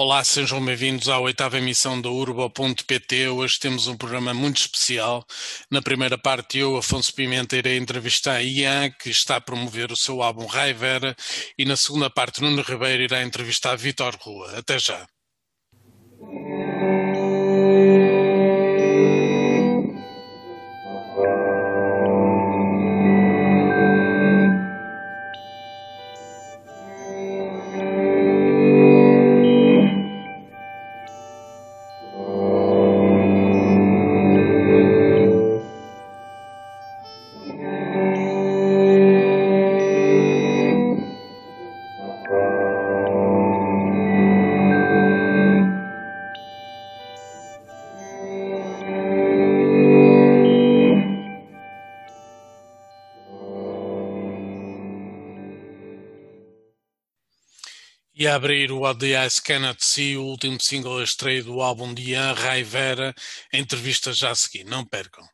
Olá, sejam bem-vindos à oitava emissão da Urbo.pt. Hoje temos um programa muito especial. Na primeira parte, eu, Afonso Pimenta, irei entrevistar Ian, que está a promover o seu álbum Raivera, e na segunda parte, Nuno Ribeiro irá entrevistar Vitor Rua. Até já. Abrir o the Eyes Cannot See, o último single a estreia do álbum de Ian Raivera, entrevista já a seguir, não percam.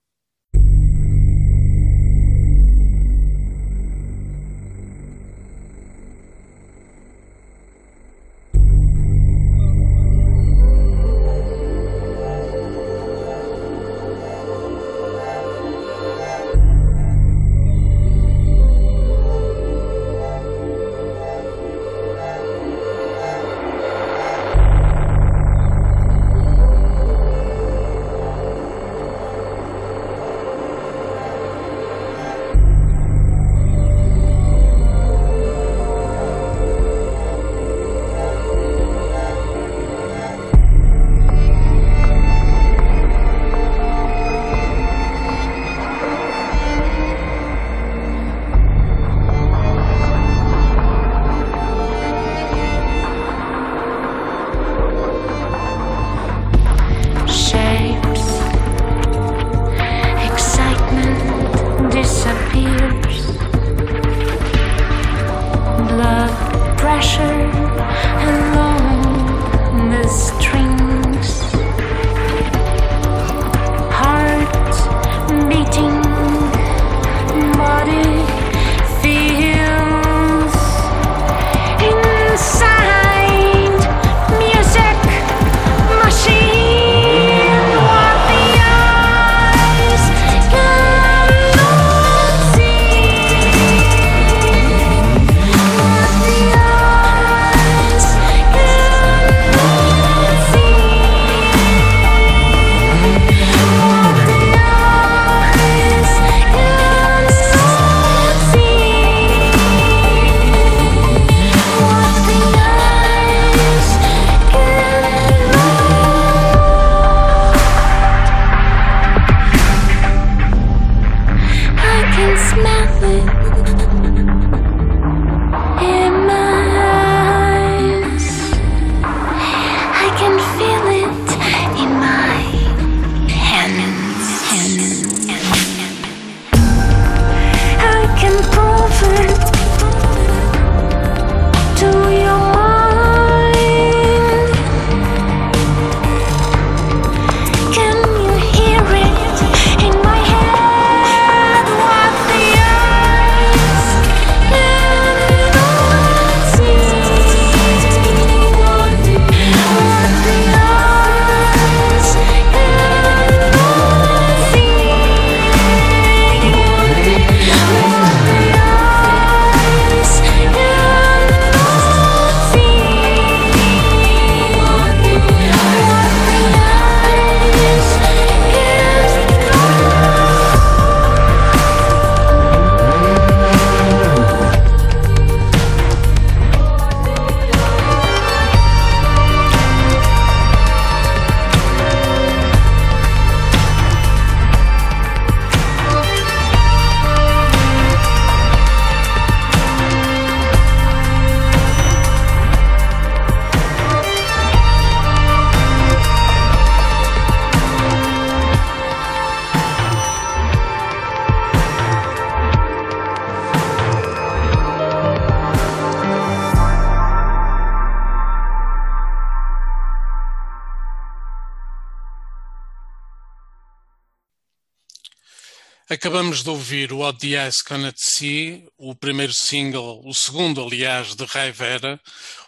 Acabamos de ouvir o What the Eyes Cannot See, o primeiro single, o segundo, aliás, de Raivera,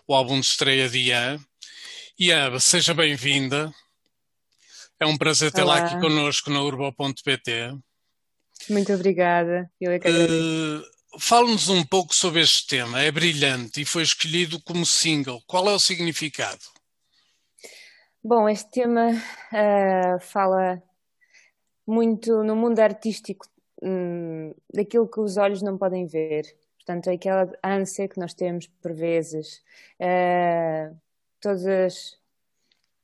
o álbum de estreia de Ian. Iaba, seja bem-vinda. É um prazer tê-la aqui connosco na Urbo.pt. muito obrigada. Eu é que agradeço. Uh, Fale-nos um pouco sobre este tema. É brilhante e foi escolhido como single. Qual é o significado? Bom, este tema ah, fala muito no mundo artístico, hum, daquilo que os olhos não podem ver. Portanto, aquela ânsia que nós temos por vezes, ah, todas,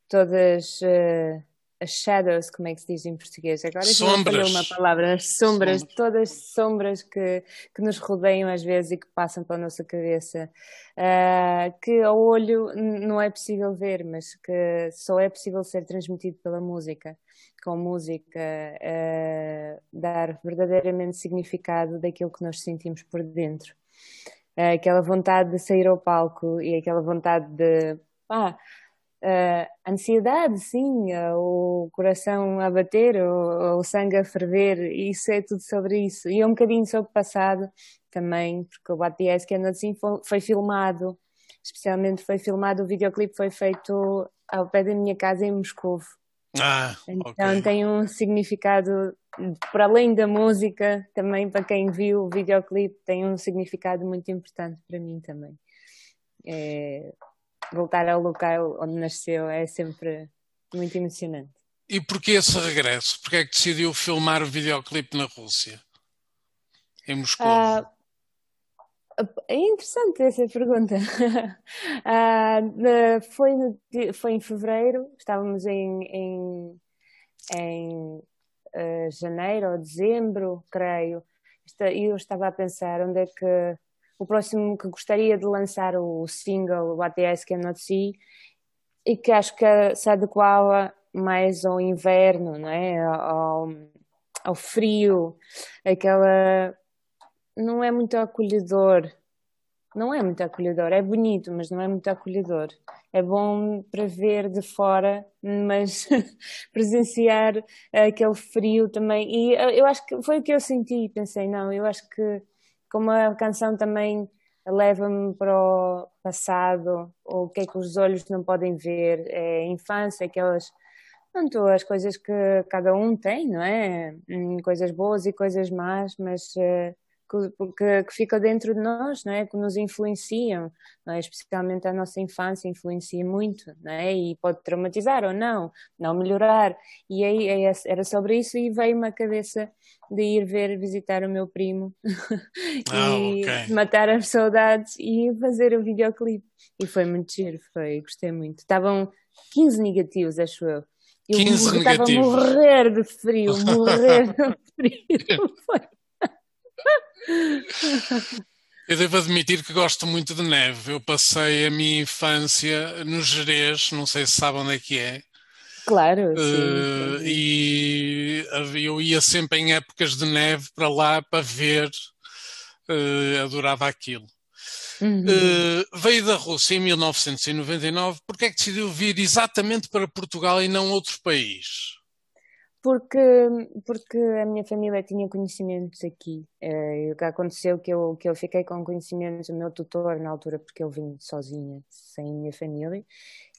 todas ah, as shadows, como é que se diz em português? Agora falhou uma Sombras. palavra, as sombras, Sombras. todas as sombras que, que nos rodeiam às vezes e que passam pela nossa cabeça, ah, que ao olho não é possível ver, mas que só é possível ser transmitido pela música. Com música, ah, dar verdadeiramente significado daquilo que nós sentimos por dentro. Ah, aquela vontade de sair ao palco e aquela vontade de, ah, ansiedade, sim, o coração a bater, o, o sangue a ferver, isso é tudo sobre isso. E é um bocadinho sobre o passado também, porque o the Ice Cannot Sing foi, filmado, especialmente foi filmado, o videoclipe foi feito ao pé da minha casa em Moscovo. Ah, Então ok. tem um significado, para além da música, também para quem viu o videoclipe, tem um significado muito importante para mim também. É, voltar ao local onde nasceu é sempre muito emocionante. E porquê esse regresso? Porquê é que decidiu filmar o videoclipe na Rússia, em Moscou? Ah, é interessante essa pergunta. De- foi, no foi em fevereiro, estávamos em, em, em eh, janeiro ou dezembro, creio. E eu estava a pensar onde é que o próximo que gostaria de lançar o single What the Ice Cannot See e que acho que se adequava mais ao inverno, não é? Ao, ao frio, aquela não é muito acolhedor. Não é muito acolhedor, é bonito, mas não é muito acolhedor. É bom para ver de fora, mas presenciar aquele frio também. E eh, eu acho que foi o que eu senti. Pensei, não, eu acho que como a canção também leva-me para o passado, ou o que é que os olhos não podem ver, é a infância, aquelas. Pronto, as coisas que cada um tem, não é? Hum, Coisas boas e coisas más, mas eh, que, que, ficam dentro de nós, não é? Que nos influenciam, é? Especialmente a nossa infância influencia muito, não é? E pode traumatizar ou não, não melhorar. E aí é- era sobre isso e veio-me à cabeça de ir ver, visitar o meu primo Ah, e ok. matar as saudades e fazer o videoclipe. E foi muito giro, foi, gostei muito. Estavam 15 negativos, acho eu. Eu 15 morri- estava a negativos. morrer de frio, morrer de frio. Foi. Eu devo admitir que gosto muito de neve. Eu passei a minha infância no Gerês, não sei se sabe onde é que é. Claro, Eh, sim. e eu ia sempre em épocas de neve para lá para ver, eh, adorava aquilo. Uhum. Eh, veio da Rússia em 1999, porque é que decidiu vir exatamente para Portugal e não outro país? Porque, porque a minha família tinha conhecimentos aqui. Eh, o que aconteceu que eu, que eu fiquei com conhecimentos do meu tutor na altura, porque eu vim sozinha, sem a minha família.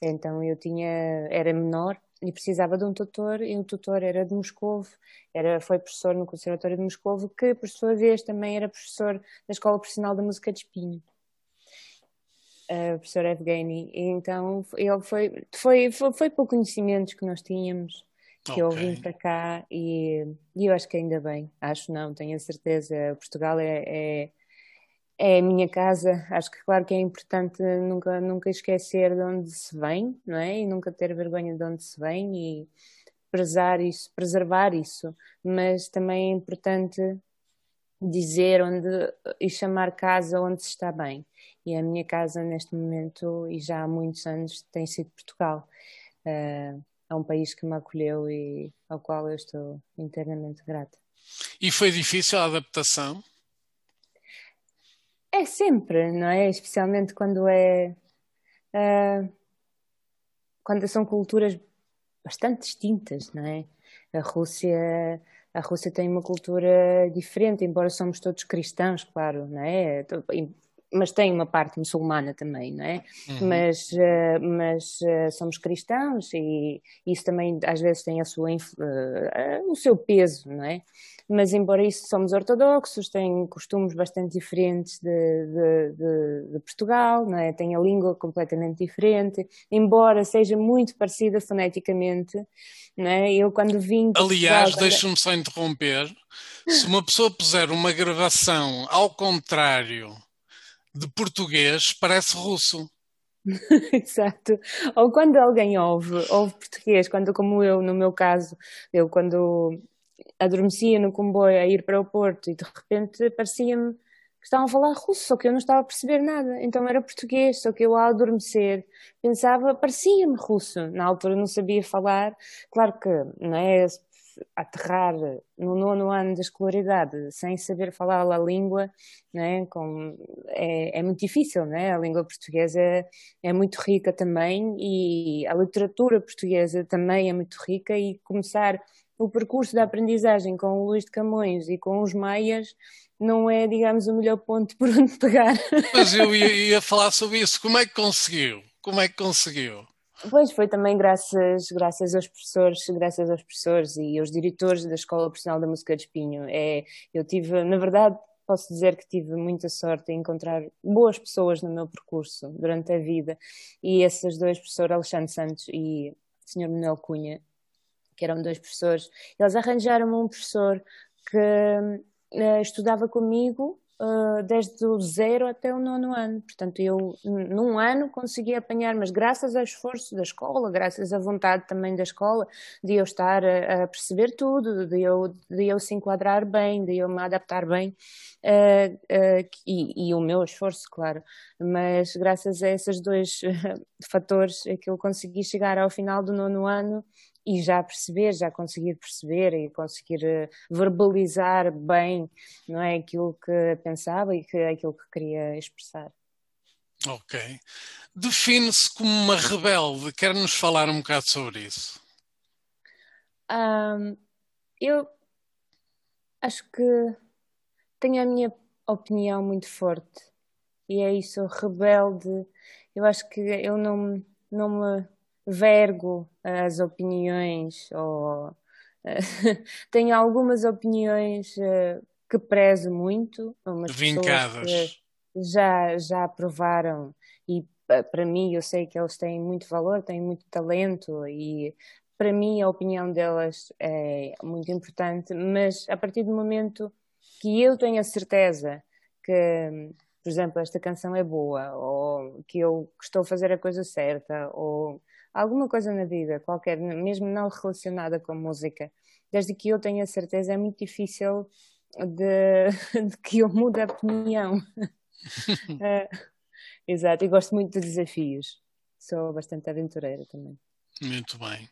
Então eu tinha, era menor e precisava de um tutor, e o tutor era de Moscovo, era, foi professor no Conservatório de Moscovo, que por sua vez também era professor da Escola Profissional da Música de Espinho. eh, o professor Evgeny. Então ele foi, foi, foi, foi por conhecimentos que nós tínhamos que eu vim para cá e, e eu acho que ainda bem, acho não, tenho a certeza. Portugal é, é, é a minha casa, acho que claro que é importante nunca, nunca esquecer de onde se vem, não é? E nunca ter vergonha de onde se vem e prezar isso, preservar isso, mas também é importante dizer onde e chamar casa onde se está bem. E a minha casa neste momento e já há muitos anos tem sido Portugal. Eh, é um país que me acolheu e ao qual eu estou internamente grata. E foi difícil a adaptação? É sempre, não é? Especialmente quando é ah, quando são culturas bastante distintas, não é? A Rússia, a Rússia tem uma cultura diferente, embora somos todos cristãos, claro, não é? Mas tem uma parte muçulmana também, não é? Uhum. Mas, uh, mas uh, somos cristãos e isso também às vezes tem a sua, uh, o seu peso, não é? Mas embora isso somos ortodoxos, tem costumes bastante diferentes de, de, de, de Portugal, não é? Tem a língua completamente diferente, embora seja muito parecida foneticamente, não é? Eu quando vim... Aliás, Portugal, deixa-me só interromper. Se uma pessoa puser uma gravação ao contrário de português, parece russo. Exato. Ou quando alguém ouve, ouve português, quando como eu, no meu caso, eu quando adormecia no comboio a ir para o Porto e de repente parecia-me que estavam a falar russo, só que eu não estava a perceber nada. Então era português, só que eu ao adormecer pensava, parecia-me russo. Na altura não sabia falar. Claro que não é aterrar no nono ano da escolaridade sem saber falar a língua né, com, é, é muito difícil, né? a língua portuguesa é, é muito rica também e a literatura portuguesa também é muito rica e começar o percurso da aprendizagem com o Luís de Camões e com os Maias não é, digamos, o melhor ponto por onde pegar. Mas eu ia, ia falar sobre isso. Como é que conseguiu? Como é que conseguiu? Pois foi também graças, graças aos professores, graças aos professores e aos diretores da Escola Profissional da Música de Espinho. É, eu tive, na verdade, posso dizer que tive muita sorte em encontrar boas pessoas no meu percurso durante a vida. E esses dois professores, Alexandre Santos e o Sr. Manuel Cunha, que eram dois professores, eles arranjaram um professor que uh, estudava comigo uh, desde o zero até o nono ano. Portanto, eu num ano consegui apanhar, mas graças ao esforço da escola, graças à vontade também da escola, de eu estar a, a perceber tudo, de eu, de eu se enquadrar bem, de eu me adaptar bem, uh, e, e, o meu esforço, claro. Mas graças a esses dois fatores é que eu consegui chegar ao final do nono ano e já perceber, já conseguir perceber e conseguir eh, verbalizar bem não é, aquilo que pensava e que, aquilo que queria expressar. Ok. Define-se como uma rebelde. Quer-nos falar um bocado sobre isso? Um, eu acho que tenho a minha opinião muito forte e é isso, rebelde. Eu acho que eu não, não me vergo as opiniões ou tenho algumas opiniões eh, que prezo muito, umas Vincadas. já, já aprovaram e para mim eu sei que eles têm muito valor, têm muito talento e para mim a opinião delas é muito importante, mas a partir do momento que eu tenho a certeza que, por exemplo, esta canção é boa, ou que eu estou a fazer a coisa certa, ou alguma coisa na vida, qualquer, mesmo não relacionada com música, desde que eu tenha certeza, é muito difícil de, de que eu mude a opinião. uh, exato, e gosto muito de desafios. Sou bastante aventureira também. Muito bem.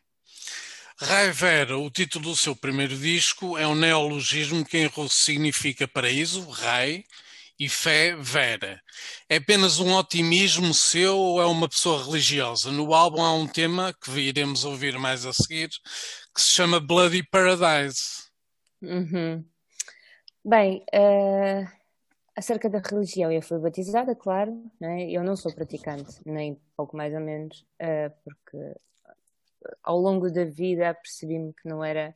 Rai Vera, o título do seu primeiro disco, é um neologismo que em russo significa paraíso, Rai, e fé Vera. É apenas um otimismo seu ou é uma pessoa religiosa? No álbum há um tema que iremos ouvir mais a seguir que se chama Bloody Paradise. Uhum. Bem, uh, acerca da religião, eu fui batizada, claro, né? eu não sou praticante, nem pouco mais ou menos, uh, porque ao longo da vida percebi-me que não era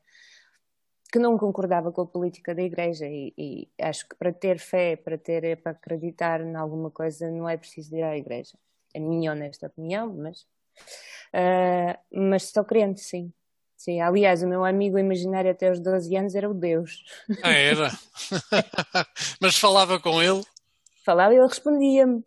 que não concordava com a política da Igreja e, e, acho que para ter fé, para ter, para acreditar em alguma coisa, não é preciso ir à Igreja. É a minha honesta opinião, mas, uh, mas sou crente, sim. Sim, aliás, o meu amigo imaginário até os 12 anos era o Deus. Ah, era? mas falava com ele? Falava e ele respondia-me.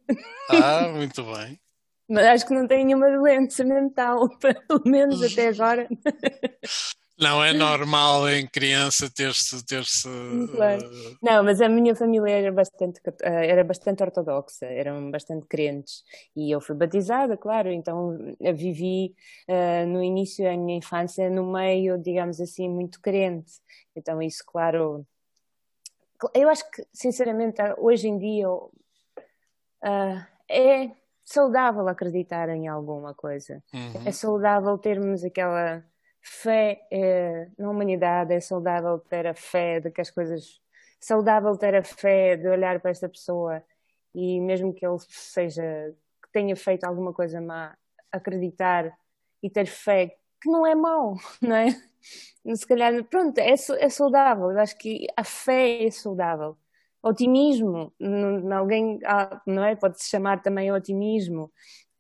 Ah, muito bem. Mas acho que não tem nenhuma doença mental, pelo menos até agora. Não é normal em criança ter-se. Ter -se, claro. uh... Não, mas a minha família era bastante, era bastante ortodoxa, eram bastante crentes. E eu fui batizada, claro, então vivi uh, no início da minha infância no meio, digamos assim, muito crente. Então isso, claro. Eu acho que, sinceramente, hoje em dia uh, é saudável acreditar em alguma coisa. Uhum. É saudável termos aquela fé é, na humanidade, é saudável ter a fé de que as coisas. saudável ter a fé de olhar para esta pessoa e mesmo que ele seja, que tenha feito alguma coisa má, acreditar e ter fé, que não é mau, não é? Se calhar, pronto, é, é saudável, eu acho que a fé é saudável. Otimismo, alguém, ah, não é? Pode-se chamar também otimismo,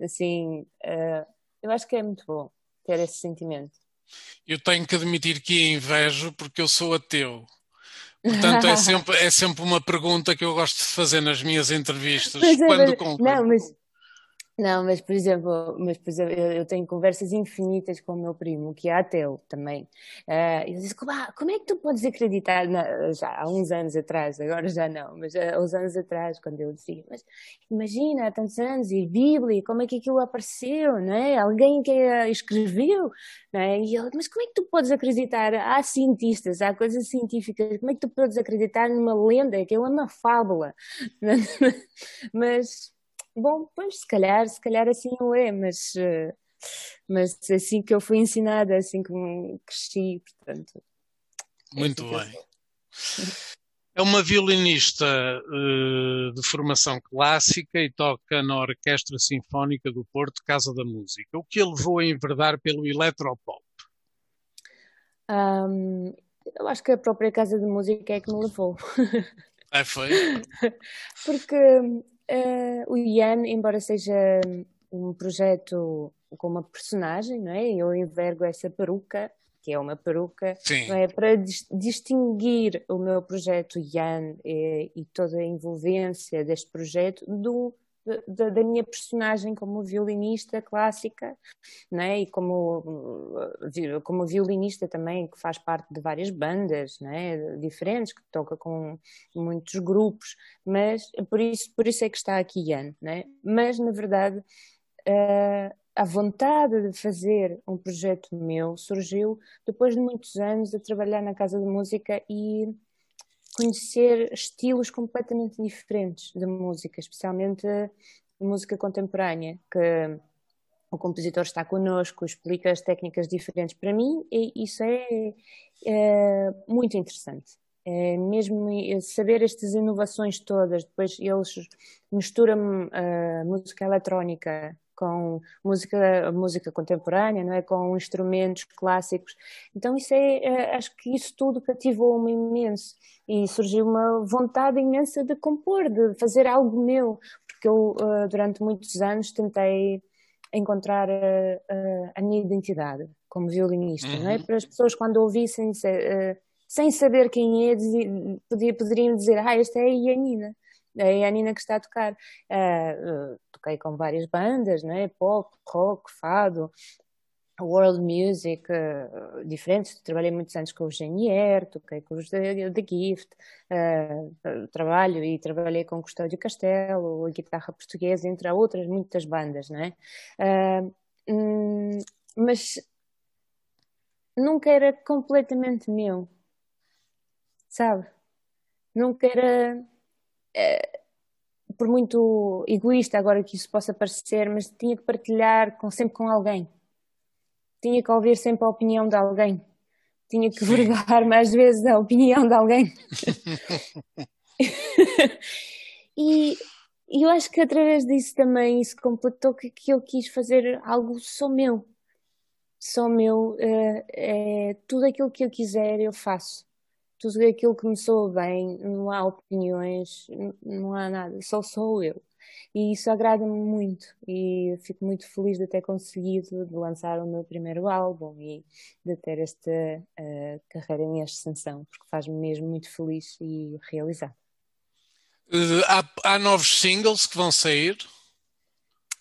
assim, uh, eu acho que é muito bom ter esse sentimento. Eu tenho que admitir que invejo porque eu sou ateu. Portanto, é sempre, é sempre uma pergunta que eu gosto de fazer nas minhas entrevistas. Mas é quando concluo. Não, mas, não, mas por exemplo, mas, por exemplo eu, eu tenho conversas infinitas com o meu primo, que é ateu também. Uh, ele diz: como, ah, é que tu podes acreditar? Na, já há uns anos atrás, agora já não, mas há uns anos atrás, quando eu dizia: Mas imagina, há tantos anos, e Bíblia, como é que aquilo apareceu? Não é? Alguém que a escreveu? Não é? E ele: Mas como é que tu podes acreditar? Há cientistas, há coisas científicas, como é que tu podes acreditar numa lenda? Que é uma fábula. mas Bom, pois, se calhar, se calhar assim não é, mas, eh, mas assim que eu fui ensinada, assim que cresci, portanto. é Muito assim bem. É uma violinista eh, de formação clássica e toca na Orquestra Sinfónica do Porto, Casa da Música. O que a levou a enverdar pelo eletropop? Ahm, eu acho que a própria casa de música é que me levou. Ah, foi? Porque eh, o Ian, embora seja um projeto com uma personagem, não é? Eu envergo essa peruca, que é uma peruca, Sim. não é? Para dis- distinguir o meu projeto Ian eh, e toda a envolvência deste projeto do, da, da minha personagem como violinista clássica, não é? E como, vi- como violinista também, que faz parte de várias bandas, não é? Diferentes, que toca com muitos grupos, mas por isso, por isso é que está aqui Ian, não é? Mas, na verdade, eh, a vontade de fazer um projeto meu surgiu depois de muitos anos de trabalhar na Casa de Música e conhecer estilos completamente diferentes de música, especialmente música contemporânea, que o compositor está connosco, explica as técnicas diferentes. Para mim, isso é, é muito interessante. É mesmo saber estas inovações todas, depois eles misturam a música eletrónica com música, música contemporânea, não é? Com instrumentos clássicos. Então isso é, é acho que isso tudo cativou-me imenso e surgiu uma vontade imensa de compor, de fazer algo meu, porque eu uh, durante muitos anos tentei encontrar uh, uh, a minha identidade como violinista, não é? Uhum. Para as pessoas quando ouvissem sem saber quem é, poderiam dizer, ah, esta é a Ianina, é a Ianina que está a tocar. Uh, toquei com várias bandas, não é? Pop, rock, fado, world music, uh, diferentes. Trabalhei muitos anos com os Genier, toquei com os The, Gift, trabalho e trabalhei com o Custódio Castelo, a guitarra portuguesa, entre outras muitas bandas, é? Uh, hum, mas nunca era completamente meu, sabe? Nunca era, eh, por muito egoísta agora que isso possa parecer, mas tinha que partilhar com, sempre com alguém. Tinha que ouvir sempre a opinião de alguém. Tinha que vergar mais vezes a opinião de alguém. E, e eu acho que através disso também isso completou que, que eu quis fazer algo só meu. Só meu. eh, é, tudo aquilo que eu quiser eu faço. Tudo aquilo que me soa bem, não há opiniões, não há nada, só sou eu. E isso agrada-me muito e fico muito feliz de ter conseguido de lançar o meu primeiro álbum e de ter esta eh, carreira em ascensão, porque faz-me mesmo muito feliz e realizado. Eh, há, há novos singles que vão sair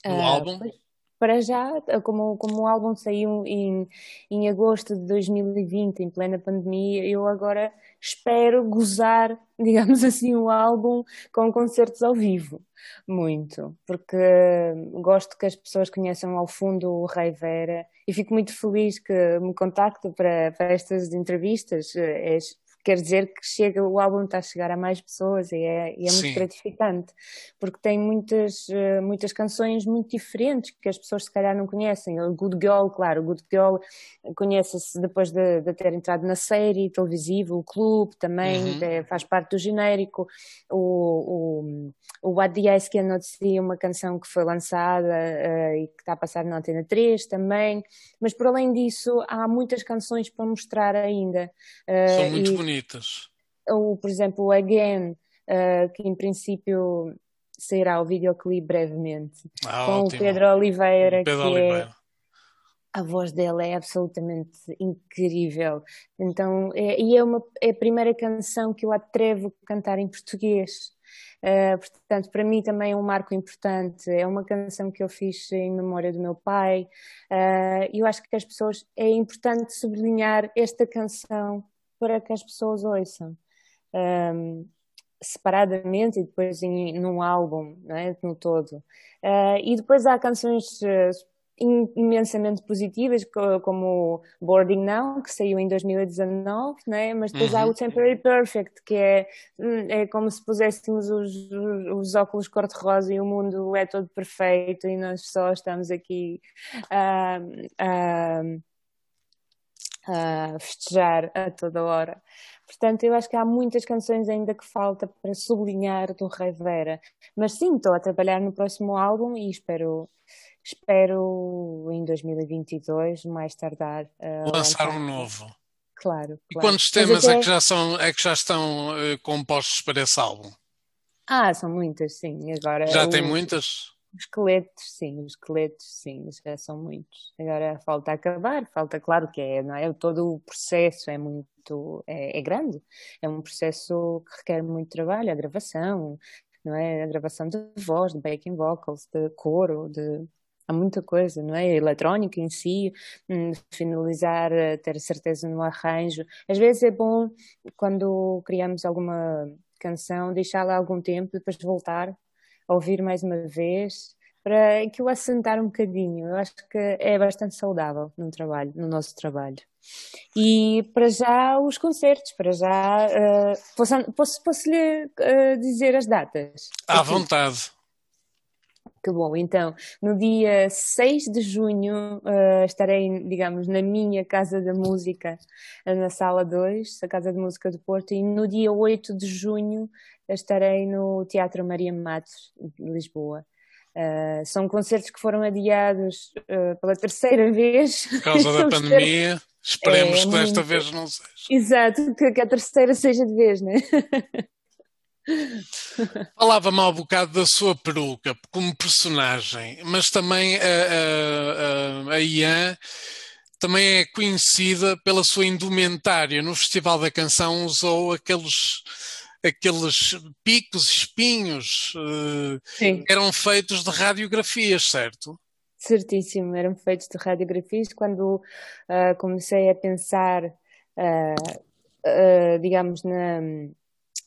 do Ah, álbum? pois, para já, como, como o álbum saiu em, em agosto de 2020, em plena pandemia, eu agora espero gozar, digamos assim, o álbum com concertos ao vivo. Muito, porque gosto que as pessoas conheçam ao fundo o Rei Vera e fico muito feliz que me contacte para, para estas entrevistas. É, quer dizer que chega, o álbum está a chegar a mais pessoas e é, e é muito Sim. gratificante, porque tem muitas, eh, muitas canções muito diferentes que as pessoas se calhar não conhecem. O Good Girl, claro, o Good Girl conhece-se depois de, de ter entrado na série televisiva, o clube também Uhum. eh, faz parte do genérico. O, o What the Ice Cannot See, uma canção que foi lançada eh, e que está a passar na Antena 3 também. Mas por além disso, há muitas canções para mostrar ainda. Eh, São muito e- bonitas. ou, por exemplo, o Again, eh, que em princípio sairá o videoclipe brevemente, Ah, com o ótimo. Pedro Oliveira, Pedro que é Oliveira. a voz dela é absolutamente incrível. Então, é, e é, uma, é a primeira canção que eu atrevo a cantar em português. Uh, portanto, para mim também é um marco importante. É uma canção que eu fiz em memória do meu pai. Uh, E eu acho que as pessoas é importante sublinhar esta canção para que as pessoas ouçam. Um, separadamente e depois em, num álbum, não é? no todo. Uh, e depois há canções uh, imensamente positivas, co- como Boarding Now, que saiu em 2019, né? mas depois há Uhum. o Temporary Perfect, que é, hum, é como se puséssemos os, os óculos cor-de-rosa e o mundo é todo perfeito e nós só estamos aqui a, a, a festejar a toda hora. Portanto, eu acho que há muitas canções ainda que falta para sublinhar do Rei Vera. Mas sim, estou a trabalhar no próximo álbum e espero, espero em 2022, mais tardar, uh, Lançar um novo. Claro, E claro. quantos Mas temas até- é que já, são, é que já estão eh, compostos para esse álbum? Ah, são muitas, sim. Agora, Já o- tem muitas? Os esqueletos, sim, os esqueletos, sim, já são muitos. Agora falta acabar, falta, claro que é, não é? Todo o processo é muito, é, é grande, é um processo que requer muito trabalho, a gravação, não é? A gravação de voz, de backing vocals, de coro, de há muita coisa, não é? A eletrónica em si, hum, finalizar, eh, ter certeza no arranjo. Às vezes é bom quando criamos alguma canção, deixá-la algum tempo, depois voltar ouvir mais uma vez para aquilo assentar um bocadinho. Eu acho que é bastante saudável no trabalho, no nosso trabalho. E para já os concertos, para já eh, posso, posso, posso lhe eh, dizer as datas? À Aqui. vontade. Que bom, então, no dia 6 de junho eh, estarei, digamos, na minha Casa da Música, na Sala 2, a Casa de Música do Porto, e no dia 8 de junho estarei no Teatro Maria Matos, de Lisboa. Eh, são concertos que foram adiados eh, pela terceira vez. Por causa da pandemia, esperemos É, que desta vez não seja. Exato, que, que a terceira seja de vez, né? Falava-me há um bocado da sua peruca como personagem, mas também a, a, a, Ian também é conhecida pela sua indumentária. No Festival da Canção usou aqueles, aqueles picos, espinhos, eh, Sim. que eram feitos de radiografias, certo? Certíssimo, eram feitos de radiografias. Quando ah, comecei a pensar, ah, ah, digamos, na,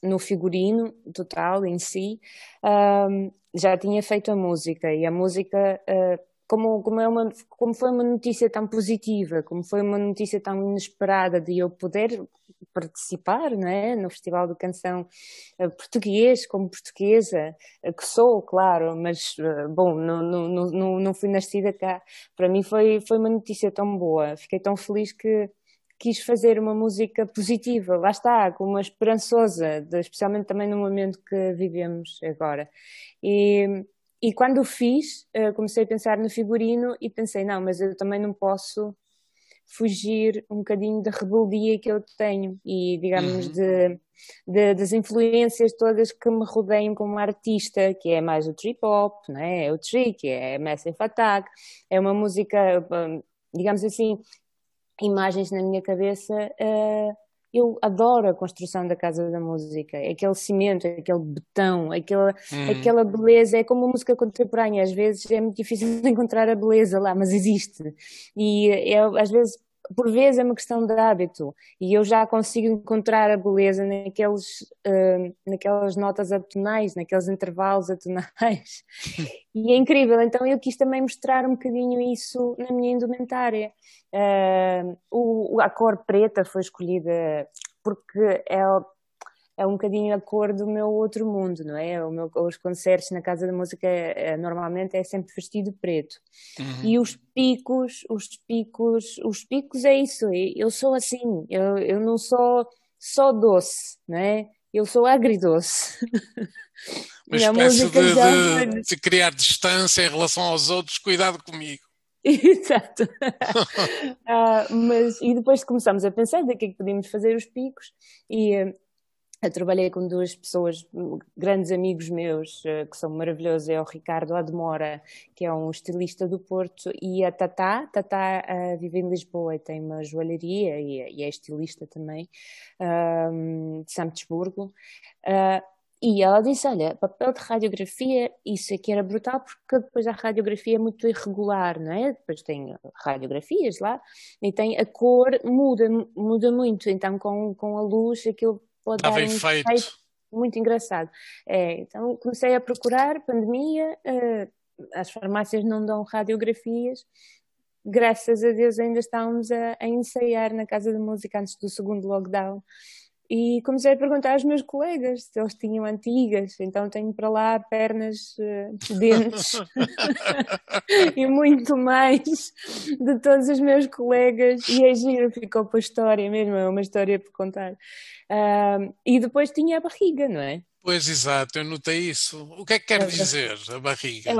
no figurino total em si, ah, já tinha feito a música e a música, ah, como, como, é uma, como foi uma notícia tão positiva, como foi uma notícia tão inesperada de eu poder participar né, no Festival de Canção eh, Português, como portuguesa, eh, que sou, claro, mas, bom, não, não, não- não fui nascida cá. Para mim foi, foi uma notícia tão boa, fiquei tão feliz que quis fazer uma música positiva, lá está, com uma esperançosa, de- especialmente também no momento que vivemos agora. E, e quando o fiz, eh, comecei a pensar no figurino e pensei, não, mas eu também não posso fugir um bocadinho da rebeldia que eu tenho e, digamos, Uhum. de, de- das influências todas que me rodeiam como artista, que é mais o trip hop, né? é o trick, é Massive Attack, é uma música, hum, digamos assim, imagens na minha cabeça. eh, eu adoro a construção da Casa da Música, aquele cimento, aquele betão, aquela, Hum. aquela beleza. É como a música contemporânea, às vezes é muito difícil de encontrar a beleza lá, mas existe. E é, às vezes, por vezes, é uma questão de hábito. E eu já consigo encontrar a beleza naqueles, eh, naquelas notas atonais, naqueles intervalos atonais. E é incrível, então eu quis também mostrar um bocadinho isso na minha indumentária. Uh, o, a cor preta foi escolhida porque é, é um bocadinho a cor do meu outro mundo, não é? Meu, os concertos na Casa da Música é, normalmente é sempre vestido preto. Uhum. E os picos, os picos, os picos é isso, eu sou assim, eu, eu não sou só doce, não é? Eu sou agridoce. Uma espécie música de, já- de- de criar distância em relação aos outros, cuidado comigo. Exato. Ah, mas, e depois começamos a pensar de que é que podíamos fazer os picos e eh, eu trabalhei com duas pessoas, hum, grandes amigos meus, eh, que são maravilhosos, é o Ricardo Admora, que é um estilista do Porto, e a Tatá, Tatá ah, vive em Lisboa e tem uma joalharia e, é- e é estilista também, ahm, de São Petersburgo. Ah, e ela disse: Olha, papel de radiografia, isso aqui era brutal, porque depois a radiografia é muito irregular, não é? Depois tem radiografias lá e tem a cor muda, muda muito, então com, com a luz aquilo pode Dava dar um efeito. efeito muito engraçado. É, então comecei a procurar, pandemia, eh, as farmácias não dão radiografias. Graças a Deus ainda estávamos a, a ensaiar na Casa da Música antes do segundo lockdown. E comecei a perguntar aos meus colegas se eles tinham antigas, então tenho para lá pernas, eh, dentes e muito mais de todos os meus colegas. E é giro, ficou para a história mesmo, é uma história para contar. Ah, e depois tinha a barriga, não é? Pois exato, eu notei isso. O que é que quer É- dizer a barriga?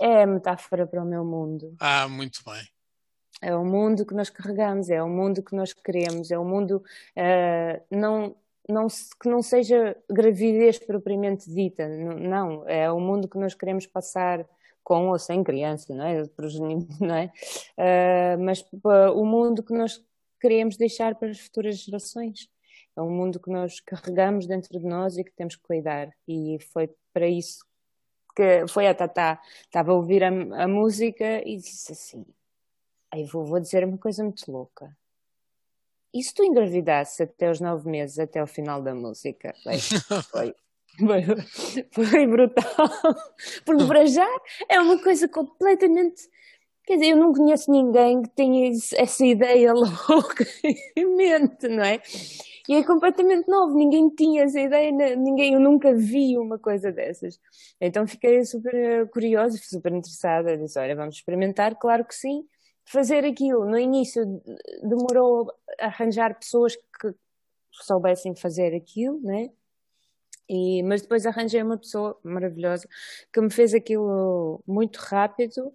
É, é a metáfora para o meu mundo. Ah, muito bem. É o mundo que nós carregamos, é o mundo que nós queremos, é o mundo eh, não, não, que não seja gravidez propriamente dita, não, é o mundo que nós queremos passar com ou sem criança, não é? Não é? Eh, mas pá, o mundo que nós queremos deixar para as futuras gerações. É um mundo que nós carregamos dentro de nós e que temos que cuidar. E foi para isso que foi a Tatá. Estava a ouvir a, a música e disse assim. Aí vou, vou dizer uma coisa muito louca. E se tu engravidasses até os nove meses, até o final da música? Bem, foi, foi, foi brutal. Porque para já é uma coisa completamente. Quer dizer, eu não conheço ninguém que tenha essa ideia louca em mente, não é? E é completamente novo, ninguém tinha essa ideia, ninguém, eu nunca vi uma coisa dessas. Então fiquei super curiosa, super interessada. Disse: Olha, vamos experimentar, claro que sim fazer aquilo. No início eh, demorou a arranjar pessoas que soubessem fazer aquilo, né? E, mas depois arranjei uma pessoa maravilhosa que me fez aquilo muito rápido,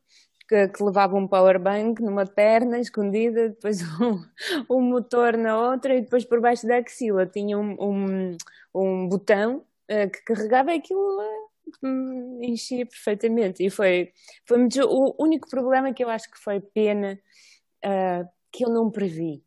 que, que levava um powerbank numa perna escondida, depois um, um motor na outra e depois por baixo da axila tinha um, um, um botão eh, que carregava aquilo eh, hum, enchia perfeitamente e foi, foi o único problema que eu acho que foi pena ah, que eu não previ.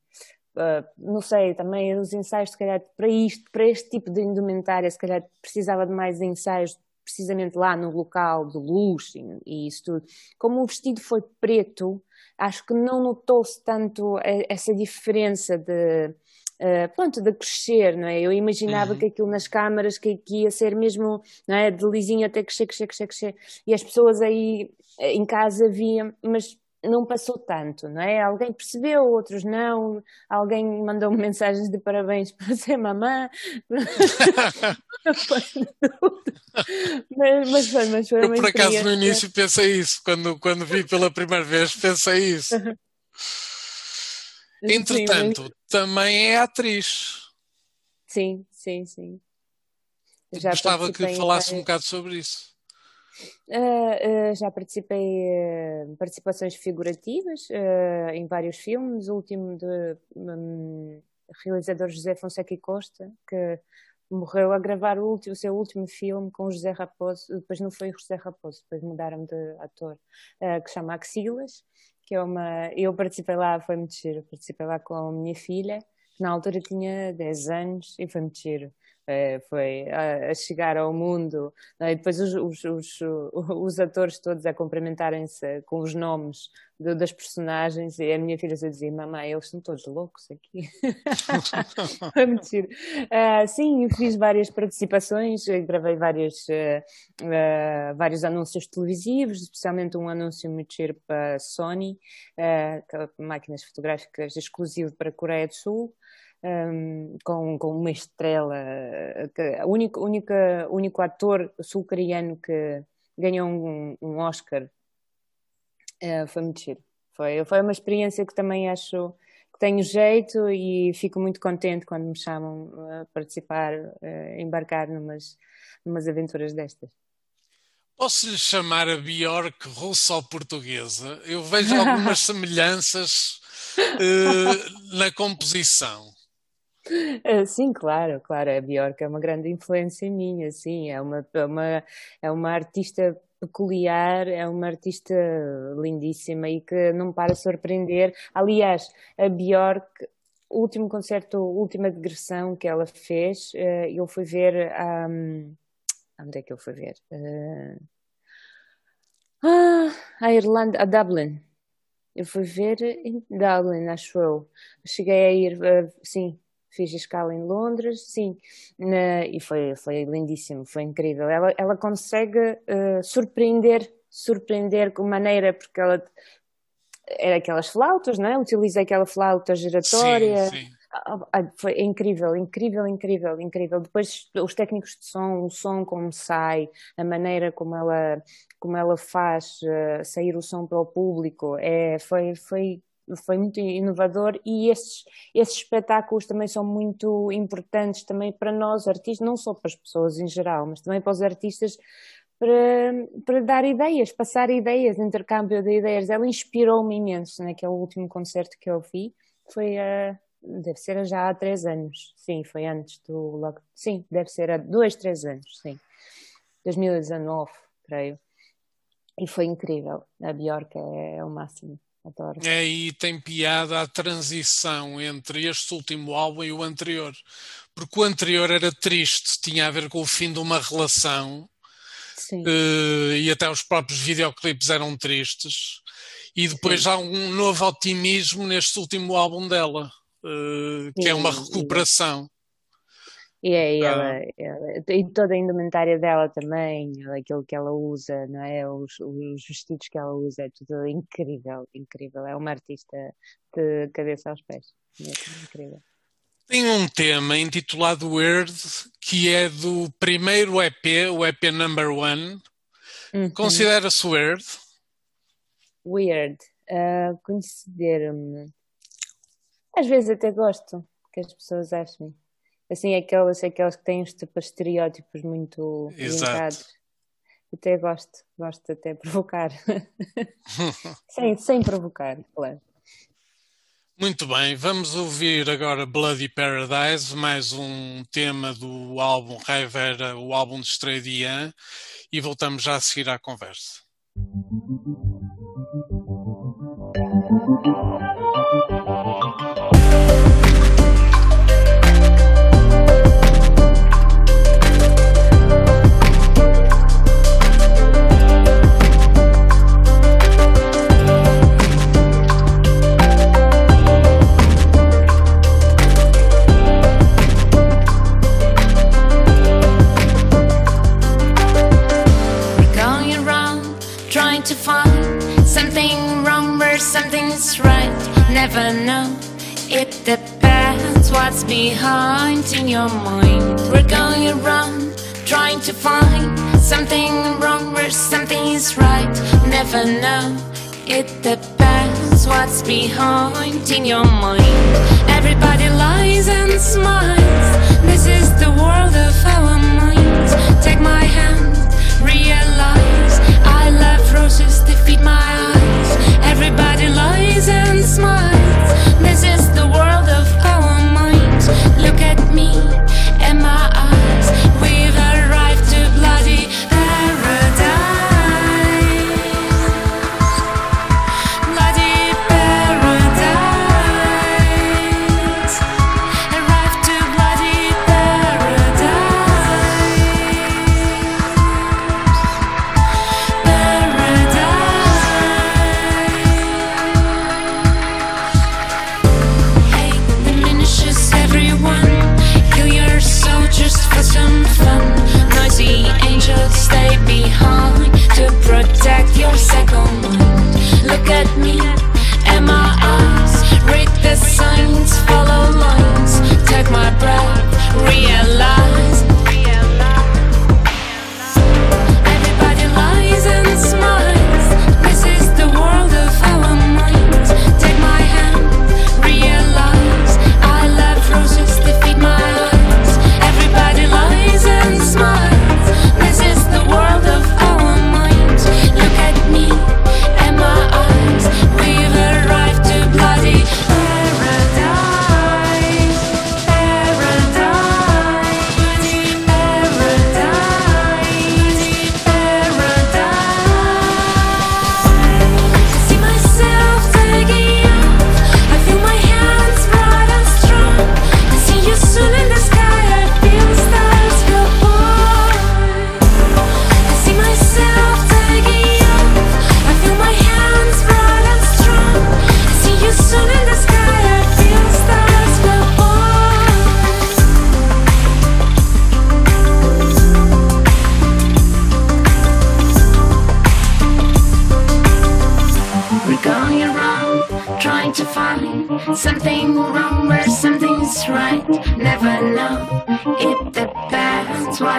Ah, não sei, também os ensaios, se calhar, para isto, para este tipo de indumentária, se calhar precisava de mais ensaios precisamente lá no local de luz e, e isso tudo. Como o vestido foi preto, acho que não notou-se tanto eh, essa diferença de, eh, pronto, de crescer, não é? Eu imaginava Uhum. que aquilo nas câmaras que, que ia ser mesmo, não é? De lisinho até crescer, crescer, crescer, crescer. E as pessoas aí eh, em casa viam, mas não passou tanto, não é? Alguém percebeu, outros não. Alguém mandou mensagens de parabéns para ser mamã. Mas, mas foi, mas foi Eu por acaso no início pensei isso, quando, quando vi pela primeira vez pensei isso. Sim, Entretanto, também é atriz. Sim, sim, sim. Já Gostava que participei em falasse um bocado sobre isso. Ah, ah, já participei em participações figurativas ah, em vários filmes. O último de hum, realizador José Fonseca e Costa, que morreu a gravar o, último, o seu último filme com o José Raposo. Depois não foi o José Raposo, depois mudaram de ator, ah, que se chama Axilas, que é uma. Eu participei lá, foi muito giro. Participei lá com a minha filha, que na altura tinha 10 anos, e foi muito giro. Eh, foi a, chegar ao mundo, é? e depois os, os, os, os atores todos a cumprimentarem-se com os nomes das personagens, e a minha filha a dizer: Mamãe, eles são todos loucos aqui. Foi muito giro. Ah, sim, fiz várias participações, eu gravei vários, ah, ah, vários anúncios televisivos, especialmente um anúncio muito giro para Sony, máquinas fotográficas exclusivo para a Coreia do Sul. Um, com, com uma estrela, que, o único, única, único ator sul-coreano que ganhou um, um Oscar uh, foi muito giro. Foi, foi uma experiência que também acho que tenho jeito e fico muito contente quando me chamam a participar, a embarcar numas, numas aventuras destas. Posso lhe chamar a Bjork russa ou portuguesa? Eu vejo algumas semelhanças uh, na composição. Uh, sim, claro, claro, a Bjork é uma grande influência minha, sim, é uma, é uma, é uma artista peculiar, é uma artista lindíssima e que não para de surpreender. Aliás, a Bjork, o último concerto, última digressão que ela fez, uh, eu fui ver um, onde é que eu fui ver? Uh, ah, a Irlanda, a Dublin. Eu fui ver em Dublin, acho eu. Cheguei a ir, uh, sim, fiz a escala em Londres, sim, na, e foi, foi lindíssimo, foi incrível. Ela, ela consegue uh, surpreender, surpreender com maneira, porque ela era aquelas flautas, não é? Utiliza aquela flauta giratória. Sim, sim. Ah, ah, Foi incrível, incrível, incrível, incrível. Depois os técnicos de som, o som como sai, a maneira como ela, como ela faz uh, sair o som para o público, é, foi, foi, foi muito inovador e esses, esses espetáculos também são muito importantes também para nós artistas, não só para as pessoas em geral, mas também para os artistas para, para dar ideias, passar ideias, intercâmbio de ideias. Ela inspirou-me imenso naquele último concerto que eu vi. Foi a. Deve ser já há três anos. Sim, foi antes do. Sim, deve ser há dois, três anos. Sim. 2019, creio. E foi incrível. A Bjork é, é o máximo. Adoro. É, e tem piada a transição entre este último álbum e o anterior. Porque o anterior era triste, tinha a ver com o fim de uma relação Sim. eh, e até os próprios videoclipes eram tristes. E depois há um novo otimismo neste último álbum dela, eh, que é uma Sim, recuperação. E, é, e Ah. ela, ela- e toda a indumentária dela também, aquilo que ela usa, não é? Os, os vestidos que ela usa, é tudo incrível, incrível. É uma artista de cabeça aos pés. Mesmo, incrível. Tem um tema intitulado Weird, que é do primeiro EP, o EP Number One. Uhum. Considera-se weird? Weird. Ah, Considero-me. Às vezes até gosto que as pessoas achem. Assim, aquelas, aquelas que têm tipo, estereótipos muito vincados. Até gosto, gosto até de provocar. sem, sem provocar, claro. Muito bem, vamos ouvir agora Bloody Paradise, mais um tema do álbum Raivera, o álbum de estreia de Ian, e voltamos já a seguir à conversa. To find something wrong where something's right. Never know. It depends what's behind in your mind. We're going around trying to find something wrong where something's right. Never know. It depends what's behind in your mind. Everybody lies and smiles. This is the world of our minds. Take my hand, realize Roses, they feed my eyes. Everybody lies and smiles. This is the world of our minds. Look at me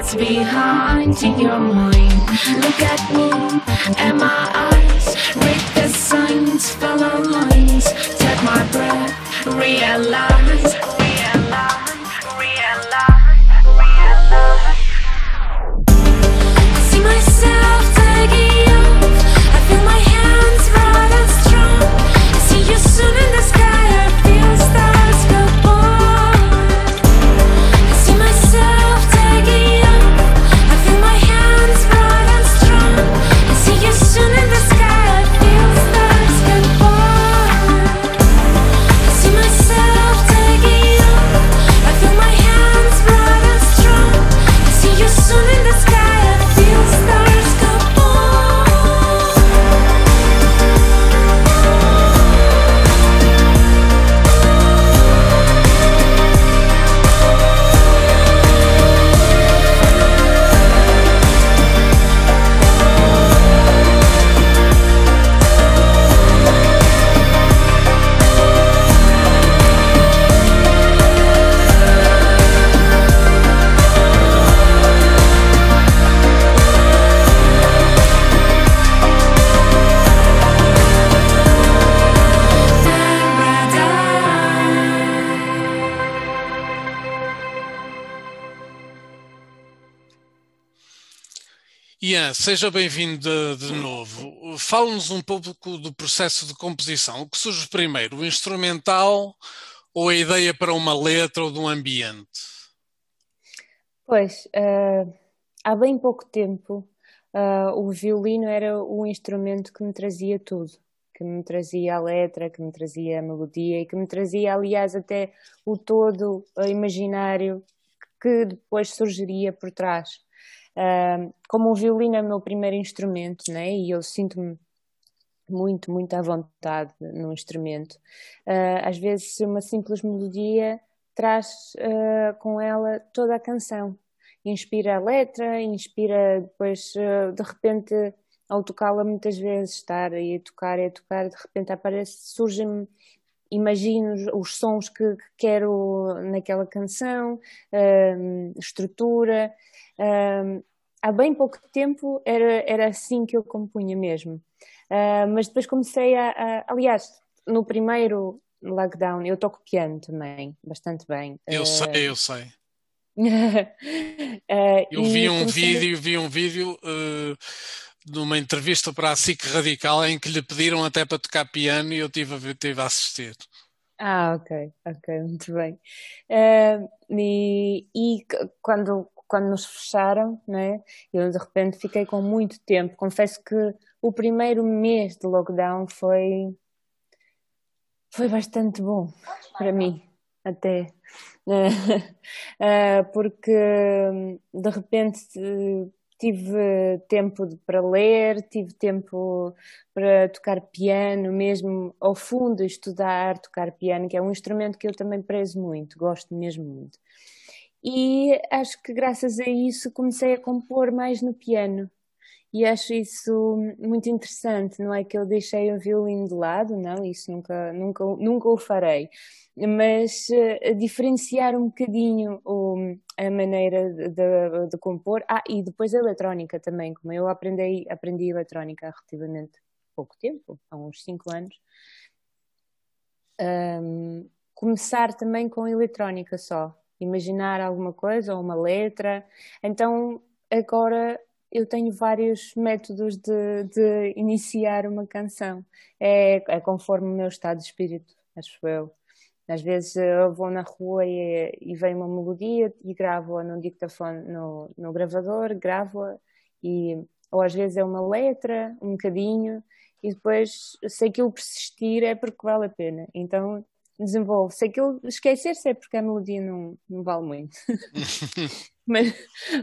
what's behind in your mind. Look at me am my Seja bem-vindo de, de, novo. Fala-nos um pouco do processo de composição. O que surge primeiro, o instrumental ou a ideia para uma letra ou de um ambiente? Pois, uh, há bem pouco tempo uh, o violino era o instrumento que me trazia tudo. Que me trazia a letra, que me trazia a melodia e que me trazia, aliás, até o todo imaginário que depois surgiria por trás. Como o violino é o meu primeiro instrumento, né? E eu sinto-me muito, muito à vontade no instrumento. Uh, às vezes, uma simples melodia traz uh, com ela toda a canção. Inspira a letra, inspira depois, uh, de repente, ao tocá-la, muitas vezes, estar aí a tocar e a tocar, de repente aparece, surgem-me imagino os sons que, que, quero naquela canção, estrutura. Uh, há bem pouco tempo era, era assim que eu compunha mesmo. Uh, mas depois comecei a, a, Aliás, no primeiro lockdown eu toco piano também, bastante bem. Eu uh, sei, eu sei. uh, eu vi um comecei... vídeo, vi um vídeo de uma entrevista para a SIC Radical em que lhe pediram até para tocar piano e eu tive a, tive a assistir. Ah, ok, ok, muito bem. Uh, e, e, quando, quando nos fecharam, né, eu de repente fiquei com muito tempo. Confesso que o primeiro mês de lockdown foi, foi bastante bom para mim, até. Uh, porque de repente tive tempo para ler, tive tempo para tocar piano, mesmo ao fundo estudar, tocar piano, que é um instrumento que eu também prezo muito, gosto mesmo muito. E acho que graças a isso comecei a compor mais no piano. E acho isso muito interessante, não é que eu deixei o violino de lado, não, isso nunca, nunca, nunca o farei, mas uh, diferenciar um bocadinho o, a maneira de, de, de, compor. Ah, e depois a eletrónica também, como eu aprendi, aprendi eletrónica há relativamente pouco tempo, há uns 5 anos. Um, começar também com eletrónica só, imaginar alguma coisa ou uma letra. Então agora eu tenho vários métodos de, de iniciar uma canção. É, é, conforme o meu estado de espírito, acho eu. Às vezes eu vou na rua e, e vem uma melodia e gravo-a no dictafone, no, no gravador, gravo-a e ou às vezes é uma letra, um bocadinho, e depois se aquilo persistir é porque vale a pena. Então desenvolve. Se aquilo esquecer-se é porque a melodia não, não vale muito. mas,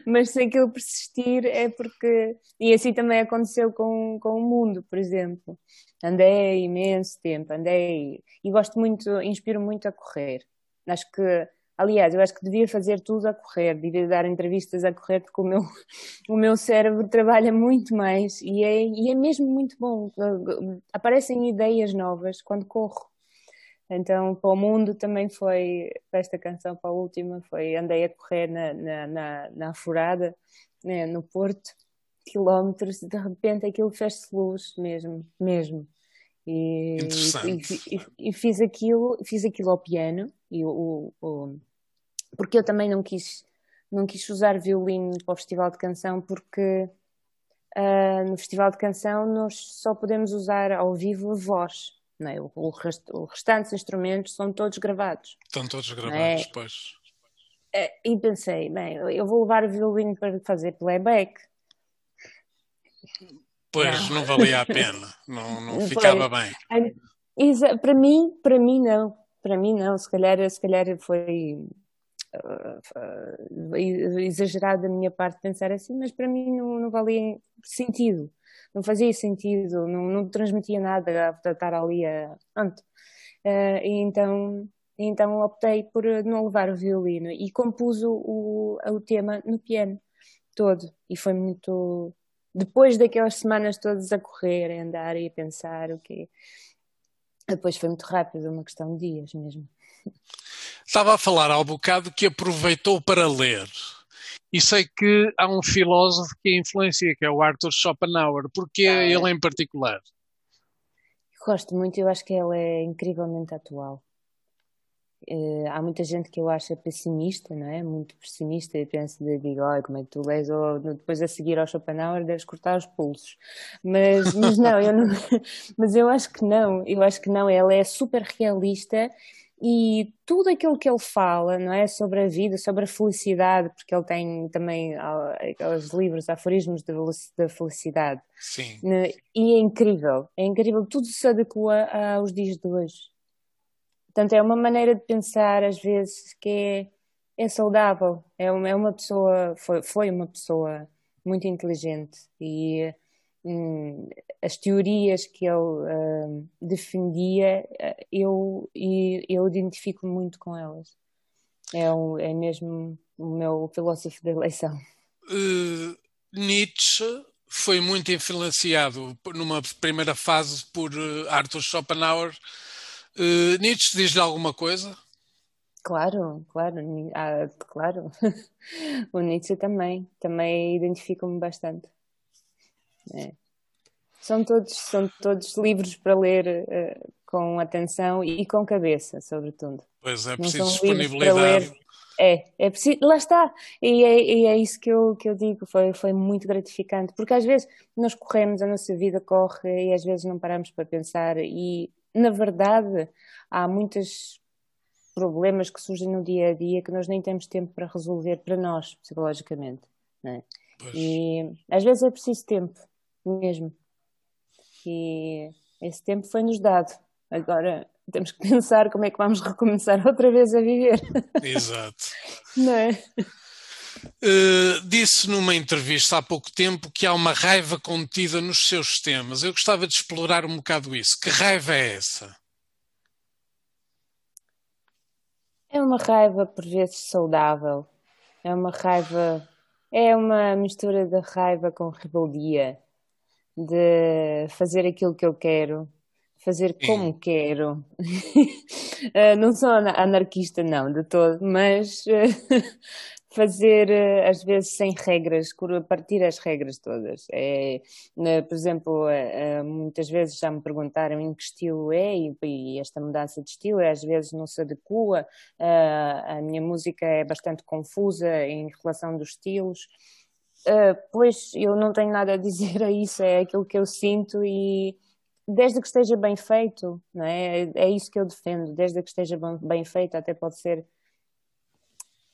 mas se aquilo persistir é porque. E assim também aconteceu com, com o mundo, por exemplo. Andei imenso tempo, andei. E gosto muito, inspiro muito a correr. Acho que. Aliás, eu acho que devia fazer tudo a correr, devia dar entrevistas a correr, porque o meu, o meu cérebro trabalha muito mais e é, e é mesmo muito bom. Aparecem ideias novas quando corro Então, para o mundo também foi, para esta canção, para a última, foi andei a correr na, na, na, na furada, né, no Porto, quilómetros, e de repente aquilo fez-se luz mesmo, mesmo. E, e, e, e, fiz aquilo, fiz aquilo ao piano, e o, o, porque eu também não quis, não quis usar violino para o Festival de Canção, porque uh, no Festival de Canção nós só podemos usar ao vivo a voz. Não é? o, o, rest, o restante instrumentos são todos gravados. Estão todos gravados, é? pois. É, e pensei, bem, eu vou levar o violino para fazer playback. Pois, não, não valia a pena, não, não ficava bem. Para mim, para mim não, para mim não, se calhar, se calhar foi uh, uh, exagerado da minha parte pensar assim, mas para mim não, não valia sentido não fazia sentido, não, não transmitia nada a estar ali a. Pronto. Uh, e então, então optei por não levar o violino e compus o, o, tema no piano todo. E foi muito. Depois daquelas semanas todas a correr, a andar e a pensar o quê. Depois foi muito rápido, uma questão de dias mesmo. Estava a falar há bocado que aproveitou para ler. E sei que há um filósofo que influencia, que é o Arthur Schopenhauer. Porquê ah, é. ele em particular? Gosto muito, eu acho que ele é incrivelmente atual. Uh, há muita gente que eu acho pessimista, não é? Muito pessimista e penso de digo, oh, como é que tu lês ou depois a seguir ao Schopenhauer deves cortar os pulsos. Mas, mas não, eu não, mas eu acho que não, eu acho que não, ele é super realista e tudo aquilo que ele fala, não é, sobre a vida, sobre a felicidade, porque ele tem também aqueles livros, aforismos da felicidade. Sim. Né? E é incrível, é incrível, tudo se adequa aos dias de hoje. Portanto, é uma maneira de pensar, às vezes, que é, é saudável. É uma, é uma pessoa, foi, foi uma pessoa muito inteligente e Hum, as teorias que ele uh, defendia, uh, eu, eu identifico muito com elas. É, é mesmo o meu filósofo de eleição. Uh, Nietzsche foi muito influenciado numa primeira fase por Arthur Schopenhauer. Nietzsche diz-lhe alguma coisa? Claro, claro, ah, claro. o Nietzsche também, também identifica-me bastante. É. São todos, são todos livros para ler uh, com atenção e, e, com cabeça, sobretudo. Pois é, preciso disponibilidade. É, é preciso, lá está. E é, e é, isso que eu, que eu digo, foi, foi muito gratificante, porque às vezes nós corremos, a nossa vida corre e às vezes não paramos para pensar, e na verdade há muitos problemas que surgem no dia a dia que nós nem temos tempo para resolver para nós, psicologicamente. É? E às vezes é preciso tempo mesmo. E esse tempo foi-nos dado. Agora temos que pensar como é que vamos recomeçar outra vez a viver. Exato. Não é? Uh, disse numa entrevista há pouco tempo que há uma raiva contida nos seus temas. Eu gostava de explorar um bocado isso. Que raiva é essa? É uma raiva por vezes saudável. É uma raiva. É uma mistura de raiva com rebeldia de fazer aquilo que eu quero, fazer como quero. uh, não sou anarquista, não, de todo, mas uh, fazer, uh, às vezes, sem regras, partir as regras todas. É, por exemplo, muitas vezes já me perguntaram em que estilo é, e, esta mudança de estilo às vezes não se adequa. a minha música é bastante confusa em relação dos estilos. Uh, pois eu não tenho nada a dizer a isso, é aquilo que eu sinto e desde que esteja bem feito, não é? é, é isso que eu defendo, desde que esteja bem feito, até pode ser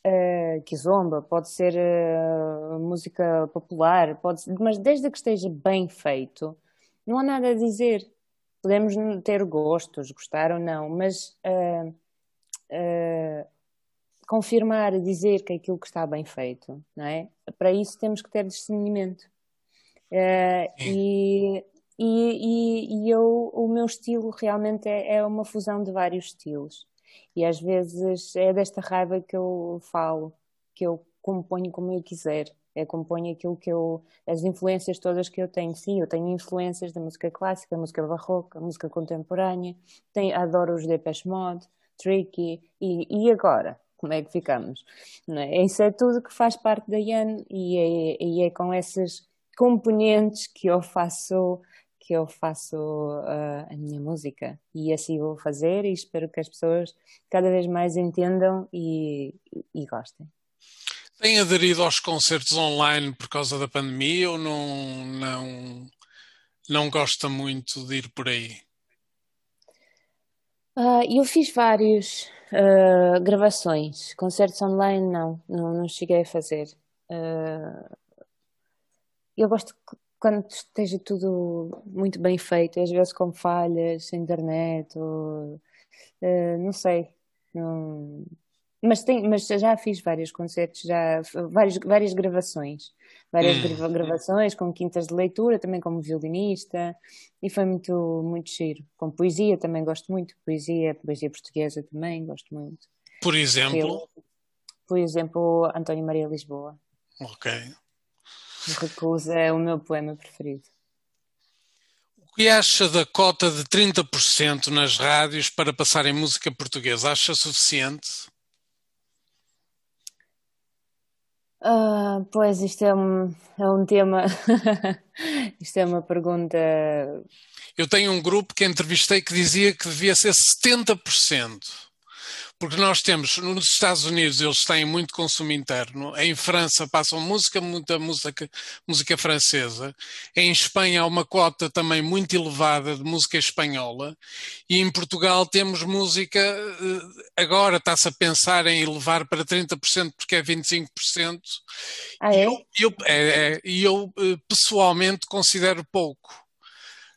uh, kizomba, pode ser uh, música popular, pode ser, mas desde que esteja bem feito, não há nada a dizer. Podemos ter gostos, gostar ou não, mas uh, uh, confirmar, dizer que aquilo que está bem feito, não é? Para isso temos que ter discernimento. Uh, e, e, e, eu, o meu estilo realmente é, é, uma fusão de vários estilos. E às vezes é desta raiva que eu falo, que eu componho como eu quiser. é compõe aquilo que eu, as influências todas que eu tenho. Sim, eu tenho influências da música clássica, da música barroca, música contemporânea, tenho, adoro os Depeche Mode, Tricky, e, e agora? Como é que ficamos? É? Isso é tudo que faz parte da Ian e é, e é com esses componentes que eu faço que eu faço uh, a minha música e assim vou fazer e espero que as pessoas cada vez mais entendam e, e gostem. Tem aderido aos concertos online por causa da pandemia ou não, não, não gosta muito de ir por aí? Uh, eu fiz vários uh, gravações, concertos online não, não, não cheguei a fazer. Uh, eu gosto quando esteja tudo muito bem feito, às vezes com falhas, internet, ou, não sei, não, mas, tem, mas já fiz vários concertos, já várias, várias gravações, várias hum. gravações com quintas de leitura, também como violinista, e foi muito, muito giro. Com poesia também gosto muito, poesia, poesia portuguesa também gosto muito. Por exemplo? Por exemplo, António Maria Lisboa. Ok. Recusa é o meu poema preferido. O que acha da cota de 30% nas rádios para passarem música portuguesa? Acha suficiente? Uh, pois, isto é um, é um tema, isto é uma pergunta. Eu tenho um grupo que entrevistei que dizia que devia ser 70% porque nós temos, nos Estados Unidos eles têm muito consumo interno, em França passam música, muita música, música francesa, em Espanha há uma cota também muito elevada de música espanhola, e em Portugal temos música, eh, agora está-se a pensar em elevar para 30% porque é 25%, ah, é? e eu, eu, é, é, eu eh, pessoalmente considero pouco.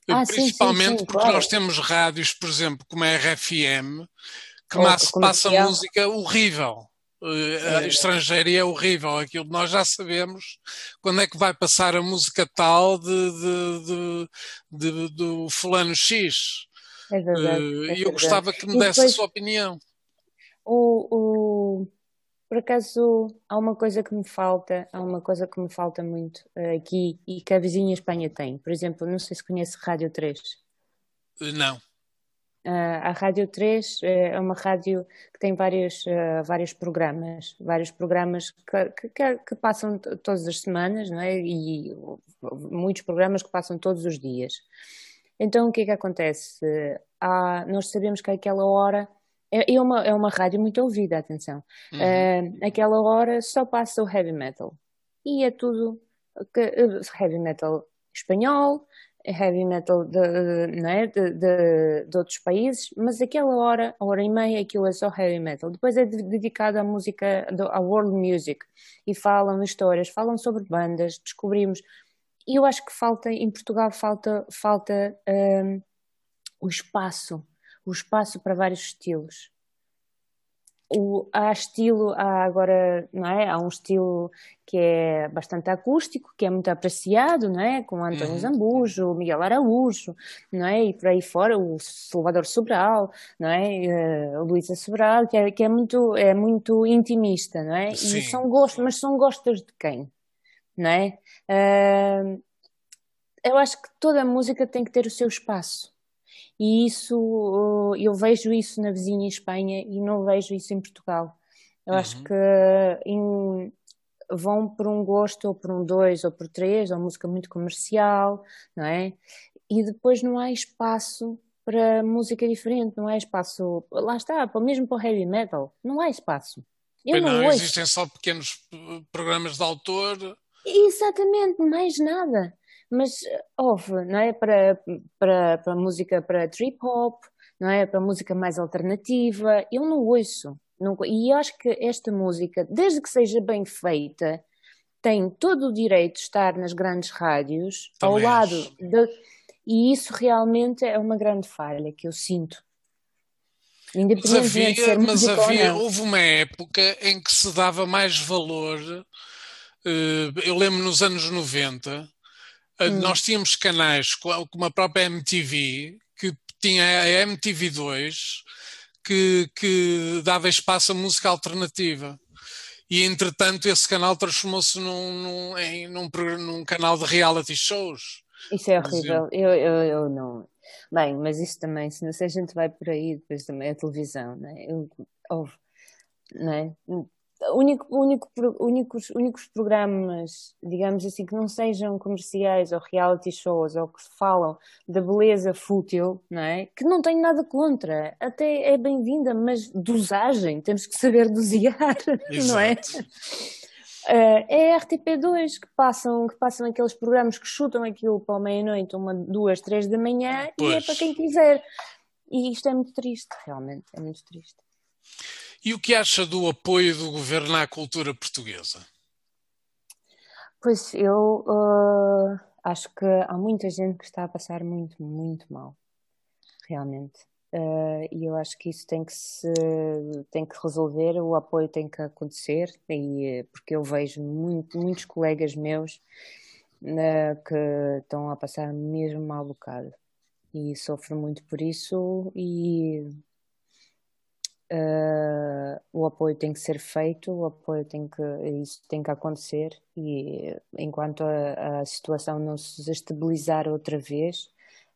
Ah, Principalmente sim, sim, sim, porque claro. nós temos rádios, por exemplo, como a RFM, que mas, passa música horrível. Uh, é. estrangeira é horrível, aquilo nós já sabemos quando é que vai passar a música tal de, de, do fulano X. É verdade. Uh, é e eu gostava que me desse depois, a sua opinião. O, o, por acaso há uma coisa que me falta, há uma coisa que me falta muito uh, aqui e que a vizinha Espanha tem. Por exemplo, não sei se conhece Rádio 3. Não. Uh, a Rádio 3 uh, é uma rádio que tem vários, uh, vários programas, vários programas que, que, que, passam todas as semanas, não é? E muitos programas que passam todos os dias. Então, o que é que acontece? Há, nós sabemos que aquela hora é, é, uma, é uma rádio muito ouvida, atenção. Uhum. aquela hora só passa o heavy metal. E é tudo que, heavy metal espanhol, heavy metal de, não é? de, de, de, outros países, mas aquela hora, hora e meia, aquilo é só heavy metal. Depois é dedicado à música, à world music, e falam histórias, falam sobre bandas, descobrimos. E eu acho que falta, em Portugal, falta, falta um, o espaço, o espaço para vários estilos o, há estilo, há agora, não é? Há um estilo que é bastante acústico, que é muito apreciado, não é? Com António uhum. Zambujo, Miguel Araújo, não é? E por aí fora, o Salvador Sobral, não é? Uh, Luísa Sobral, que é, que é muito, é muito intimista, não é? Sim. E são gostos, mas são gostos de quem? Não é? Uh, eu acho que toda a música tem que ter o seu espaço e isso, eu vejo isso na vizinha Espanha e não vejo isso em Portugal. Eu uhum. acho que em, vão por um gosto, ou por um dois, ou por três, ou música muito comercial, não é? E depois não há espaço para música diferente, não há espaço, lá está, mesmo para o heavy metal, não há espaço. Eu não, não existem só pequenos eh, programas de autor. Exatamente, mais nada mas houve, não é? Para, para, para música para trip hop, não é? Para música mais alternativa, eu não ouço. Não, e acho que esta música, desde que seja bem feita, tem todo o direito de estar nas grandes rádios, Também ao lado de, e isso realmente é uma grande falha que eu sinto. Mas havia, mas havia houve uma época em que se dava mais valor. Eh, eu lembro nos anos 90 Hum. Nós tínhamos canais como a própria MTV, que tinha a MTV2, que, que dava espaço à música alternativa. e entretanto esse canal transformou-se num, num, em, num, num, canal de reality shows. Isso é horrível. Eu, eu, eu não. Bem, mas isso também, se, se a gente vai por aí, depois também a televisão, não é? Eu, oh, não é? Único, único, únicos, únicos programas, digamos assim, que não sejam comerciais ou reality shows ou que falam da beleza fútil, não é? Que não tenho nada contra, até é bem-vinda, mas dosagem, temos que saber dosear, Exato. não é? Uh, é a RTP2 que passam, que passam aqueles programas que chutam aquilo para a meia-noite, uma, duas, três da manhã, pois. e é para quem quiser. E isto é muito triste, realmente, é muito triste. E o que acha do apoio do governo à cultura portuguesa? Pois eu uh, acho que há muita gente que está a passar muito, muito mal, realmente. Uh, e eu acho que isso tem que se tem que resolver, o apoio tem que acontecer, e, porque eu vejo muito, muitos colegas meus uh, que estão a passar mesmo mal bocado e sofro muito por isso e Uh, o apoio tem que ser feito, o apoio tem que, isso tem que acontecer e enquanto a, a situação não se estabilizar outra vez,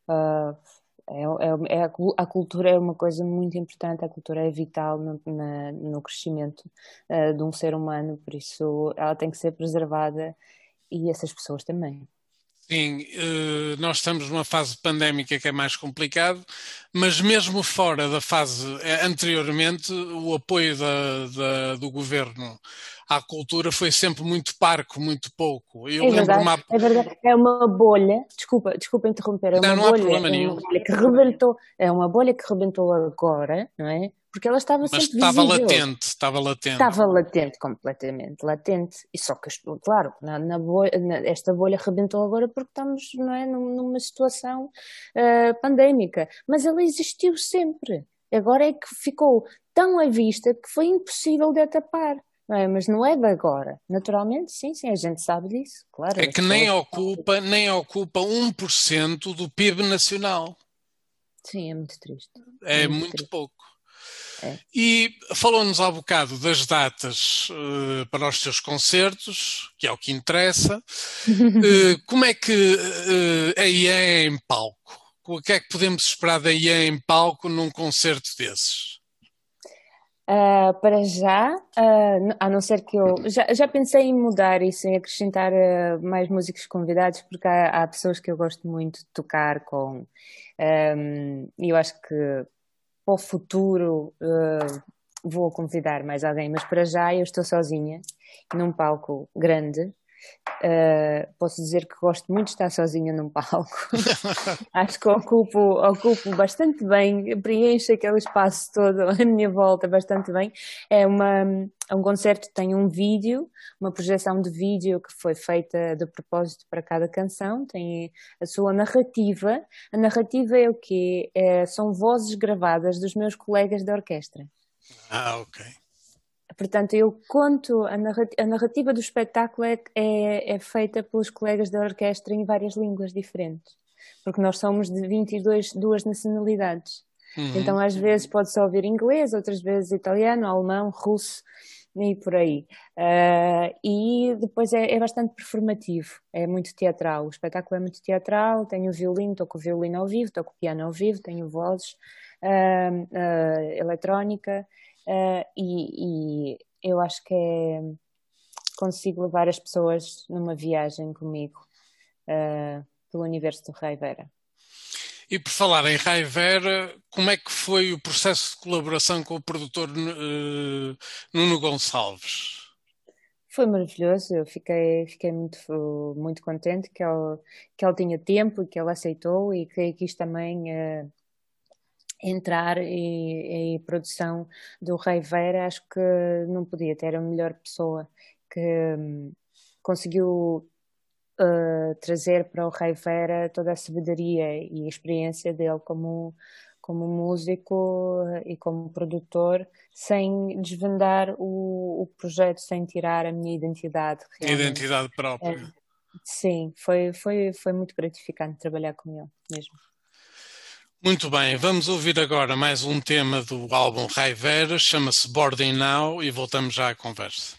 uh, é, é, é a, cultura é uma coisa muito importante, a cultura é vital no, na, no crescimento uh, de um ser humano, por isso ela tem que ser preservada e essas pessoas também. Sim, eh, nós estamos numa fase pandémica que é mais complicado, mas mesmo fora da fase eh, anteriormente, o apoio da, da, do governo à cultura foi sempre muito parco, muito pouco. Eu é, verdade, uma... é verdade, é uma bolha, desculpa, desculpa interromper, é uma não, não bolha, é uma bolha que rebentou, é uma bolha que rebentou agora, não é? Porque ela estava Mas sempre estava visível. latente, estava latente. Estava latente, completamente latente. E só que, claro, na, na bolha, na, esta bolha rebentou agora porque estamos não é, numa situação uh, pandémica. Mas ela existiu sempre. Agora é que ficou tão à vista que foi impossível de tapar. Não é? Mas não é de agora. Naturalmente, sim, sim, a gente sabe disso, claro. É que nem ocupa, nem ocupa 1% do PIB nacional. Sim, é muito triste. É, é muito, muito pouco. É. E falou-nos há bocado das datas uh, para os seus concertos, que é o que interessa. uh, como é que uh, a IE é em palco? O que é que podemos esperar da IE em palco num concerto desses? Uh, para já, uh, a não ser que eu. Já, já pensei em mudar isso, em acrescentar uh, mais músicos convidados, porque há, há, pessoas que eu gosto muito de tocar com. Um, e eu acho que para o futuro uh, vou convidar mais alguém, mas para já eu estou sozinha num palco grande. Uh, posso dizer que gosto muito de estar sozinha num palco. Acho que ocupo, ocupo bastante bem, preencho aquele espaço todo à minha volta bastante bem. É, uma, é um concerto que tem um vídeo, uma projeção de vídeo que foi feita de propósito para cada canção, tem a sua narrativa. A narrativa é o quê? É, são vozes gravadas dos meus colegas da orquestra. Ah, ok. Portanto, eu conto, a narrativa, a narrativa do espetáculo é, é, é, feita pelos colegas da orquestra em várias línguas diferentes, porque nós somos de 22 duas nacionalidades. Uhum. Então, às vezes pode-se ouvir inglês, outras vezes italiano, alemão, russo e por aí. Uh, e depois é, é, bastante performativo, é muito teatral. O espetáculo é muito teatral, tenho o violino, estou com o violino ao vivo, estou com o piano ao vivo, tenho vozes, uh, uh, eletrónica uh, e, e, eu acho que é, consigo levar as pessoas numa viagem comigo uh, pelo universo do Raiveira. E por falar em Raiveira, como é que foi o processo de colaboração com o produtor uh, Nuno Gonçalves? Foi maravilhoso, eu fiquei, fiquei muito, muito contente que ele, que ele tinha tempo e que ele aceitou e que quis também uh, entrar e, e produção do Rei Vera, acho que não podia ter a melhor pessoa que um, conseguiu uh, trazer para o Rei Vera toda a sabedoria e a experiência dele como, como músico e como produtor, sem desvendar o, o projeto, sem tirar a minha identidade. Realmente. Identidade própria. É, sim, foi, foi, foi muito gratificante trabalhar com ele mesmo. Muito bem, vamos ouvir agora mais um tema do álbum Raivera, chama-se Boarding Now e voltamos já à conversa.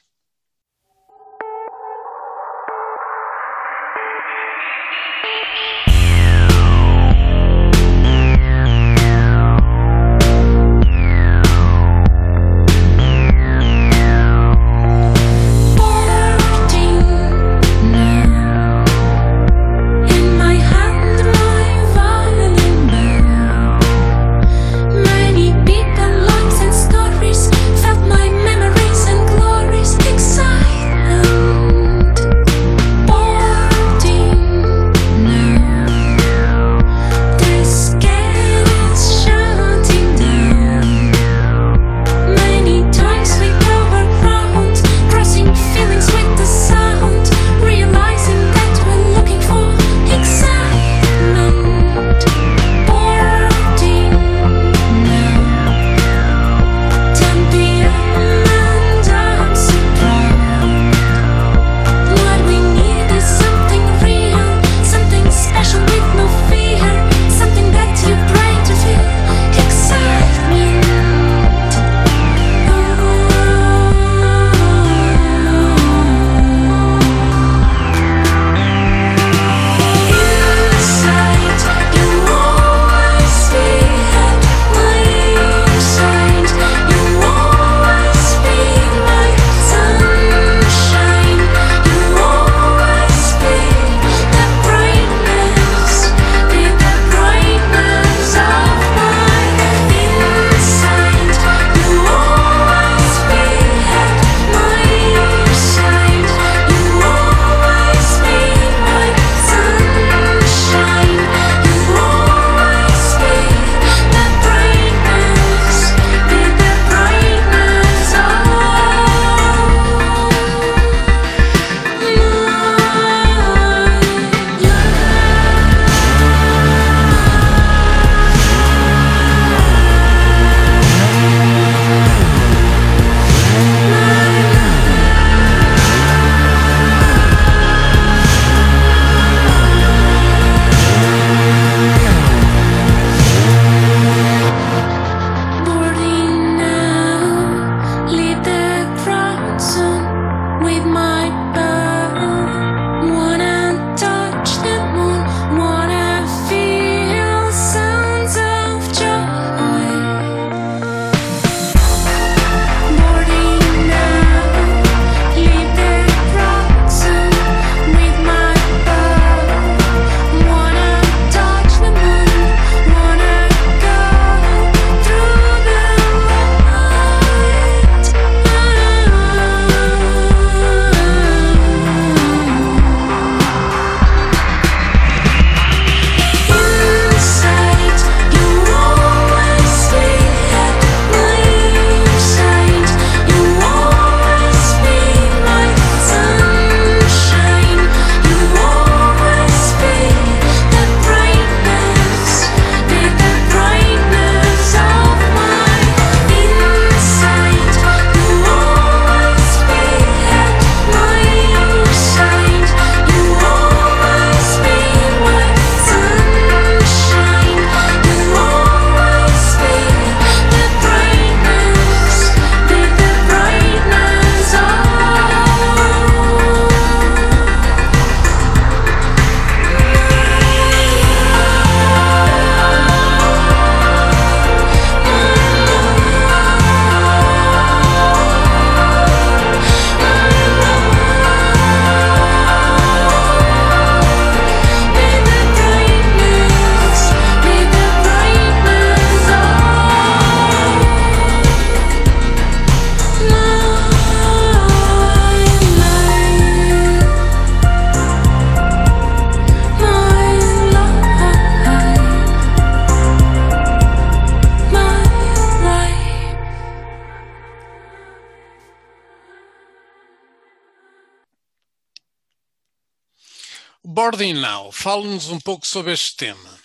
Boarding Now, fale-nos um pouco sobre este tema.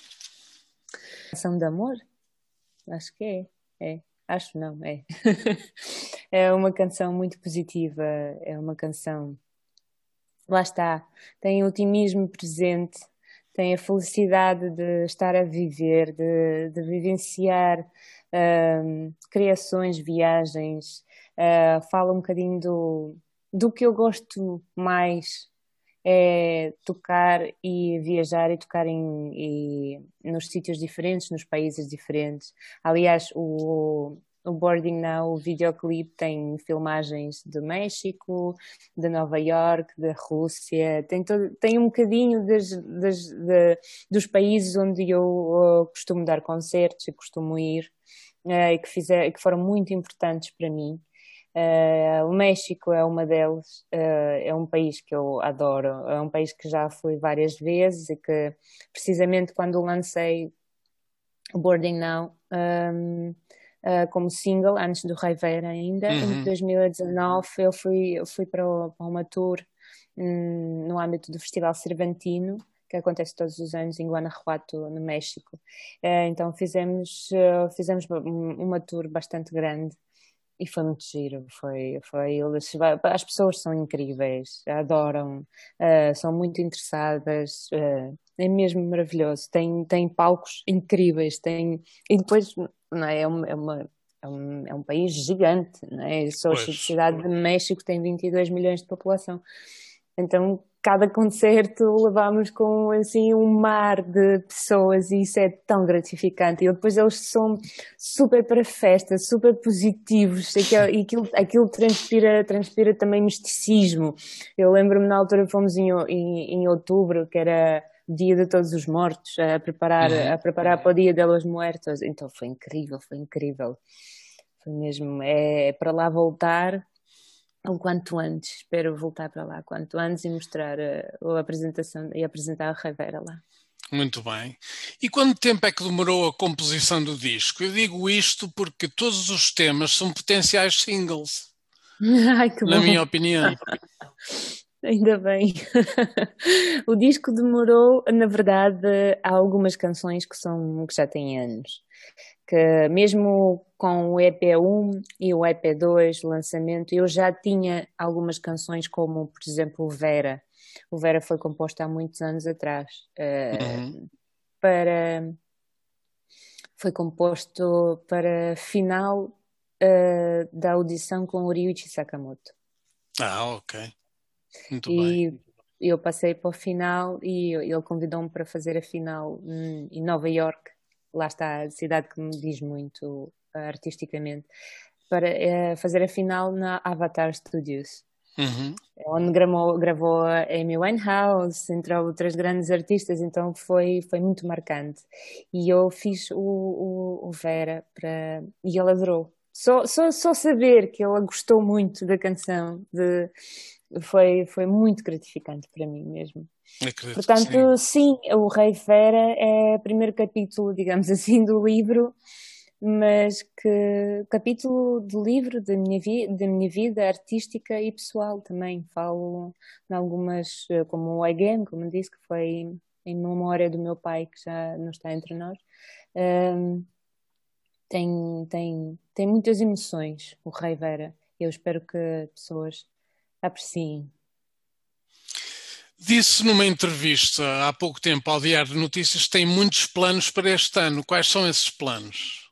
Canção de amor? Acho que é. É. Acho não, é. é uma canção muito positiva, é uma canção. Lá está, tem otimismo presente, tem a felicidade de estar a viver, de, de vivenciar um, criações, viagens, uh, fala um bocadinho do, do que eu gosto mais é tocar e viajar e tocar em, e, nos sítios diferentes, nos países diferentes. Aliás, o, o Boarding Now, o videoclipe tem filmagens de México, de Nova York, da Rússia, tem, todo, tem um bocadinho das, das, de, dos países onde eu uh, costumo dar concertos e costumo ir, uh, e que, fizer, que foram muito importantes para mim. Uh, o México é uma delas, uh, é um país que eu adoro, é um país que já fui várias vezes e que, precisamente quando lancei Boarding Now um, uh, eh, como single, antes do Rivera ainda, uhum. em 2019, eu fui, eu fui para, para uma tour um, no âmbito do Festival Cervantino, que acontece todos os anos em Guanajuato, no México. então fizemos, fizemos uma tour bastante grande e foi muito giro, foi, foi, as pessoas são incríveis, adoram, uh, são muito interessadas, uh, é mesmo maravilhoso, tem, tem palcos incríveis, tem, e depois não é, é, uma, é, uma, é, um, é um país gigante, não é? Só a cidade de México tem 22 milhões de população, então cada concerto levámos com assim um mar de pessoas e isso é tão gratificante. E depois eles são super para festa, super positivos e aquilo, aquilo transpira, transpira também misticismo. Eu lembro-me na altura fomos em, em, em outubro, que era Dia de Todos os Mortos, a preparar, uhum. a preparar para o Dia de los Muertos. Então foi incrível, foi incrível. Foi mesmo, é para lá voltar o quanto antes. Espero voltar para lá quanto antes e mostrar uh, a apresentação e apresentar a Rivera lá. Muito bem. E quanto tempo é que demorou a composição do disco? Eu digo isto porque todos os temas são potenciais singles. Ai, que na bom. minha opinião. Ainda bem. o disco demorou, na verdade, há algumas canções que são que já têm anos que mesmo com o EP1 e o EP2 lançamento, eu já tinha algumas canções como, por exemplo, o Vera. O Vera foi composto há muitos anos atrás. Uh, para foi composto para final uh, da audição com o Ryuichi Sakamoto. Ah, ok. Muito e bem. eu passei para o final e ele convidou-me para fazer a final em Nova York lá está a cidade que me diz muito uh, artisticamente, para uh, fazer a final na Avatar Studios. Uhum. Onde gravou, gravou a Amy Winehouse, entre outras grandes artistas, então foi, foi muito marcante. E eu fiz o, o, o Vera para, e ele adorou. Só, só, só saber que ela gostou muito da canção de, foi, foi muito gratificante para mim mesmo. Acredito Portanto, sim. sim. o Rei Fera é o primeiro capítulo, digamos assim, do livro, mas que capítulo do livro da minha, vi, da minha vida artística e pessoal também. Falo em algumas, como o Again, como disse, que foi em memória do meu pai, que já não está entre nós. Um, tem, tem, tem muitas emoções, o Rei Vera. Eu espero que pessoas apreciem. Disse numa entrevista há pouco tempo ao Diário de Notícias que tem muitos planos para este ano. Quais são esses planos?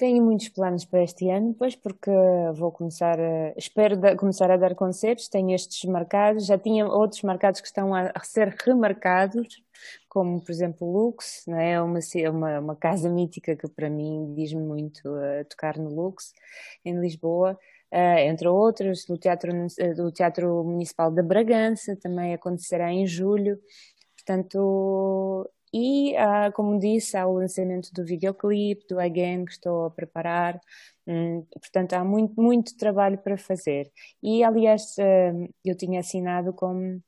Tenho muitos planos para este ano, pois, porque vou começar, a, espero da, começar a dar concertos, tenho estes marcados, já tinha outros marcados que estão a, a ser remarcados, como por exemplo o Lux, não é? uma, uma, uma casa mítica que para mim diz-me muito a tocar no Lux, em Lisboa. Uh, entre outros, do Teatro, do Teatro Municipal de Bragança, também acontecerá em julho. Portanto, e, uh, como disse, há o lançamento do videoclipe, do Again, que estou a preparar. Hum, portanto, há muito, muito trabalho para fazer. E, aliás, uh, eu tinha assinado com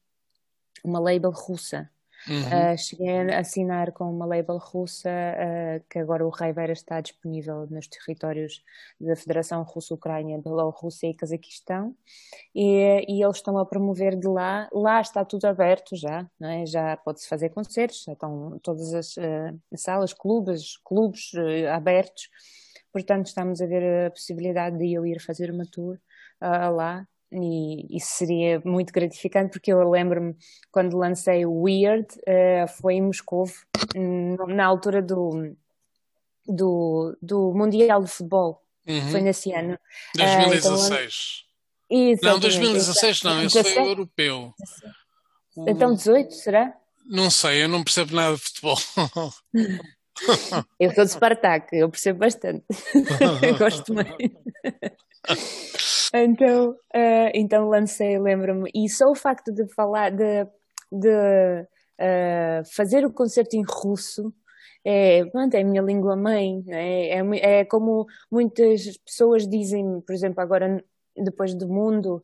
uma label russa. Uhum. Uh, cheguei a assinar com uma label russa, uh, que agora o Raiveira está disponível nos territórios da Federação Russo-Ucrânia, Bielorrússia e Cazaquistão, e, e, eles estão a promover de lá. Lá está tudo aberto já, é? já pode-se fazer concertos, já estão todas as uh, salas, clubes, clubes abertos, portanto estamos a ver a possibilidade de eu ir fazer uma tour lá e isso seria muito gratificante porque eu lembro-me quando lancei o Weird uh, foi em Moscou na altura do, do, do Mundial de Futebol. Uhum. foi nesse ano. 2016 uh, então, não, 2016 não, esse foi europeu. Então 18, será? Não sei, eu não percebo nada de futebol. Eu sou de Spartak, eu percebo bastante. Gosto muito então, uh, então lancei, lembro-me, e só o facto de falar, de, de uh, fazer o concerto em russo, é, pronto, é a minha língua mãe, é, é, é como muitas pessoas dizem, por exemplo, agora depois do mundo,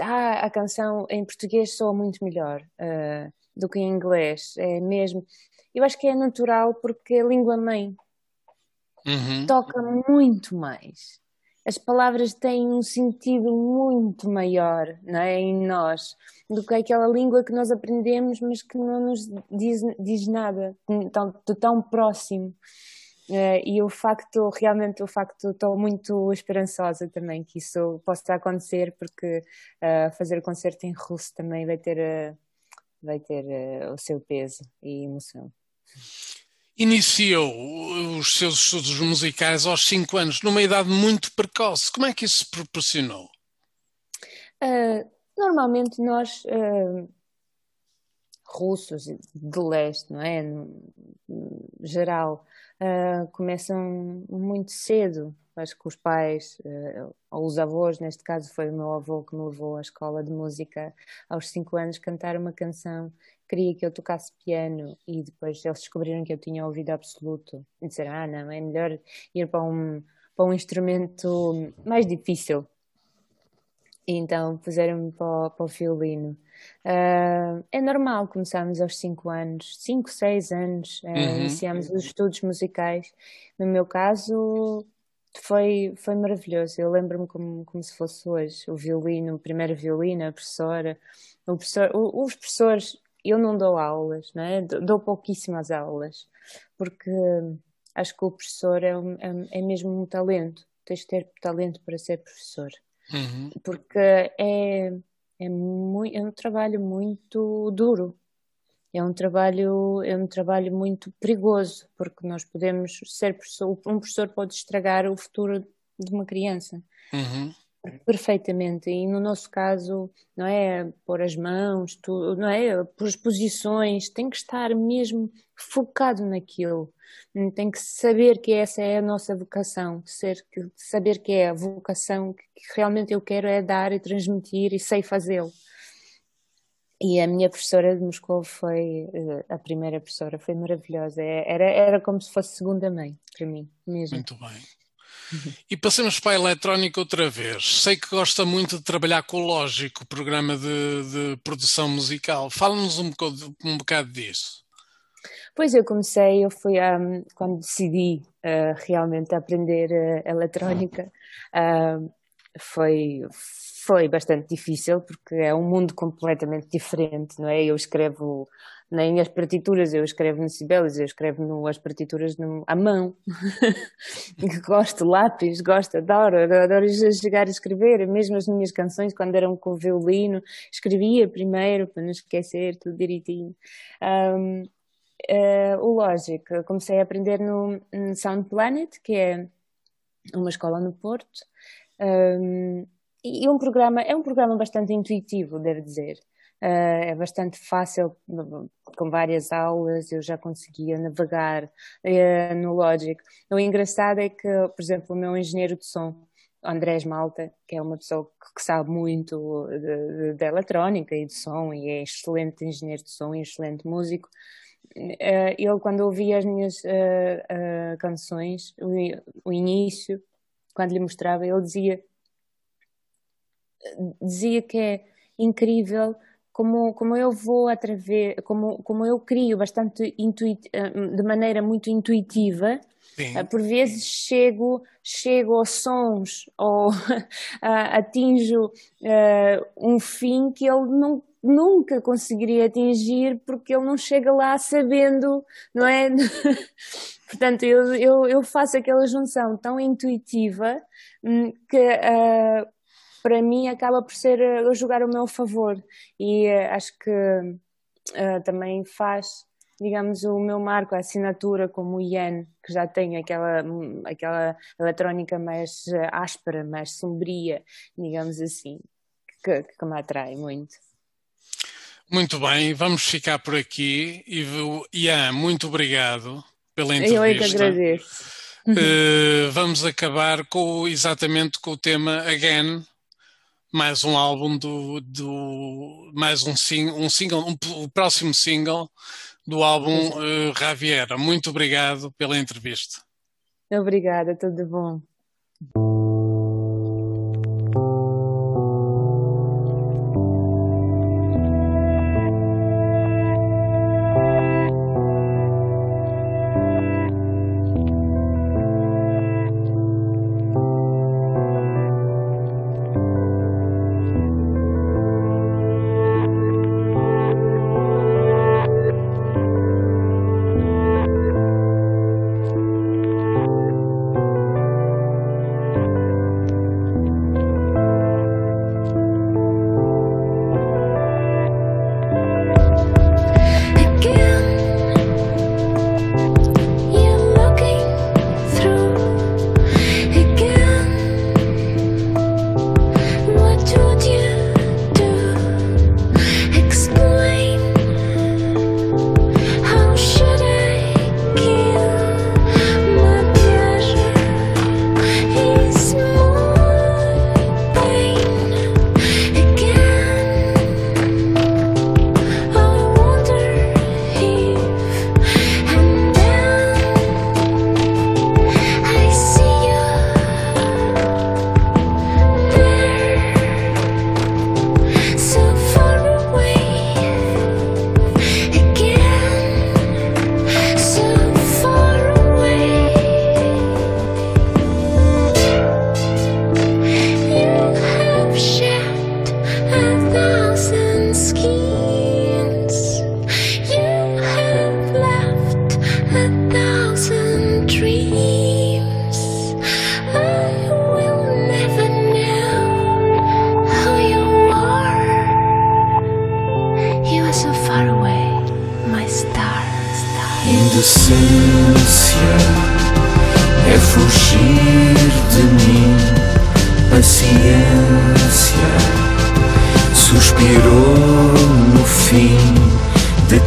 ah, a canção em português soa muito melhor uh, do que em inglês, é mesmo. Eu acho que é natural porque a língua mãe uhum. toca muito mais as palavras têm um sentido muito maior não é, em nós do que aquela língua que nós aprendemos, mas que não nos diz, diz nada tão, tão próximo. Uh, e o facto, realmente, o facto, estou muito esperançosa também que isso possa acontecer, porque uh, fazer concerto em russo também vai ter, uh, vai ter o seu peso e emoção. Iniciou os seus estudos musicais aos 5 anos, numa idade muito precoce. Como é que isso se proporcionou? Uh, normalmente nós, uh, russos de leste, não é? No, geral, uh, começam muito cedo. Acho que os pais, ou os avós, neste caso foi o meu avô que me levou à escola de música aos 5 anos, cantar uma canção queria que eu tocasse piano e depois eles descobriram que eu tinha ouvido absoluto e disseram, ah não, é melhor ir para um, para um instrumento mais difícil. E então puseram-me para, para, o violino. Uh, é normal, começámos aos 5 anos, 5, 6 anos, uh, uhum. iniciámos os estudos musicais. No meu caso, foi, foi maravilhoso. Eu lembro-me como, como se fosse hoje. O violino, o primeiro violino, a professora, o professor, o, os professores eu não dou aulas, não é? Dou pouquíssimas aulas, porque acho que o professor é, um, é, é mesmo um talento. Tens de ter talento para ser professor. Uhum. Porque é, é, muito, é um trabalho muito duro. É um trabalho, é um trabalho muito perigoso, porque nós podemos ser professor, um professor pode estragar o futuro de uma criança. Uhum. Perfeitamente, e no nosso caso, não é pôr as mãos, tu, não é por as posições, tem que estar mesmo focado naquilo, tem que saber que essa é a nossa vocação, ser, saber que é a vocação que realmente eu quero é dar e transmitir e sei fazê-lo. E a minha professora de Moscou foi eh, a primeira professora, foi maravilhosa, é, era, era como se fosse segunda mãe para mim mesmo. Muito bem. E passemos para a eletrónica outra vez. Sei que gosta muito de trabalhar com o Lógico, programa de, de produção musical. Fala-nos um, um bocado disso. Pois eu comecei, eu fui um, quando decidi uh, realmente aprender uh, eletrónica, uh, foi, foi bastante difícil porque é um mundo completamente diferente, não é? Eu escrevo nem as partituras, eu escrevo no Sibelius, eu escrevo no, as partituras no, à mão. gosto, lápis, gosto, adoro, adoro chegar a escrever, mesmo as minhas canções quando eram com violino, escrevia primeiro para não esquecer tudo direitinho. Um, uh, eh, o Logic, comecei a aprender no, no Sound Planet, que é uma escola no Porto, um, e um programa, é um programa bastante intuitivo, devo dizer. Uh, é bastante fácil, com várias aulas, eu já conseguia navegar uh, no Logic. O engraçado é que, por exemplo, o meu engenheiro de som, Andrés Malta, que é uma pessoa que, sabe muito da eletrónica e de som, e é excelente engenheiro de som e excelente músico, uh, ele, quando ouvia as minhas canções, o, o início, quando lhe mostrava, ele dizia dizia que é incrível como, como eu vou através, como, como eu crio bastante intuit, eh, de maneira muito intuitiva, Sim. Eh, por vezes chego, chego aos sons ou atinjo uh, um fim que ele não, nunca conseguiria atingir porque ele não chega lá sabendo, não é? Portanto, eu, eu, eu faço aquela junção tão intuitiva hum, que uh, para mim acaba por ser a jogar o meu favor e uh, acho que uh, também faz digamos, o meu marco, a assinatura como o Ian, que já tem aquela, aquela eletrónica mais áspera, mais sombria, digamos assim, que, que me atrai muito. Muito bem, vamos ficar por aqui. E Ian, muito obrigado pela entrevista. Eu é que agradeço. Uh, vamos acabar com, exatamente com o tema Again, mais um álbum do, do mais um, sing, um single, um, o próximo single do álbum uh, Raviera. Muito obrigado pela entrevista. Obrigada, tudo bom.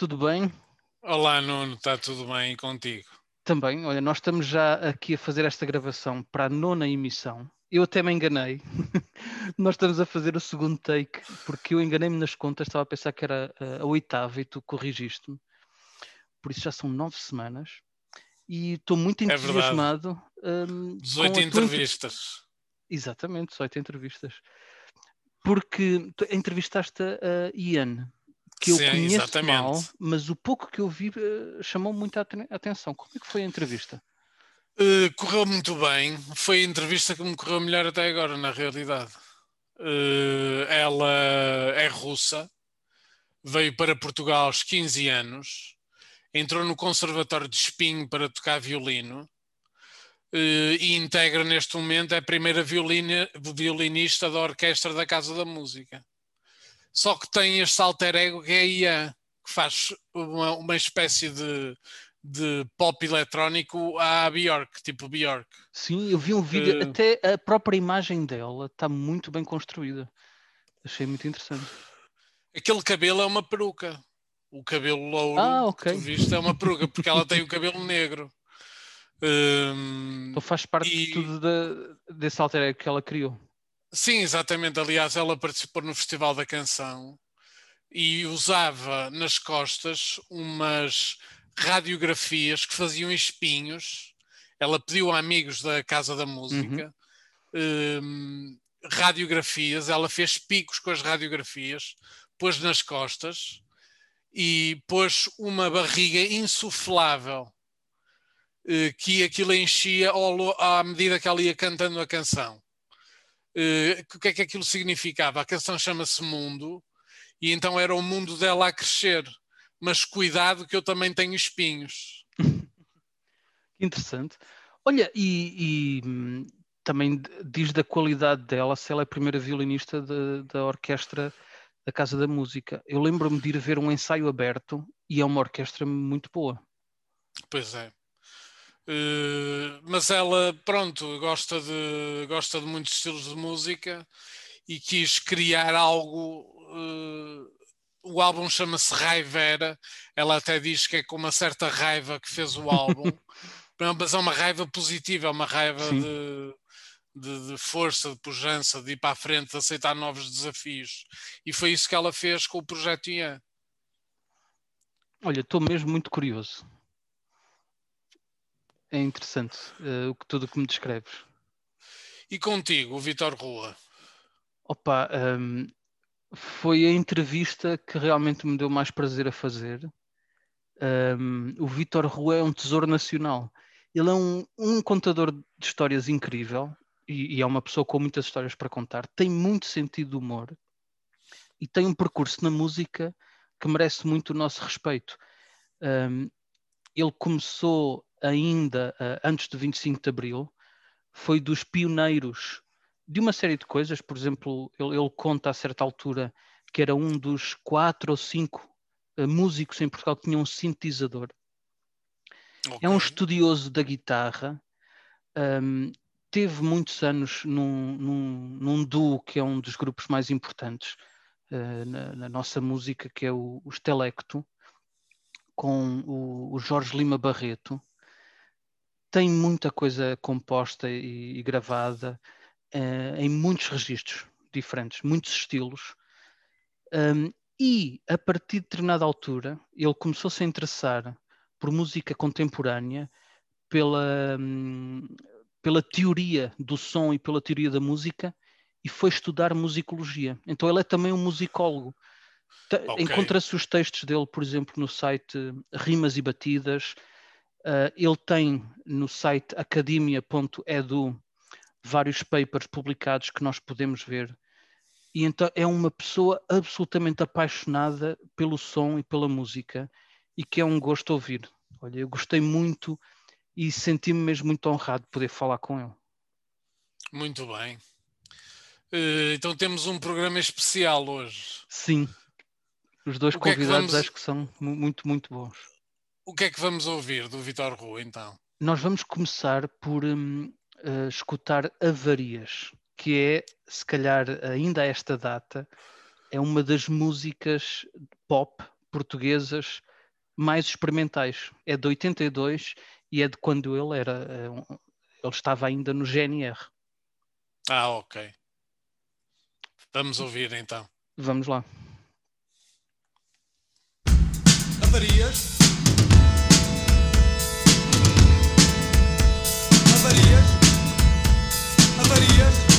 tudo bem? Olá, Nuno, está tudo bem contigo? Também, olha, nós estamos já aqui a fazer esta gravação para a nona emissão. Eu até me enganei. nós estamos a fazer o segundo take, porque eu enganei-me nas contas, estava a pensar que era a, a oitava e tu corrigiste-me. Por isso já são nove semanas e estou muito É entusiasmado. hum, 18 com a tua entrevistas. Exatamente, 18 entrevistas. Porque tu entrevistaste a Ian, que eu Sim, conheço exatamente. mal, mas o pouco que eu vi eh, chamou muita aten- atenção. Como é que foi a entrevista? Uh, correu muito bem. Foi a entrevista que me correu melhor até agora, na realidade. Uh, ela é russa, veio para Portugal aos 15 anos, entrou no Conservatório de Espinho para tocar violino uh, e integra neste momento é a primeira violina- violinista da Orquestra da Casa da Música. Só que tem este alter ego que é a Ian, que faz uma, uma espécie de, de pop eletrónico à Bjork, tipo Bjork. Sim, eu vi um vídeo, até a própria imagem dela está muito bem construída. Achei muito interessante. Aquele cabelo é uma peruca. O cabelo louro Ah, ok. que tu viste é uma peruca, porque ela tem o cabelo negro. Hum, Então faz parte de e- tudo da- desse alter ego que ela criou. Sim, exatamente. Aliás, ela participou no Festival da Canção e usava nas costas umas radiografias que faziam espinhos. Ela pediu a amigos da Casa da Música hum, radiografias. Ela fez picos com as radiografias, pôs nas costas e pôs uma barriga insuflável eh, que aquilo enchia ao à medida que ela ia cantando a canção. Eh, o que é que aquilo significava? A canção chama-se Mundo, e então era o mundo dela a crescer. Mas cuidado que eu também tenho espinhos. Interessante. Olha, e, e, hum, também diz da qualidade dela, se ela é a primeira violinista de- da orquestra da Casa da Música. Eu lembro-me de ir ver um ensaio aberto e é uma orquestra muito boa. Pois é. Eh, mas ela, pronto, gosta de, gosta de muitos estilos de música e quis criar algo. eh, o álbum chama-se Raivera. Ela até diz que é com uma certa raiva que fez o álbum, mas é uma raiva positiva, é uma raiva de, de, de força, de pujança, de ir para a frente, de aceitar novos desafios. E foi isso que ela fez com o projeto Ian. Olha, estou mesmo muito curioso. É interessante que tudo o que me descreves. E contigo, o Vitor Rua. Opa, hum, foi a entrevista que realmente me deu mais prazer a fazer. Hum, o Vítor Roué é um tesouro nacional. Ele é um, um contador de histórias incrível e, e é uma pessoa com muitas histórias para contar. Tem muito sentido de humor e tem um percurso na música que merece muito o nosso respeito. Hum, ele começou ainda ah, antes do 25 de Abril, foi dos pioneiros de uma série de coisas. Por exemplo, ele, ele conta a certa altura que era um dos quatro ou cinco eh, músicos em Portugal que tinham um sintetizador. É um estudioso da guitarra. hum, teve muitos anos num, num, num duo que é um dos grupos mais importantes eh, na, na nossa música, que é o, o Stelecto, com o, o Jorge Lima Barreto. Tem muita coisa composta e, e gravada eh, em muitos registros diferentes, muitos estilos. Um, e a partir de determinada altura, ele começou-se a interessar por música contemporânea, pela, hum, pela teoria do som e pela teoria da música, e foi estudar musicologia. Então ele é também um musicólogo. Ta- Ok. Encontra-se os textos dele, por exemplo, no site Rimas e Batidas. Uh, ele tem no site academia.edu vários papers publicados que nós podemos ver. E então é uma pessoa absolutamente apaixonada pelo som e pela música e que é um gosto ouvir. Olha, eu gostei muito e senti-me mesmo muito honrado de poder falar com ele. Muito bem. Eh, então temos um programa especial hoje. Sim, os dois O que é que convidados vamos- acho que são mu- muito, muito bons. O que é que vamos ouvir do Vitor Rua, então? Nós vamos começar por hum, eh, escutar Avarias, que é, se calhar, ainda a esta data, é uma das músicas pop portuguesas mais experimentais. É de 82 e é de quando ele era, eh, ele estava ainda no GNR. Ah, ok. Vamos ouvir então. Vamos lá. Avarias. Avarias. Avarias.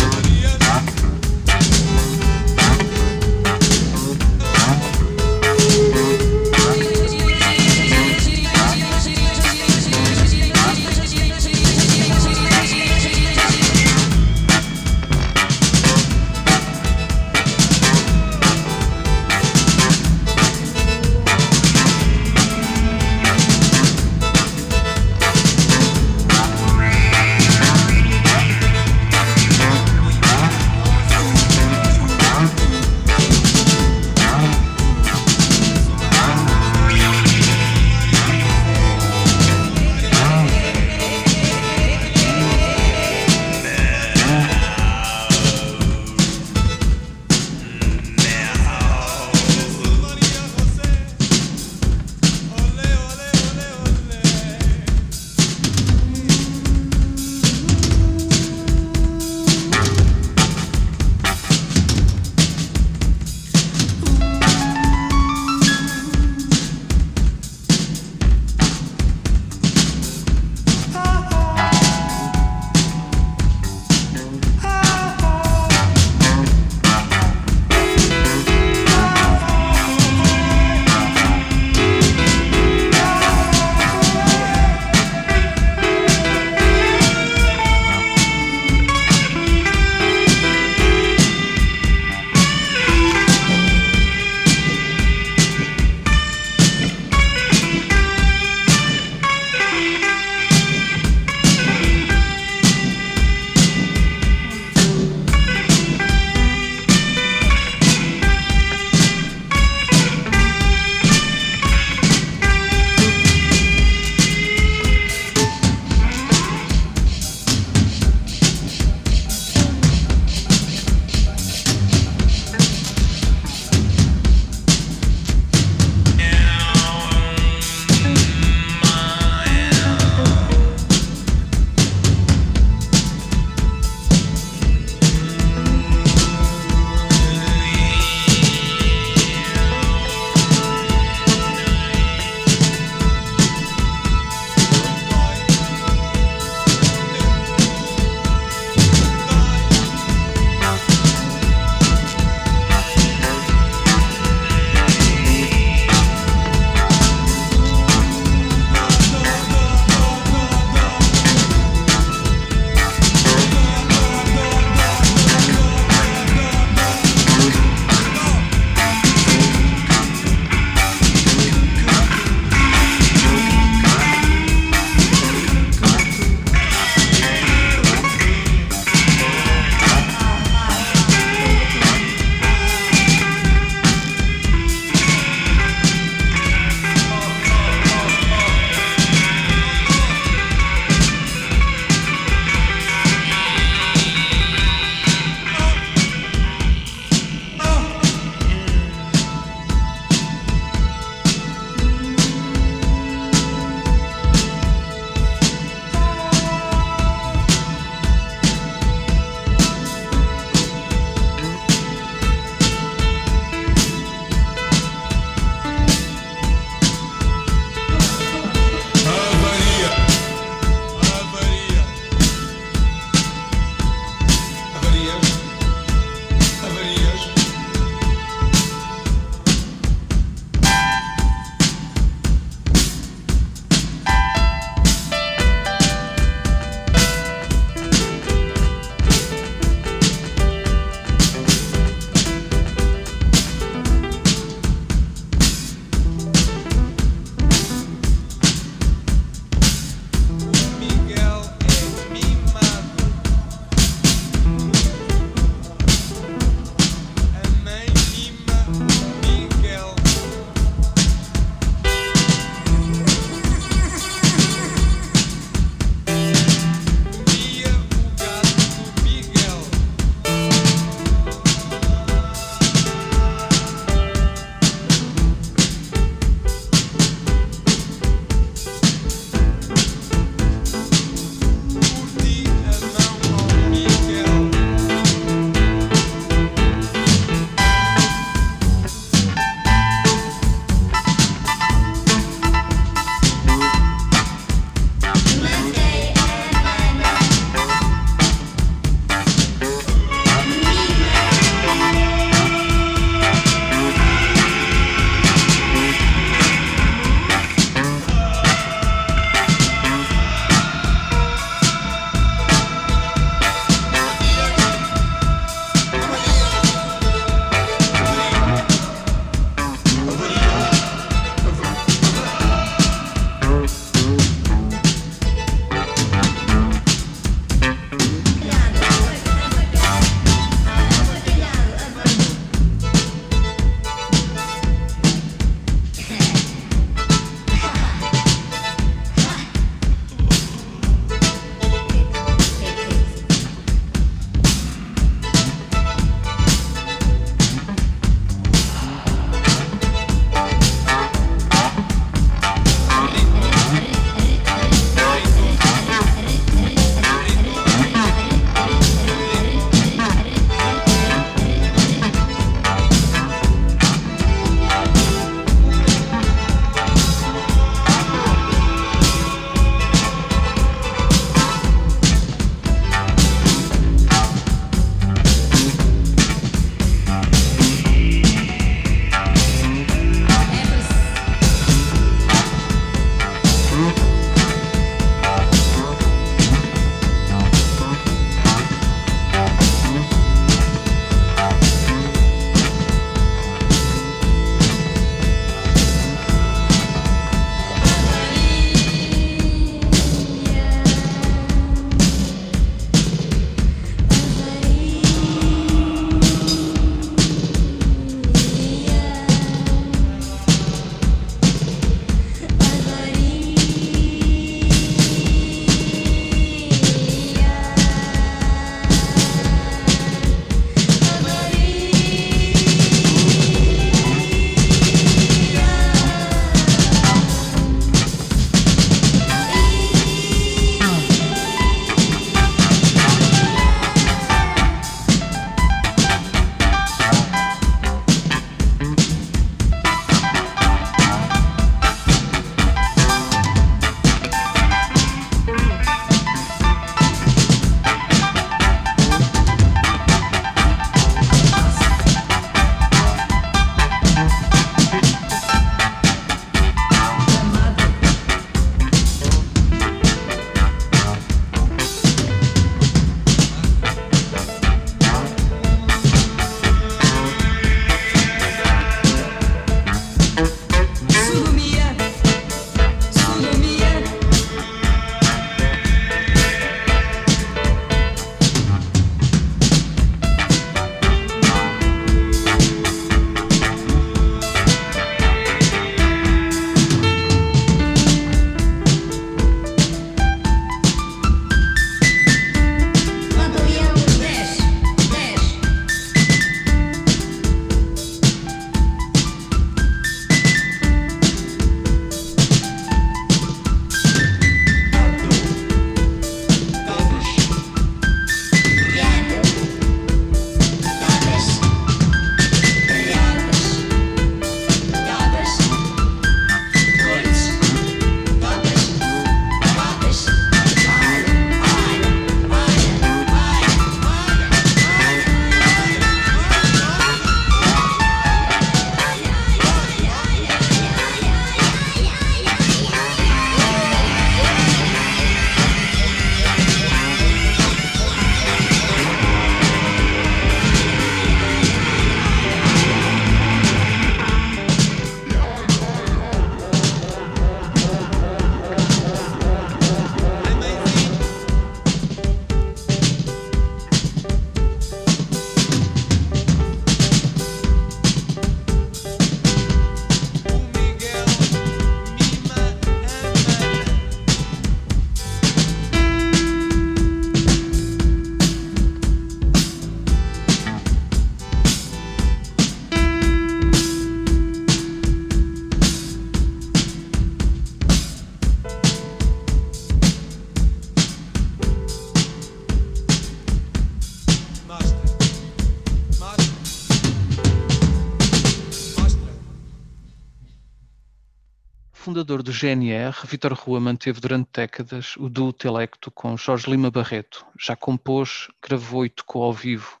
Fundador do GNR, Vítor Rua manteve durante décadas o duo telecto com Jorge Lima Barreto. Já compôs, gravou e tocou ao vivo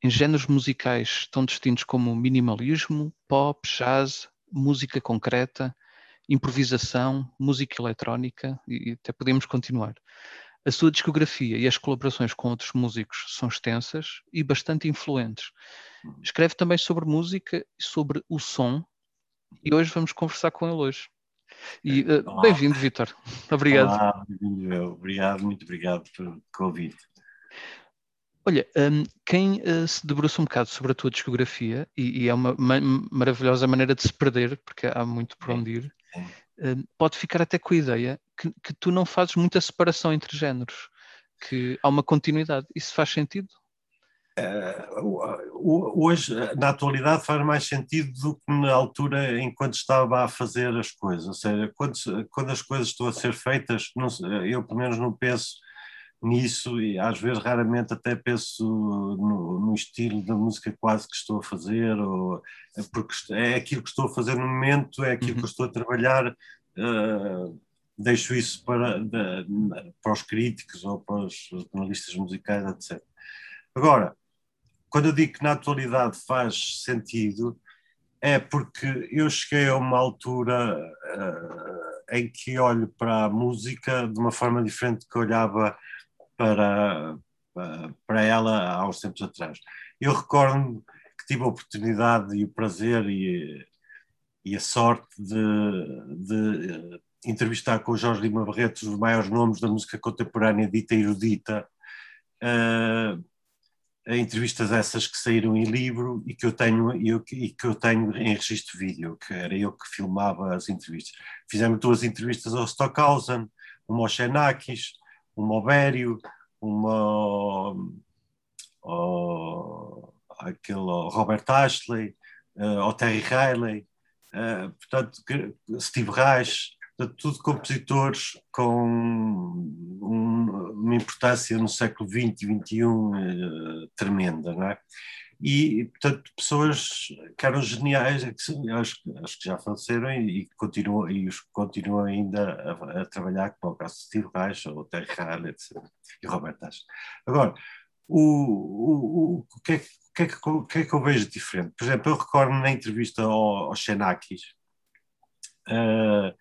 em géneros musicais tão distintos como minimalismo, pop, jazz, música concreta, improvisação, música eletrónica e até podemos continuar. A sua discografia e as colaborações com outros músicos são extensas e bastante influentes. Escreve também sobre música e sobre o som e hoje vamos conversar com ele hoje. E uh, bem-vindo, Vitor. Obrigado. Olá. Obrigado, muito obrigado pelo convite. Olha, um, quem uh, se debruça um bocado sobre a tua discografia, e, e é uma ma maravilhosa maneira de se perder, porque há muito por onde ir, uh, pode ficar até com a ideia que, que, tu não fazes muita separação entre géneros, que há uma continuidade. Isso faz sentido? Uh, hoje, na atualidade, faz mais sentido do que na altura enquanto estava a fazer as coisas. Ou seja, quando, quando as coisas estão a ser feitas, não, eu pelo menos não penso nisso e às vezes raramente até penso no, no, estilo da música quase que estou a fazer ou é porque é aquilo que estou a fazer no momento é aquilo uhum. que estou a trabalhar uh, deixo isso para, de, para os críticos ou para os jornalistas musicais etc agora quando eu digo que na atualidade faz sentido é porque eu cheguei a uma altura uh, em que olho para a música de uma forma diferente que olhava para, para ela há uns tempos atrás. Eu recordo que tive a oportunidade e o prazer e, e a sorte de, de entrevistar com o Jorge Lima Barreto os maiores nomes da música contemporânea dita erudita, uh, entrevistas essas que saíram em livro e que eu tenho eu, e que eu tenho em registro vídeo, que era eu que filmava as entrevistas. Fizemos duas entrevistas ao Stockhausen, uma ao Xenakis, uma ao Bério, uma ao, aquele ao Robert Ashley, uh, ao Terry Riley, uh, portanto, Steve Reich, portanto, tudo compositores com um, uma importância no século XX e XXI uh, tremenda, não é? e, portanto, pessoas que eram geniais, que, acho, acho que já faleceram e, e, continuam, e os continuam ainda a, a trabalhar, como o caso de Steve Reich, ou Terry etc. E Robert Ash. Agora, o, o, o, que é, que, é que, que é que eu vejo diferente? Por exemplo, eu recordo na entrevista ao, ao Xenakis, uh,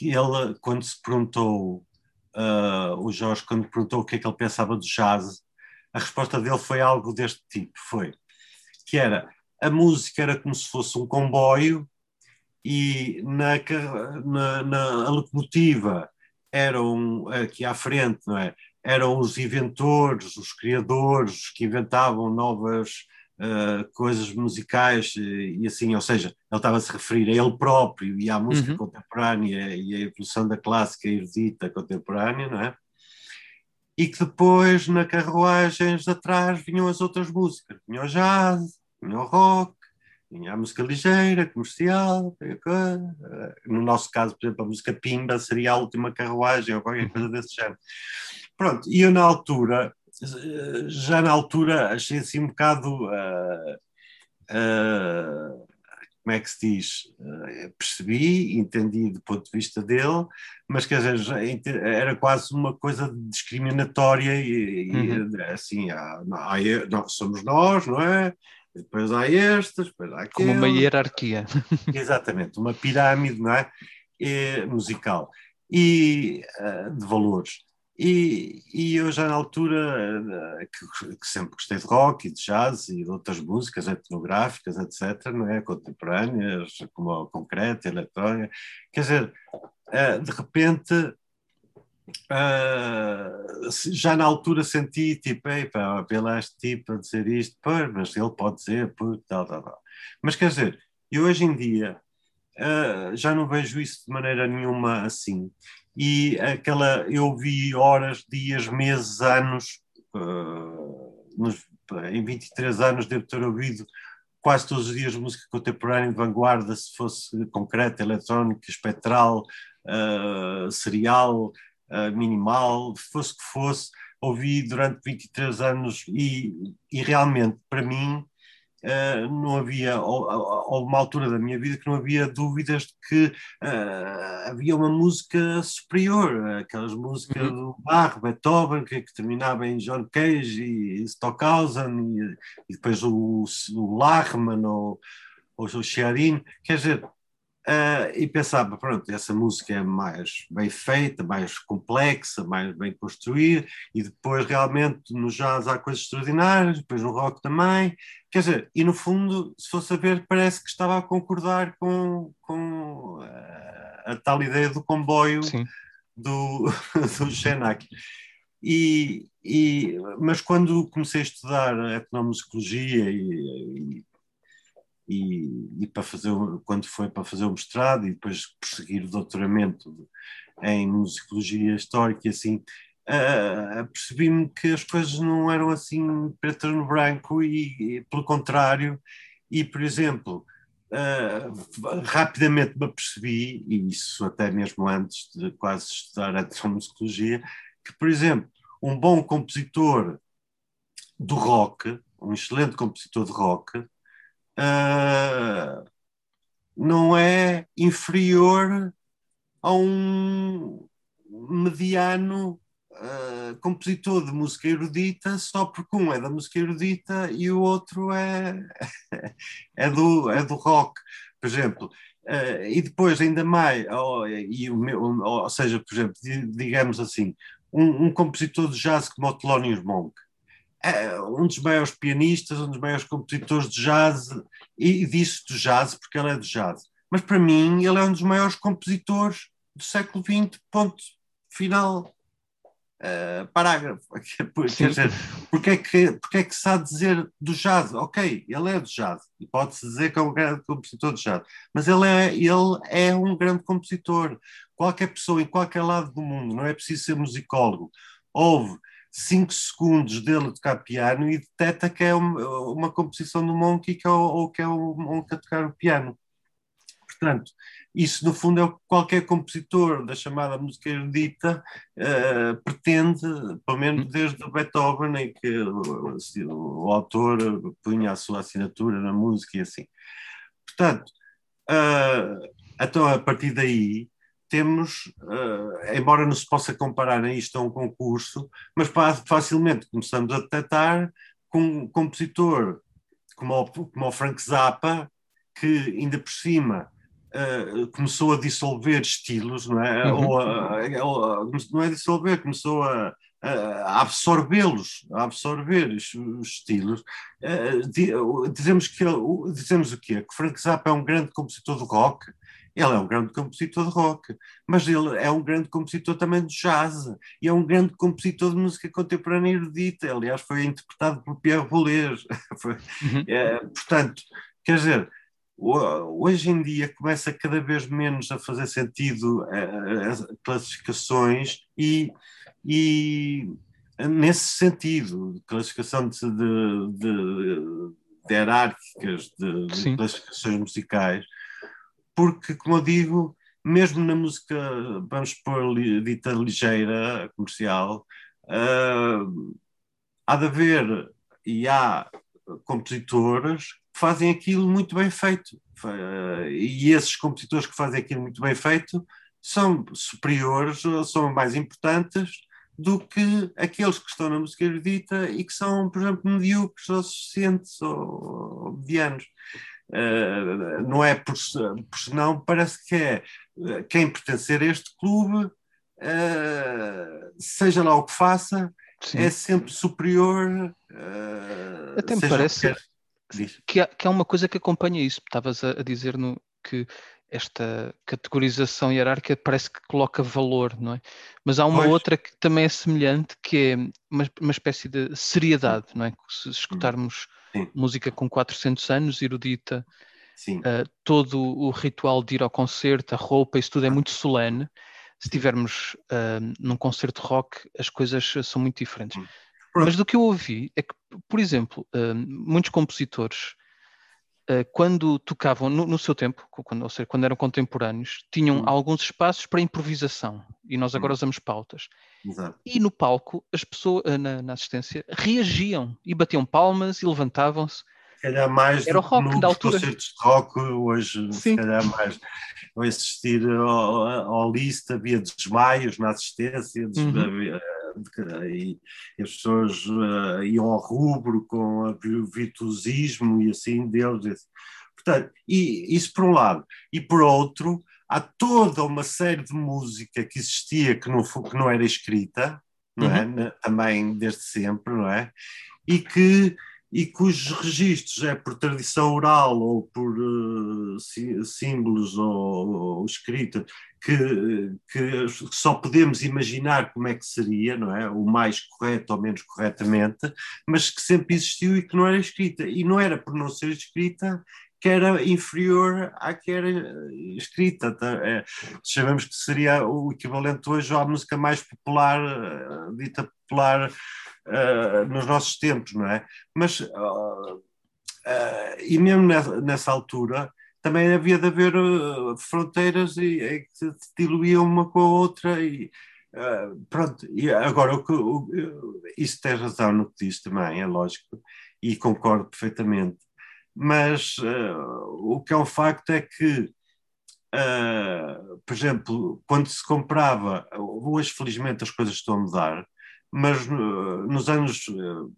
que ele, quando se perguntou, uh, o Jorge, quando perguntou o que é que ele pensava do jazz, a resposta dele foi algo deste tipo, foi que era a música era como se fosse um comboio e na, na, na locomotiva eram aqui à frente, não é? Eram os inventores, os criadores, que inventavam novas uh, coisas musicais e, e, assim, ou seja, ele estava a se referir a ele próprio e à música uhum. contemporânea e à evolução da clássica erudita contemporânea, não é? E que depois, na carruagens atrás, vinham as outras músicas, vinha o jazz, vinha o rock, vinha a música ligeira, comercial, no nosso caso, por exemplo, a música Pimba seria a última carruagem ou qualquer coisa desse género. Pronto, e eu na altura, já na altura achei assim um bocado, uh, uh, como é que se diz, uh, percebi, entendi do ponto de vista dele, mas quer dizer, era quase uma coisa discriminatória e, uhum. e assim, ah, não, somos nós, não é? depois há estas, depois há aquelas. Como uma hierarquia. Exatamente, uma pirâmide não é? é musical e de valores. E, e, eu já na altura, uh, que, que, sempre gostei de rock e de jazz e de outras músicas etnográficas, etc., não é? contemporâneas, como a concreta, a eletrónica, quer dizer, uh, de repente Uh, já na altura senti tipo, pá, pela este tipo a dizer isto, pô, mas ele pode dizer, pô, tal, tal, tal. Mas quer dizer, eu hoje em dia já não vejo isso de maneira nenhuma assim. E aquela, eu vi horas, dias, meses, anos, uh, nos, em 23 anos devo ter ouvido quase todos os dias música contemporânea de vanguarda, se fosse concreta, eletrónica, espectral, uh, serial, uh, minimal, fosse que fosse, ouvi durante 23 anos e, e realmente, para mim, eh, não havia, ou- ou- houve uma altura da minha vida que não havia dúvidas de que eh, havia uma música superior, aquelas músicas Uhum. do Bach, Beethoven, que, que terminava em John Cage e Stockhausen, e, e depois o, o Lachmann ou, ou o Chiarin, quer dizer, eh, e pensava, pronto, essa música é mais bem feita, mais complexa, mais bem construída, e depois realmente no jazz há coisas extraordinárias, depois no rock também, quer dizer, e no fundo, se fosse a ver, parece que estava a concordar com, com eh, a tal ideia do comboio Sim. do, do Schenak. E, e, mas quando comecei a estudar etnomusicologia e, e, e, e para fazer, quando foi para fazer o mestrado e depois prosseguir o doutoramento em musicologia histórica e assim, ah, percebi-me que as coisas não eram assim preto no branco e, e, pelo contrário, e por exemplo, ah, rapidamente me apercebi, e isso até mesmo antes de quase estudar etnomusicologia, que por exemplo, um bom compositor do rock, um excelente compositor de rock, ah, não é inferior a um mediano ah, compositor de música erudita só porque um é da música erudita e o outro é, é, do, é do rock, por exemplo. Ah, e depois, ainda mais, ou, e o meu- ou seja, por exemplo, di- digamos assim, um, um compositor de jazz como o Thelonious Monk, um dos maiores pianistas, um dos maiores compositores de jazz, e disse do jazz porque ele é de jazz. Mas para mim, ele é um dos maiores compositores do século XX, ponto final. eh, parágrafo. Quer dizer, porque é, que, porque é que se há de dizer do jazz? Ok, ele é de jazz, e pode-se dizer que é um grande compositor de jazz, mas ele é, ele é um grande compositor. Qualquer pessoa em qualquer lado do mundo, não é preciso ser musicólogo, ouve cinco segundos dele a tocar piano e detecta que é uma, uma composição do Monk que é, o- ou que é o Monk a tocar o piano. Portanto, isso no fundo é o que qualquer compositor da chamada música erudita eh, pretende, pelo menos desde o Beethoven, em que o, o autor punha a sua assinatura na música e assim. Portanto, ah, então a partir daí temos, ah, embora não se possa comparar a isto a um concurso, mas fa- facilmente começamos a detectar com um compositor como o, como o Frank Zappa, que ainda por cima ah, começou a dissolver estilos, não é? Uhum. Ou a- ou a- não é dissolver, começou a, a absorvê-los, a absorver os, os estilos. Eh, di- dizemos que dizemos o quê? Que Frank Zappa é um grande compositor de rock. Ele é um grande compositor de rock, mas ele é um grande compositor também de jazz e é um grande compositor de música contemporânea erudita. Aliás, foi interpretado por Pierre Boulez. Uhum. eh, portanto, quer dizer, hoje em dia começa cada vez menos a fazer sentido eh, as classificações e, e nesse sentido, de classificação de, de, de- de hierárquicas, de, de classificações musicais, porque, como eu digo, mesmo na música, vamos pôr dita ligeira, comercial, ah, há de haver e há compositores que fazem aquilo muito bem feito. Fa- E esses compositores que fazem aquilo muito bem feito são superiores, são mais importantes do que aqueles que estão na música erudita e que são, por exemplo, medíocres ou suficientes ou, ou medianos. Uh, não é por, por senão, parece que é uh, quem pertencer a este clube, uh, seja lá o que faça, Sim. é sempre superior. Até me parece que há, que há uma coisa que acompanha isso. Estavas a, a dizer no, que esta categorização hierárquica parece que coloca valor, não é? Mas há uma Pois. outra que também é semelhante, que é uma, uma espécie de seriedade, não é? Se escutarmos Sim. música com 400 anos, erudita, Sim, uh, todo o ritual de ir ao concerto, a roupa, isso tudo é muito solene. Se estivermos uh, num concerto rock, as coisas são muito diferentes. Hum. Mas do que eu ouvi é que, por exemplo, uh, muitos compositores, quando tocavam no, no seu tempo, quando, ou seja, quando eram contemporâneos, tinham Hum. alguns espaços para improvisação. E nós agora Hum. usamos pautas. exato. E no palco, as pessoas, uh, na, na assistência, reagiam e batiam palmas e levantavam-se. Se calhar mais Era do que rock nos da altura. concertos de rock hoje, se Sim. calhar mais. Ao assistir ao, ao lista havia desmaios na assistência des- Uhum. havia- e, e as pessoas eh, iam ao rubro com o virtuosismo e assim deles. Portanto, e, isso por um lado. E por outro, há toda uma série de música que existia que não, que não era escrita, não é? Na- também desde sempre, não é? E que e cujos registros é por tradição oral ou por eh, sí- símbolos ou, ou escrita que, que só podemos imaginar como é que seria, não é? O mais correto ou menos corretamente, mas que sempre existiu e que não era escrita. E não era por não ser escrita que era inferior à que era eh, escrita. tá? É, chamamos que seria o equivalente hoje à música mais popular, eh, dita popular eh, nos nossos tempos, não é? Mas, ah, e mesmo nessa, nessa altura, também havia de haver fronteiras e, e se diluíam uma com a outra e pronto, e agora o que, o, isso tem razão no que diz também, é lógico, e concordo perfeitamente, mas o que é um facto é que Uh, por exemplo, quando se comprava, hoje felizmente as coisas estão a mudar, mas uh, nos anos uh,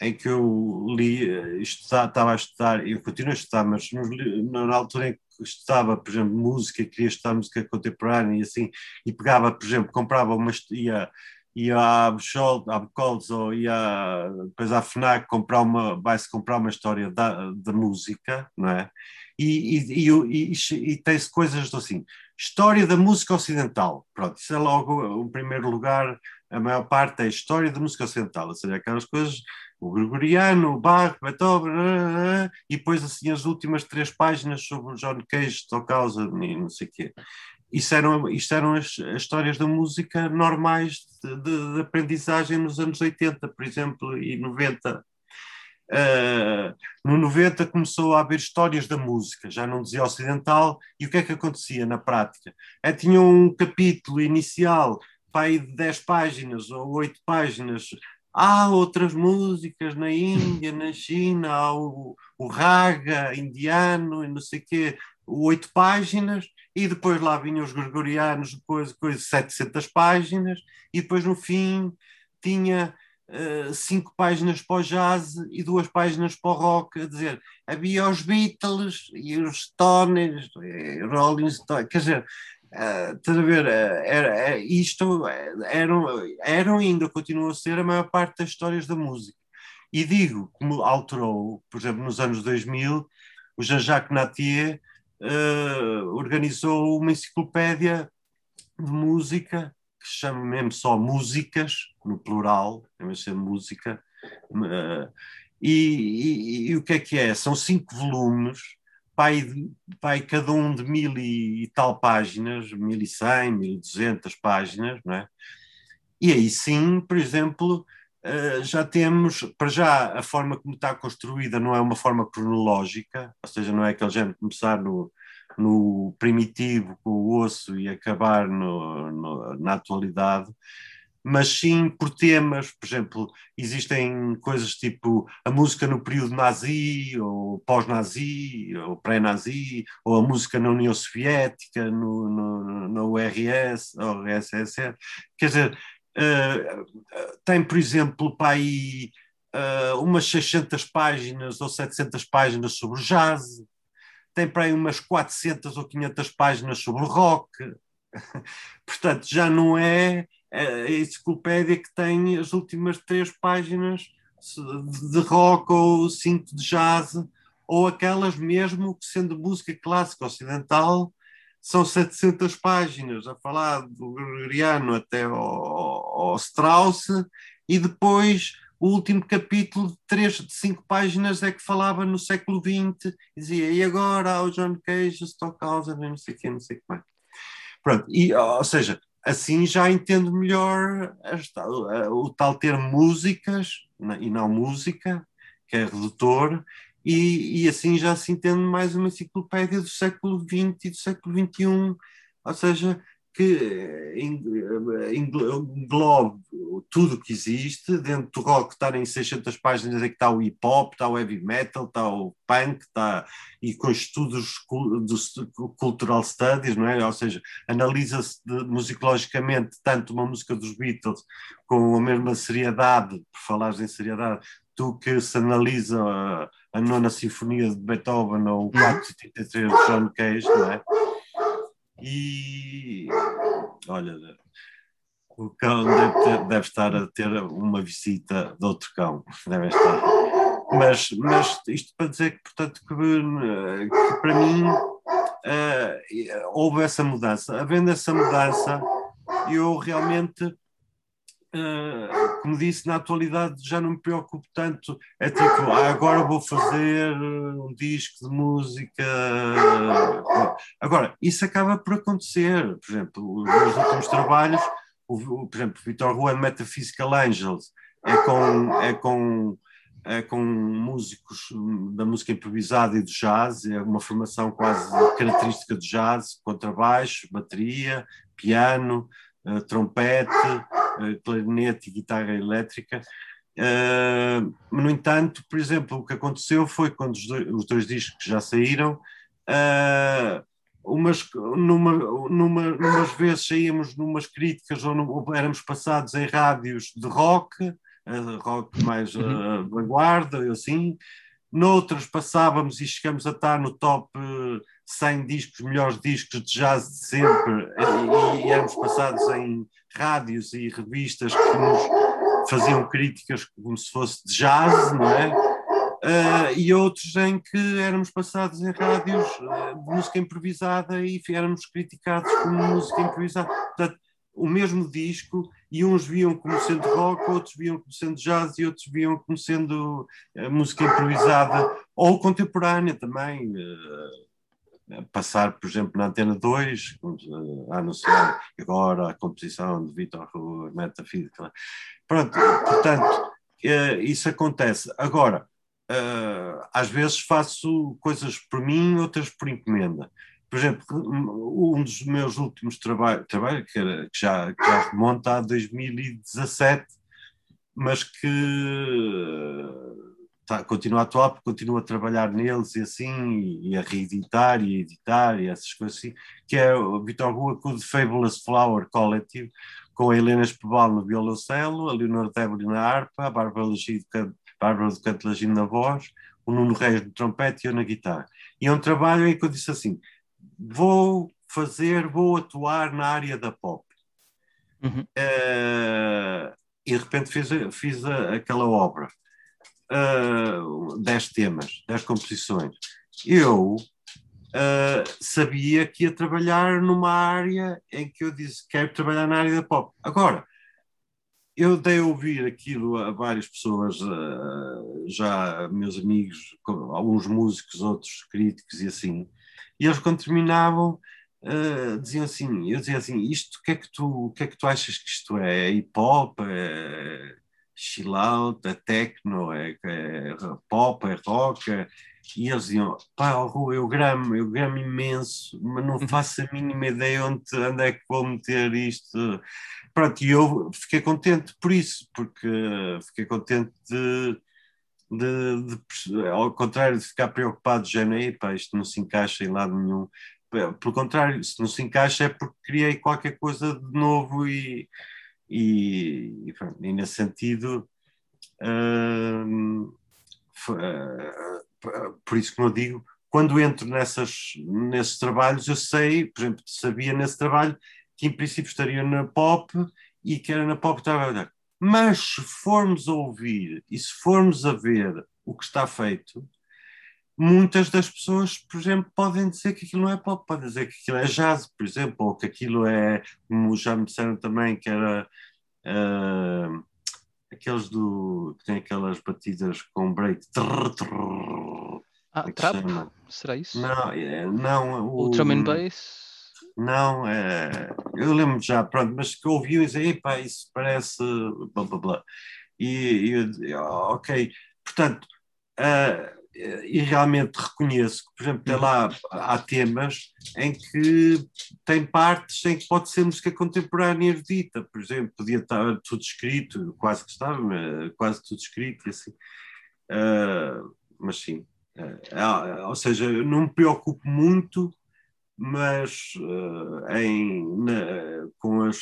em que eu li, estudar, estava a estudar, eu continuo a estudar, mas nos na altura em que estudava, por exemplo, música, queria estudar música contemporânea e assim, e pegava, por exemplo, comprava uma, ia, ia à Buchholz ou ia depois à FNAC comprar uma, vai-se comprar uma história da, da música, não é? E, e, e, e, e tem-se coisas assim, história da música ocidental, pronto, isso é logo o primeiro lugar, a maior parte é história da música ocidental, ou seja, aquelas coisas, o Gregoriano, o Bach, Beethoven, ah, ah, e depois assim as últimas três páginas sobre o John Cage, Stockhausen e não sei o quê. Isso eram, isto eram as, as histórias da música normais de, de- de aprendizagem nos anos 80, por exemplo, e 90. Uh, no 90 começou a haver histórias da música, já não dizia ocidental, e o que é que acontecia na prática? É, tinha um capítulo inicial, aí de 10 páginas ou 8 páginas. Há outras músicas na Índia, na China, há o, o raga indiano e não sei o quê, 8 páginas, e depois lá vinham os gregorianos, coisa, coisa, 700 páginas, e depois no fim tinha eh, cinco páginas para o jazz e duas páginas para o rock, a dizer, havia os Beatles e os Stones, e Rolling Stones, quer dizer, eh, estás a ver, eh, era, eh, isto eh, eram, eram ainda, continuam a ser a maior parte das histórias da música. E digo, como alterou, por exemplo, nos anos 2000, o Jean-Jacques Nattier eh, organizou uma enciclopédia de música que se chama mesmo só músicas, no plural, em vez ser música. eh, e, e- e o que é que é? São cinco volumes, vai, vai cada um de mil e, e tal páginas, mil e cem, mil e duzentas páginas, não é? E aí sim, por exemplo, eh, já temos, para já, a forma como está construída não é uma forma cronológica, ou seja, não é aquele género começar no, no primitivo com o osso e acabar no- no- na atualidade, mas sim por temas, por exemplo, existem coisas tipo a música no período nazi, ou pós-nazi, ou pré-nazi, ou a música na União Soviética, no, no, na URS, ou URSS, quer dizer, eh, tem, por exemplo, para aí eh, umas 600 páginas ou 700 páginas sobre jazz, tem para aí umas 400 ou 500 páginas sobre rock. Portanto, já não é a enciclopédia que tem as últimas três páginas de rock ou cinco de jazz, ou aquelas mesmo que, sendo música clássica ocidental, são 700 páginas a falar do Gregoriano até ao, ao Strauss, e depois o último capítulo de três, de cinco páginas é que falava no século XX, e dizia, e agora há o John Cage, Stockhausen, não sei o que, não sei o que mais. Pronto, e, ou seja, assim já entendo melhor esta- o tal termo músicas e não música, que é redutor, e, e assim já se entende mais uma enciclopédia do século XX e do século XXI, ou seja, que englo- englobe tudo o que existe, dentro do rock está em 600 páginas é que está o hip hop, está o heavy metal, está o punk, está, e com estudos do cultural studies, não é? Ou seja, analisa-se musicologicamente tanto uma música dos Beatles com a mesma seriedade, por falares em seriedade, do que se analisa a, a nona sinfonia de Beethoven ou o 433 de John Cage, não é? E olha, o cão deve, deve estar a ter uma visita de outro cão, deve estar. Mas, mas isto para dizer que, portanto, que, que para mim eh, houve essa mudança. Havendo essa mudança, eu realmente Uh, como disse, na atualidade já não me preocupo tanto. É tipo, ah, agora vou fazer um disco de música. Agora, isso acaba por acontecer. Por exemplo, os meus últimos trabalhos, o, o- por exemplo, Vitor Rua Metaphysical Angels, é com, é com, é com músicos da música improvisada e do jazz, é uma formação quase característica do jazz, contrabaixo, bateria, piano, eh, trompete, eh, clarinete e guitarra elétrica. Eh, no entanto, por exemplo, o que aconteceu foi quando os dois, os dois discos já saíram, umas, numa, numa, numas vezes saíamos numas críticas ou, no- ou éramos passados em rádios de rock, rock mais eh, vanguarda, e assim. Noutras passávamos e chegamos a estar no top 100 discos, melhores discos de jazz de sempre, e, e éramos passados em rádios e revistas que nos faziam críticas como se fosse de jazz, não é? Ah, e outros em que éramos passados em rádios ah, de música improvisada e éramos criticados como música improvisada. Portanto, o mesmo disco, e uns viam como sendo rock, outros viam como sendo jazz e outros viam como sendo ah, música improvisada ou contemporânea também. ah, passar, por exemplo, na Antena 2, como, eh, a anunciar agora a composição de Vitor Rua, Metafísica. Pronto, portanto, eh, isso acontece. Agora, eh, às vezes faço coisas por mim, outras por encomenda. Por exemplo, um dos meus últimos trabalhos, trabalho, que, era- que já, que já remonta a 2017, mas que tá, continua porque continua a trabalhar neles e assim, e, e a reeditar e a editar e essas coisas assim, que é o Vitor Rua com o The Fabulous Flower Collective, com a Helena Espebal no violoncelo, a Leonor Débora na harpa, a Bárbara, Bárbara do Canto Lagido na voz, o Nuno Reis no trompete e eu na guitarra. E é um trabalho em que eu disse assim, vou fazer, vou atuar na área da pop. Uhum. Eh, e de repente fiz, fiz a- aquela obra. Uh, dez temas, dez composições. Eu uh, sabia que ia trabalhar numa área em que eu disse quero trabalhar na área da pop. Agora, eu dei a ouvir aquilo a várias pessoas, uh, já meus amigos, alguns músicos, outros críticos e assim, e eles quando terminavam uh, diziam assim, eu dizia assim, isto, o que é que tu, que é que tu achas que isto é? É hip hop? É chill out, é techno, é, é pop, é rock? É... E eles diziam, pá, oh, eu gramo, eu gramo imenso, mas não faço a mínima ideia onde, onde é que vou meter isto. Pronto, e eu fiquei contente por isso, porque fiquei contente de, de, de ao contrário de ficar preocupado, género, "Ei, pá, isto não se encaixa em lado nenhum. Pelo contrário, se não se encaixa é porque criei qualquer coisa de novo e, e, e, nesse sentido, hum, eh, por isso que eu digo, quando entro nessas, nesses trabalhos, eu sei, por exemplo, sabia nesse trabalho que em princípio estaria na pop e que era na pop que estava a olhar. Mas se formos a ouvir e se formos a ver o que está feito, muitas das pessoas, por exemplo, podem dizer que aquilo não é pop, podem dizer que aquilo é jazz, por exemplo, ou que aquilo é, como já me disseram também, que era ah, aqueles do que têm aquelas batidas com break. Trrr, trrr, Ah, é trap? chama? Será isso? Não, é- não o, O drum and bass? não, é, eu lembro já, pronto, mas que ouviam e diziam, epá, isso parece blá blá blá. E, e eu dizia, "Ah, ok, portanto, ah, e realmente reconheço que, por exemplo, tem Uhum. lá, há temas em que tem partes em que pode ser música contemporânea erudita, por exemplo, podia estar tudo escrito, quase que estava, mas quase tudo escrito e assim. Ah, mas sim, ah, ou seja, não me preocupo muito, mas ah, em, na- com as,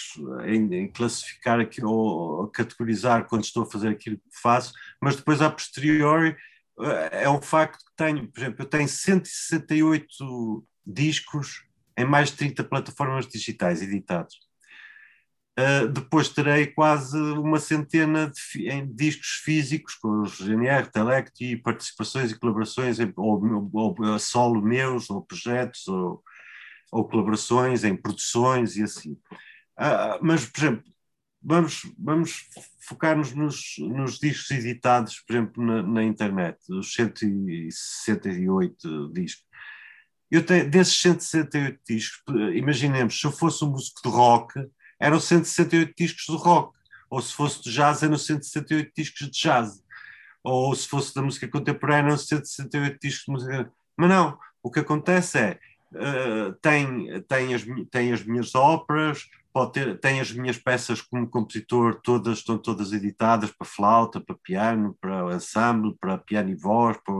em, em classificar aquilo, ou categorizar quando estou a fazer aquilo que faço, mas depois a posteriori é um facto que tenho, por exemplo, eu tenho 168 discos em mais de 30 plataformas digitais editados. Uh, depois terei quase uma centena de em discos físicos com os GNR, Telect e participações e colaborações, em- ou, ou, solo meus, ou projetos, ou, ou colaborações em produções e assim. Ah, mas, por exemplo, vamos, vamos focar-nos nos, nos discos editados, por exemplo, na, na internet, os 168 discos. Eu tenho, desses 168 discos, imaginemos, se eu fosse um músico de rock, eram 168 discos de rock, ou se fosse de jazz, eram 168 discos de jazz, ou se fosse da música contemporânea, eram 168 discos de música. Mas não, o que acontece é, uh, tem, tem, as, tem as minhas óperas, pode ter, tem as minhas peças como compositor, todas estão todas editadas para flauta, para piano, para ensemble, para piano e voz, para,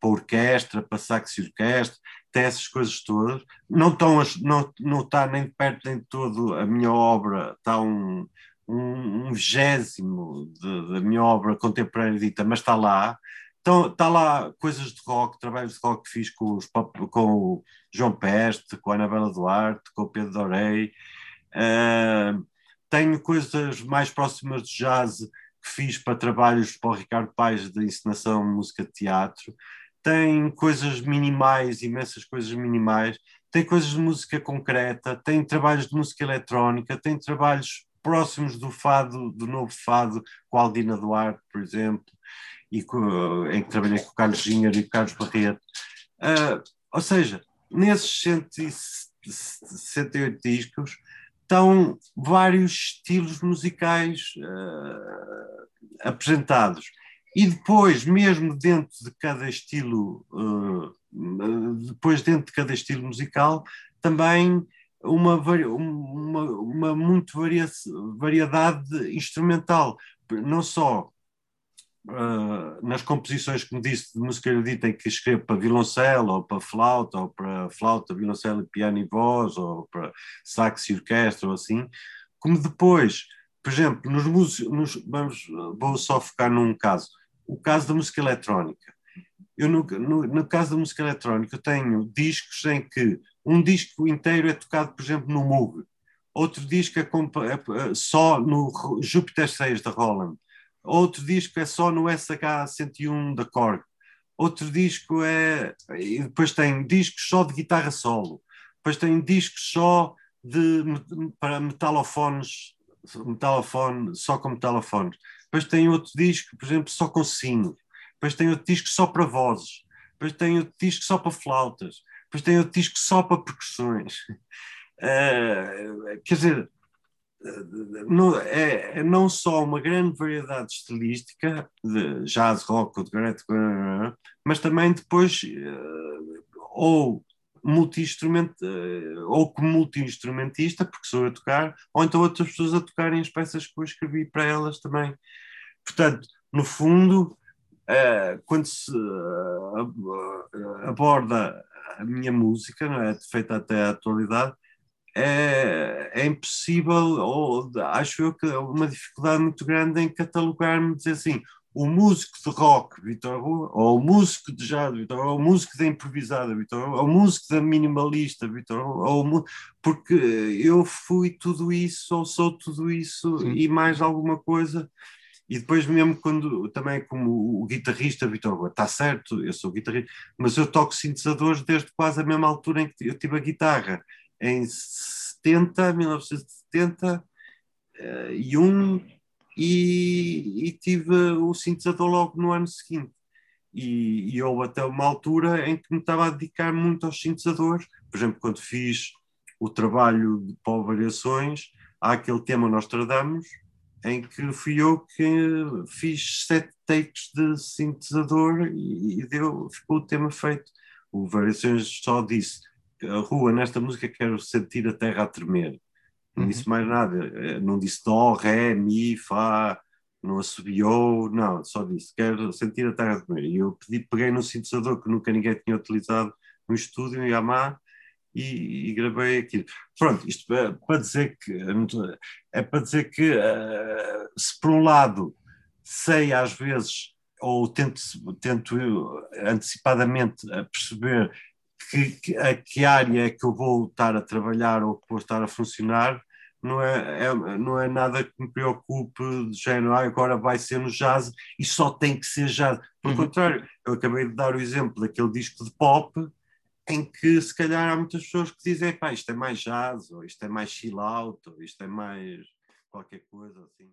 para orquestra, para sax e orquestra, tem essas coisas todas. Não, estão não, não está nem de perto nem de todo a minha obra, está um, um, um vigésimo da minha obra contemporânea dita, mas está lá. Então, está lá coisas de rock, trabalhos de rock que fiz com, os, com o João Peste, com a Anabela Duarte, com o Pedro Dorei. Uh, tenho coisas mais próximas de jazz que fiz para trabalhos para o Ricardo Paes de encenação, música de teatro. Tem coisas minimais, imensas coisas minimais. Tem coisas de música concreta, tem trabalhos de música eletrónica, tem trabalhos próximos do fado, do novo fado, com a Aldina Duarte, por exemplo, e com- em que trabalhei com o Carlos Ginher e o Carlos Barreto. Uh, ou seja, nesses 168 discos, estão vários estilos musicais eh, apresentados. E depois, mesmo dentro de cada estilo, eh, depois dentro de cada estilo musical, também uma, uma, uma muito variedade instrumental, não só Uh, nas composições, como disse, de música erudita, em que escrevo para violoncelo, ou para flauta, ou para flauta, violoncelo, piano e voz, ou para sax e orquestra, ou assim, como depois, por exemplo, nos músicos, vamos, vou só focar num caso, o caso da música eletrónica. Eu, no, no, no caso da música eletrónica, eu tenho discos em que um disco inteiro é tocado, por exemplo, no Moog, outro disco é, é, é só no Júpiter 6 da Roland, outro disco é só no SH101 da Korg, outro disco é. E depois tem discos só de guitarra solo, depois tem discos só de, para metalofones, metalofone, só com metalofones, depois tem outro disco, por exemplo, só com sinos, depois tem outro disco só para vozes, depois tem outro disco só para flautas, depois tem outro disco só para percussões. Uh, quer dizer, não, é, é não só uma grande variedade estilística de jazz, rock, mas também depois uh, ou multi-instrumento uh, ou como multi-instrumentista, porque sou a tocar, ou então outras pessoas a tocarem as peças que eu escrevi para elas também. Portanto, no fundo, uh, quando se aborda a minha música, é? feita até à atualidade, é, é impossível, ou acho eu que é uma dificuldade muito grande em catalogar-me, dizer assim, o músico de rock, Vitor Rua, ou o músico de jazz, Vitor Rua, ou o músico da improvisada, Vitor Rua, ou o músico da minimalista, Vitor Rua, ou porque eu fui tudo isso, ou sou tudo isso Sim. e mais alguma coisa. E depois mesmo quando, também como o guitarrista Vitor Rua, está certo, eu sou guitarrista, mas eu toco sintetizadores desde quase a mesma altura em que eu tive a guitarra em 70, 1970 uh, e e, tive o sintetizador logo no ano seguinte. E, e houve até uma altura em que me estava a dedicar muito aos sintetizadores. Por exemplo, quando fiz o trabalho de Pó Variações, há aquele tema Nostradamus, em que fui eu que fiz sete takes de sintetizador e, e deu, ficou o tema feito. O Variações só disse: a rua, nesta música, quero sentir a terra a tremer. Não Uhum. disse mais nada, eh, não disse dó, ré, mi, fá, não assobiou, não, só disse: quero sentir a terra a tremer. E eu pedi, peguei num sintetizador que nunca ninguém tinha utilizado no estúdio, em Yamaha, e, e gravei aquilo. Pronto, isto é para dizer que é para dizer que eh, se por um lado sei às vezes ou tento, tento eu, antecipadamente a perceber que, que, a que área é que eu vou estar a trabalhar ou que vou estar a funcionar, não é, é- não é nada que me preocupe de género, ah, agora vai ser no jazz e só tem que ser jazz. Pelo Uhum. contrário, eu acabei de dar o exemplo daquele disco de pop em que se calhar há muitas pessoas que dizem, pá, isto é mais jazz, ou isto é mais chill out, ou isto é mais qualquer coisa assim.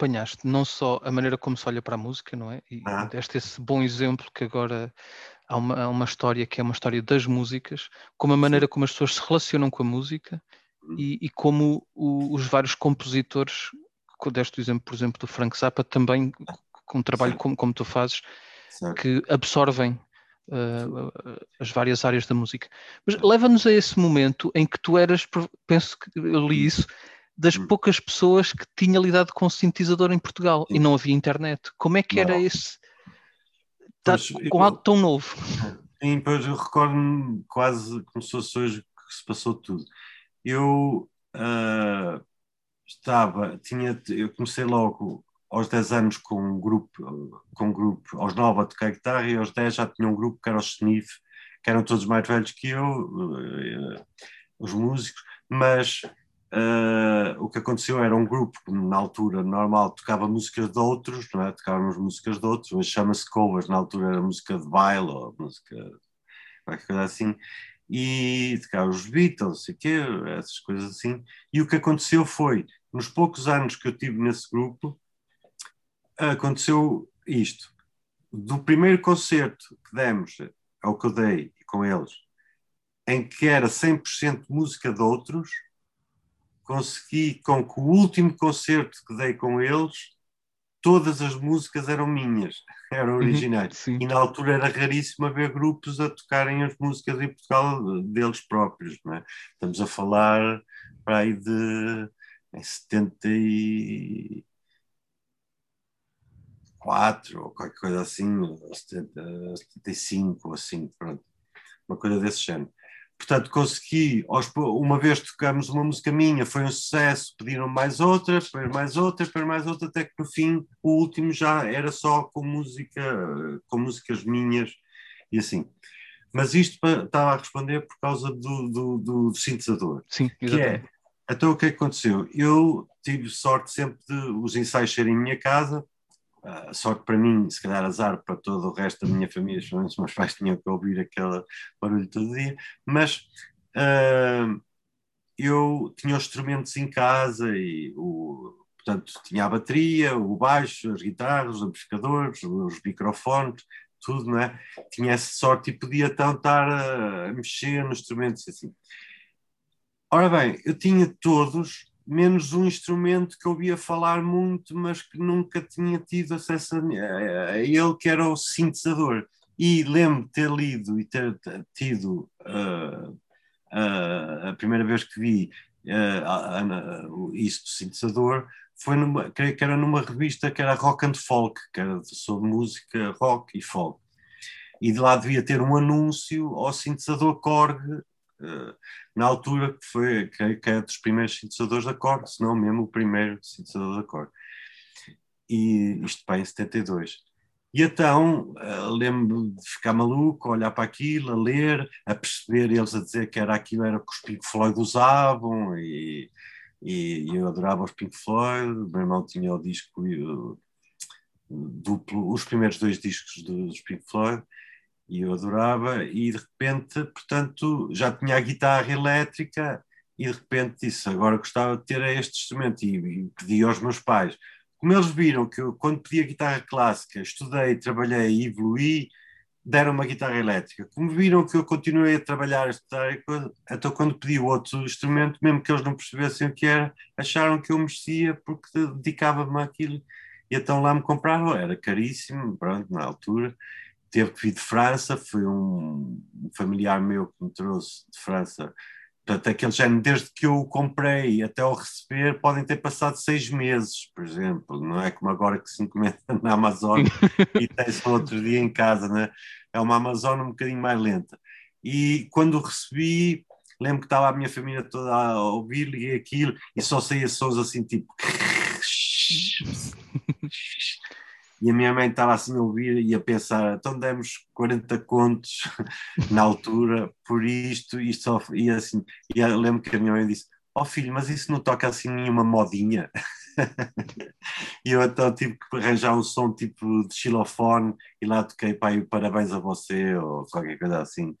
Acompanhaste não só a maneira como se olha para a música, não é? E Ah. deste esse bom exemplo que agora há uma, há uma história que é uma história das músicas, como a maneira como as pessoas se relacionam com a música Hum. e, e como o- os vários compositores, deste o exemplo, por exemplo, do Frank Zappa, também com um trabalho Sim. como, como tu fazes, certo? que absorvem uh, as várias áreas da música. Mas leva-nos a esse momento em que tu eras, penso que eu li isso, das Hum. poucas pessoas que tinha lidado com sintetizador em Portugal e Sim. não havia internet. Como é que era Não. esse? Tá- Pois, com eu- algo tão novo. Sim, pois eu recordo-me quase como se fosse hoje que se passou tudo. Eu ah, estava, tinha, eu comecei logo aos 10 anos com um grupo, com um grupo, aos 9 a tocar guitarra e aos 10 já tinha um grupo que era o Sniff, que eram todos mais velhos que eu, eh, os músicos, mas ah, o que aconteceu era um grupo que na altura normal tocava músicas de outros, não é? Tocávamos músicas de outros, mas chama-se covers, na altura era música de baile ou música qualquer coisa assim, e tocava os Beatles, sei quê, essas coisas assim. E o que aconteceu foi, nos poucos anos que eu tive nesse grupo, aconteceu isto. Do primeiro concerto que demos, ao que eu dei com eles, em que era 100% música de outros, consegui com que o último concerto que dei com eles, todas as músicas eram minhas, eram originais. Sim. E na altura era raríssimo haver grupos a tocarem as músicas em Portugal deles próprios, não é? Estamos a falar para aí de em 74 ou qualquer coisa assim, ou 70, 75 ou assim, pronto. Uma coisa desse género. Portanto, consegui, uma vez tocamos uma música minha, foi um sucesso, pediram mais outra, depois mais outra, depois mais outra, até que no fim o último já era só com música, com músicas minhas e assim. Mas isto estava a responder por causa do, do, do sintetizador. Sim, Que exatamente. é, então o que é que aconteceu? Eu tive sorte sempre de os ensaios serem em minha casa, ah, sorte para mim, se calhar azar para todo o resto da minha família, os meus pais tinham que ouvir aquele barulho todo dia, mas ah, eu tinha os instrumentos em casa e o, portanto tinha a bateria, o baixo, as guitarras, os amplificadores, os microfones, tudo, não é? Tinha essa sorte e podia então estar a, mexer nos instrumentos assim. Ora bem, eu tinha todos, menos um instrumento que eu ouvia falar muito, mas que nunca tinha tido acesso a, ele, que era o sintetizador. E lembro de ter lido e ter tido ah, ah, a primeira vez que vi ah, a- a- o- isso do sintetizador foi numa, creio que era numa revista que era Rock and Folk, que era sobre música rock e folk. E de lá devia ter um anúncio ao sintetizador Korg, na altura que foi que, é dos primeiros sintetizadores da Korg, se não mesmo o primeiro sintetizador da Korg. E isto para em 72. E então eh, lembro de ficar maluco, a olhar para aquilo, a ler, a perceber eles a dizer que era aquilo era o que os Pink Floyd usavam e, e eu adorava os Pink Floyd, o meu irmão tinha o disco eh, duplo, os primeiros dois discos dos Pink Floyd e eu adorava e de repente, portanto, já tinha a guitarra elétrica e de repente disse, agora gostava de ter este instrumento e, e pedi aos meus pais. Como eles viram que eu, quando pedi a guitarra clássica, estudei, trabalhei e evoluí, deram uma guitarra elétrica. Como viram que eu continuei a trabalhar, a estudar, então quando pedi outro instrumento, mesmo que eles não percebessem o que era, acharam que eu mexia porque dedicava-me àquilo. E então lá me compraram, era caríssimo, pronto, na altura. Teve que vir de França, foi um familiar meu que me trouxe de França. Portanto, aquele género, desde que eu o comprei até o receber, podem ter passado seis meses, por exemplo. Não é como agora que se encomenda na Amazon e tem-se no outro dia em casa, né? É uma Amazon um bocadinho mais lenta. E quando o recebi, lembro que estava a minha família toda a ouvir, liguei aquilo e só saía sons assim, tipo. E a minha mãe estava assim a ouvir e a pensar, então demos 40 contos na altura por isto, isto só, e assim, e eu lembro que a minha mãe disse, ó oh filho, mas isso não toca assim nenhuma modinha. e eu então tive que arranjar um som tipo de xilofone e lá toquei aí parabéns a você ou qualquer coisa assim.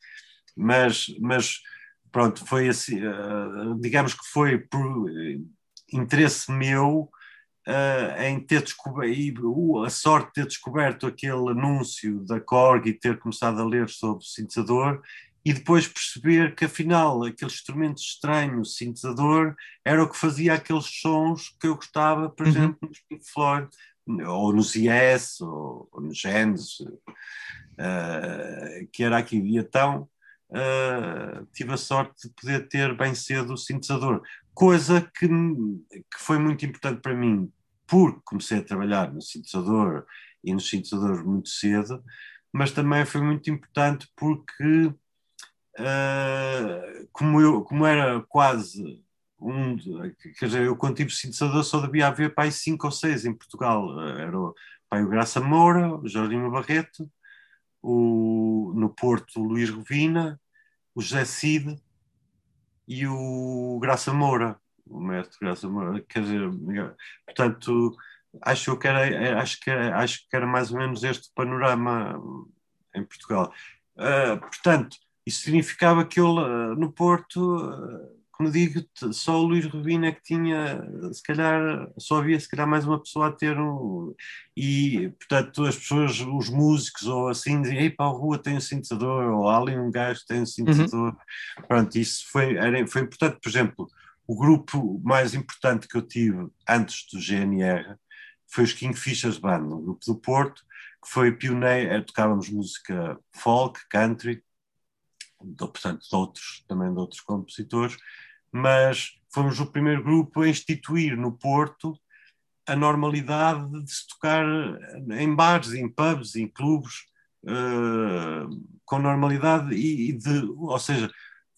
Mas, mas pronto, foi assim, digamos que foi por interesse meu uh, em ter descoberto, a sorte de ter descoberto aquele anúncio da Korg e ter começado a ler sobre o sintetizador e depois perceber que afinal aquele instrumento estranho, o sintetizador, era o que fazia aqueles sons que eu gostava, por Uhum. exemplo, nos Pink Floyd, ou nos Yes, ou, ou nos Genesis, uh, que era aquilo. E então uh, tive a sorte de poder ter bem cedo o sintetizador, coisa que, que foi muito importante para mim, porque comecei a trabalhar no sintetizador e nos sintetizadores muito cedo, mas também foi muito importante porque Uh, como, eu, como era quase um, quer dizer, eu quando tive sintetizador só devia haver aí cinco ou seis em Portugal, era o, pai, o Graça Moura, o Jorginho Barreto, o, no Porto o Luís Rovina, o José Cid e o Graça Moura, o mestre Graça Moura, quer dizer, portanto, acho que era, acho que era, acho que era mais ou menos este panorama em Portugal. Uh, portanto, isso significava que eu no Porto, como digo, só o Luís Rubino é que tinha, se calhar, só havia se calhar mais uma pessoa a ter um. E, portanto, as pessoas, os músicos ou assim, diziam: Ei, para a rua tem um sintetizador, ou há ali um gajo tem um sintetizador. Uhum. Pronto, isso foi, era, foi importante. Por exemplo, o grupo mais importante que eu tive antes do GNR foi os Kingfishers Band, um grupo do Porto, que foi pioneiro, tocávamos música folk, country portanto, de outros, também de outros compositores, mas fomos o primeiro grupo a instituir no Porto a normalidade de se tocar em bares, em pubs, em clubes, uh, com normalidade e, e, de, ou seja,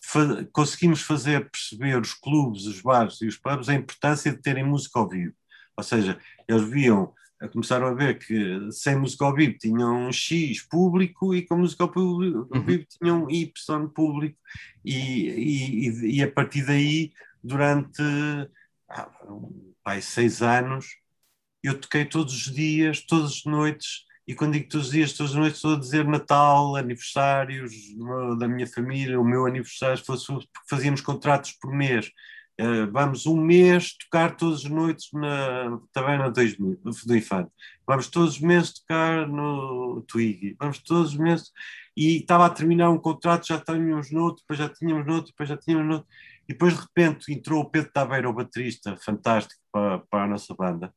fa conseguimos fazer perceber os clubes, os bares e os pubs a importância de terem música ao vivo. Ou seja, eles viam começaram a ver que sem música ao vivo tinham um X público e com música ao vivo tinham um Y público. E, e, e, a partir daí durante ah, pai, seis anos eu toquei todos os dias, todas as noites. E quando digo todos os dias, todas as noites estou a dizer Natal, aniversários da minha família, o meu aniversário, porque fazíamos contratos por mês vamos um mês tocar todas as noites na Taverna do Infante. Vamos todos os meses tocar no Twiggy. Vamos todos os meses. E estava a terminar um contrato, já tínhamos noutro, depois já tínhamos noutro, depois já tínhamos noutro. E depois de repente entrou o Pedro Taveira, o baterista, fantástico para, para a nossa banda.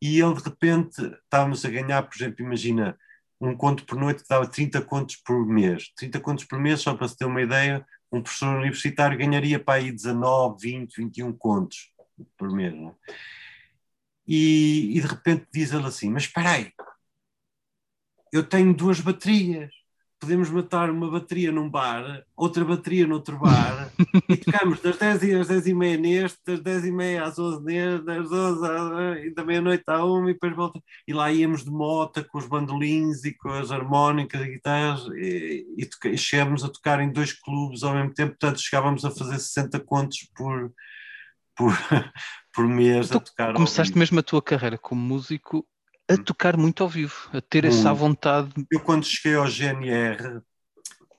E ele de repente estávamos a ganhar, por exemplo, imagina um conto por noite que dava 30 contos por mês. 30 contos por mês, só para se ter uma ideia, um professor universitário ganharia para aí 19, 20, 21 contos por mês. Não é? e, e, de repente diz ele assim: Mas espera aí, eu tenho duas baterias. Podemos matar uma bateria num bar, outra bateria noutro bar, e tocamos das 10 às 10 e meia neste, das 10 e meia às 11 neste, das 12 às, e da meia-noite à uma, e depois volta. E lá íamos de mota com os bandolins e com as harmónicas e guitarras, e, e, e chegamos a tocar em dois clubes ao mesmo tempo, portanto chegávamos a fazer 60 contos por, por, por mês tu a tocar. Começaste mesmo a tua carreira como músico a tocar muito ao vivo, a ter Muito. essa vontade. Eu, quando cheguei ao GNR,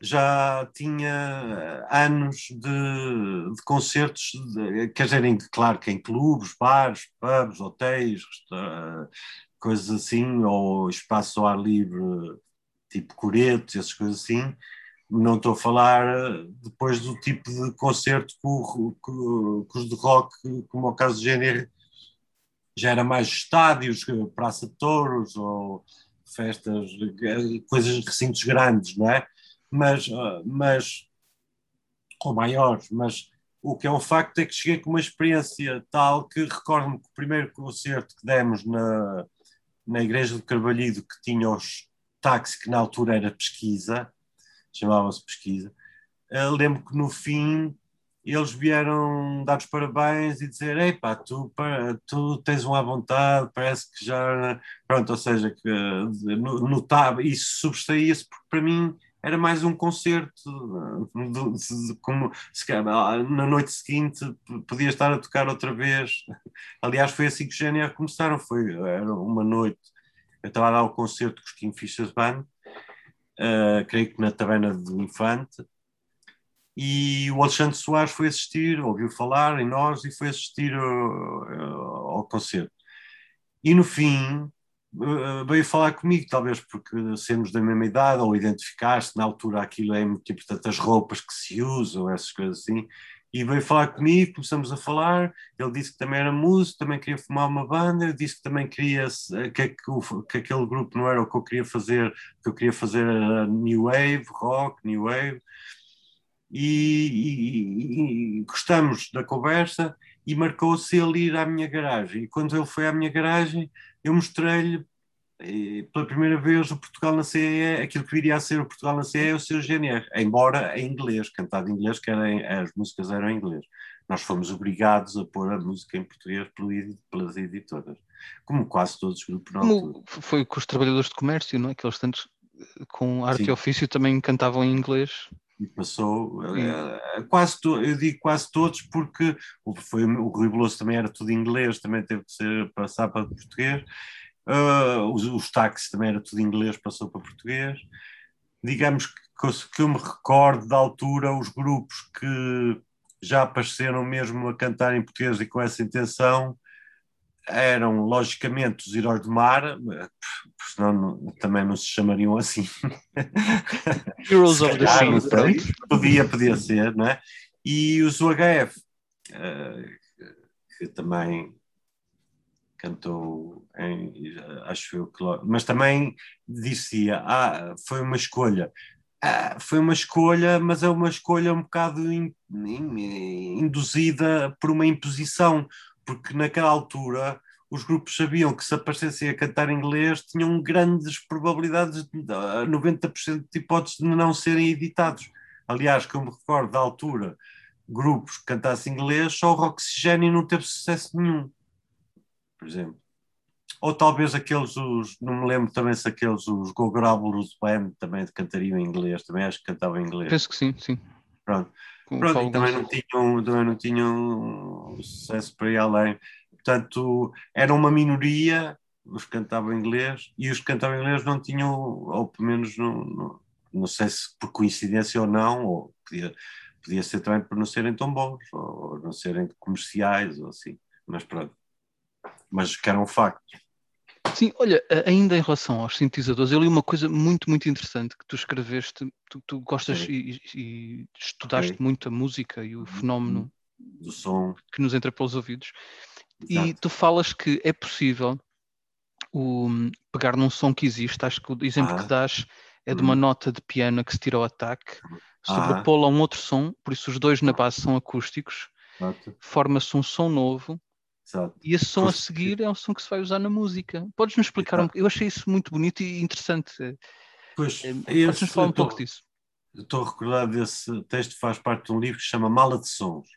já tinha anos de, de concertos, de, quer dizer, em, claro que em clubes, bares, pubs, hotéis, coisas assim, ou espaço ao ar livre, tipo coretos, essas coisas assim. Não estou a falar depois do tipo de concerto que, os de rock, como é o caso do GNR, já era mais estádios, Praça de Touros, ou festas, coisas, recintos grandes, não é? Mas, ah, mas ou maiores, mas o que é um facto é que cheguei com uma experiência tal que recordo-me que o primeiro concerto que demos na, na Igreja do Carvalhido, que tinha os táxi, que na altura era pesquisa, chamava-se pesquisa, eh, lembro que no fim eles vieram dar os parabéns e dizer, ei pá, tu, tu tens uma vontade, parece que já, pronto, ou seja, que eh, no- notava, isso sobressaía-se porque para mim era mais um concerto, eh, como se ah, na noite seguinte podia estar a tocar outra vez. Aliás, foi assim que os GNR começaram, foi, era uma noite, eu estava a dar o concerto com os Kingfishers Band, eh, creio que na Taverna do Infante, e o Alexandre Soares foi assistir, ouviu falar em nós e foi assistir ao, ao concerto. E no fim veio falar comigo, talvez porque sermos da mesma idade ou identificar-se, na altura aquilo é muito importante, as roupas que se usam, essas coisas assim, e veio falar comigo, começamos a falar, ele disse que também era músico, também queria formar uma banda, eu disse que também queria, que, que, que, aquele grupo não era o que eu queria fazer, que eu queria fazer New Wave, rock, New Wave, e, e, e gostamos da conversa, e marcou-se ele ir à minha garagem, e quando ele foi à minha garagem, eu mostrei-lhe pela primeira vez o Portugal na CE, aquilo que viria a ser o Portugal na CE é o seu GNR, embora em inglês, cantado em inglês, que em, as músicas eram em inglês. Nós fomos obrigados a pôr a música em português pelas editoras, como quase todos os grupos como Foi com os trabalhadores de comércio, não é? Que eles tantos com arte Sim. e ofício também cantavam em inglês. E passou uh, quase to, eu digo quase todos porque foi, o Rui Veloso também era tudo inglês, também teve que ser, passar para português Uh, os, os táxis também era tudo inglês, passou para português. Digamos que, que eu me recordo da altura, os grupos que já apareceram mesmo a cantar em português e com essa intenção eram, logicamente, os Heróis do Mar, senão também não se chamariam assim. Heroes of the Sea. Podia, podia ser, não é? E os UHF, uh, que também cantou em, acho eu que mas também dizia, ah, foi uma escolha. Ah, foi uma escolha, mas é uma escolha um bocado in, in, induzida por uma imposição, porque naquela altura os grupos sabiam que se aparecessem a cantar inglês tinham grandes probabilidades, 90% de hipóteses de não serem editados. Aliás, que eu me recordo da altura, grupos que cantassem inglês, só o Roxigênio não teve sucesso nenhum por exemplo. Ou talvez aqueles, os, não me lembro também se aqueles, os Go Grobulus Band também cantariam em inglês, também acho que cantavam em inglês. Penso que sim, sim. Pronto. Pronto, também não, tinham, também não tinham sucesso para ir além. Portanto, era uma minoria os que cantavam inglês e os que cantavam inglês não tinham, ou pelo menos não, não, não sei se por coincidência ou não, ou podia, podia ser também por não serem tão bons, ou não serem comerciais, ou assim, mas pronto mas que era um facto. Sim, olha, ainda em relação aos sintetizadores, eu li uma coisa muito, muito interessante que tu escreveste, tu, tu gostas e, e, estudaste okay. muito a música e o uhum. fenómeno do som que nos entra pelos ouvidos. Exato. E tu falas que é possível o, pegar num som que existe, acho que o exemplo ah. que dás é de uma hum. nota de piano que se tira ao ataque, sobrepô-la ah. a um outro som, por isso os dois na base são acústicos, forma-se um som novo Exato. E esse som a seguir é um som que se vai usar na música. Podes-nos explicar um Eu achei isso muito bonito e interessante. Pois, é, Podes-nos falar um tô, pouco disso? Estou a recordar desse texto, faz parte de um livro que se chama Mala de Sons.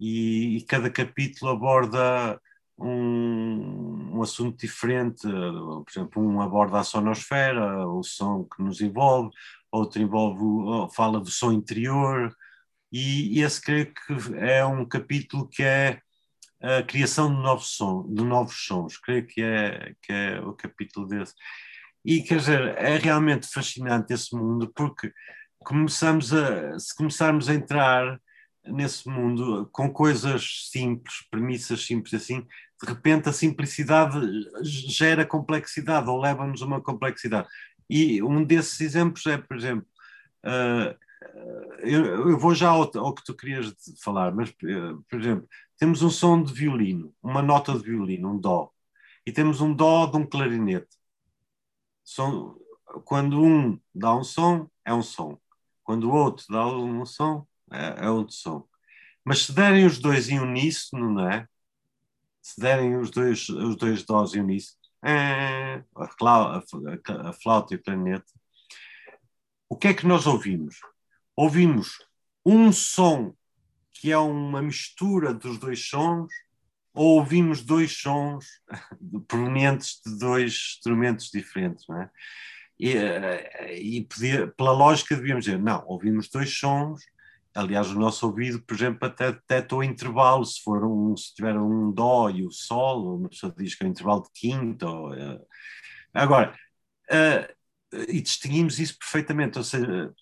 E, e cada capítulo aborda um, um, assunto diferente. Por exemplo, um aborda a sonosfera, o som que nos envolve, outro envolve, fala do som interior. E, e esse creio que é um capítulo que é a criação de novos, som, de novos sons, creio que é, que é o capítulo desse. E quer dizer, é realmente fascinante esse mundo, porque começamos a, se começarmos a entrar nesse mundo com coisas simples, premissas simples assim, de repente a simplicidade gera complexidade ou leva-nos a uma complexidade. E um desses exemplos é, por exemplo, uh, eu, eu, vou já ao, ao, que tu querias falar, mas, uh, por exemplo, temos um som de violino, uma nota de violino, um dó, e temos um dó de um clarinete. Som, quando um dá um som, é um som. Quando o outro dá um som, é, é outro som. Mas se derem os dois em uníssono, não é? Se derem os dois, os dois dós em uníssono, é, a, a, a flauta e o clarinete, o que é que nós ouvimos? Ouvimos um som que é uma mistura dos dois sons, ou ouvimos dois sons provenientes de dois instrumentos diferentes, não é? E, eh, e podia, pela lógica devíamos dizer, não, ouvimos dois sons, aliás o nosso ouvido, por exemplo, até detecta o intervalo, se for um, se tiver um dó e o sol, uma pessoa diz que é um intervalo de quinta, uh, agora, uh, e distinguimos isso perfeitamente, ou seja,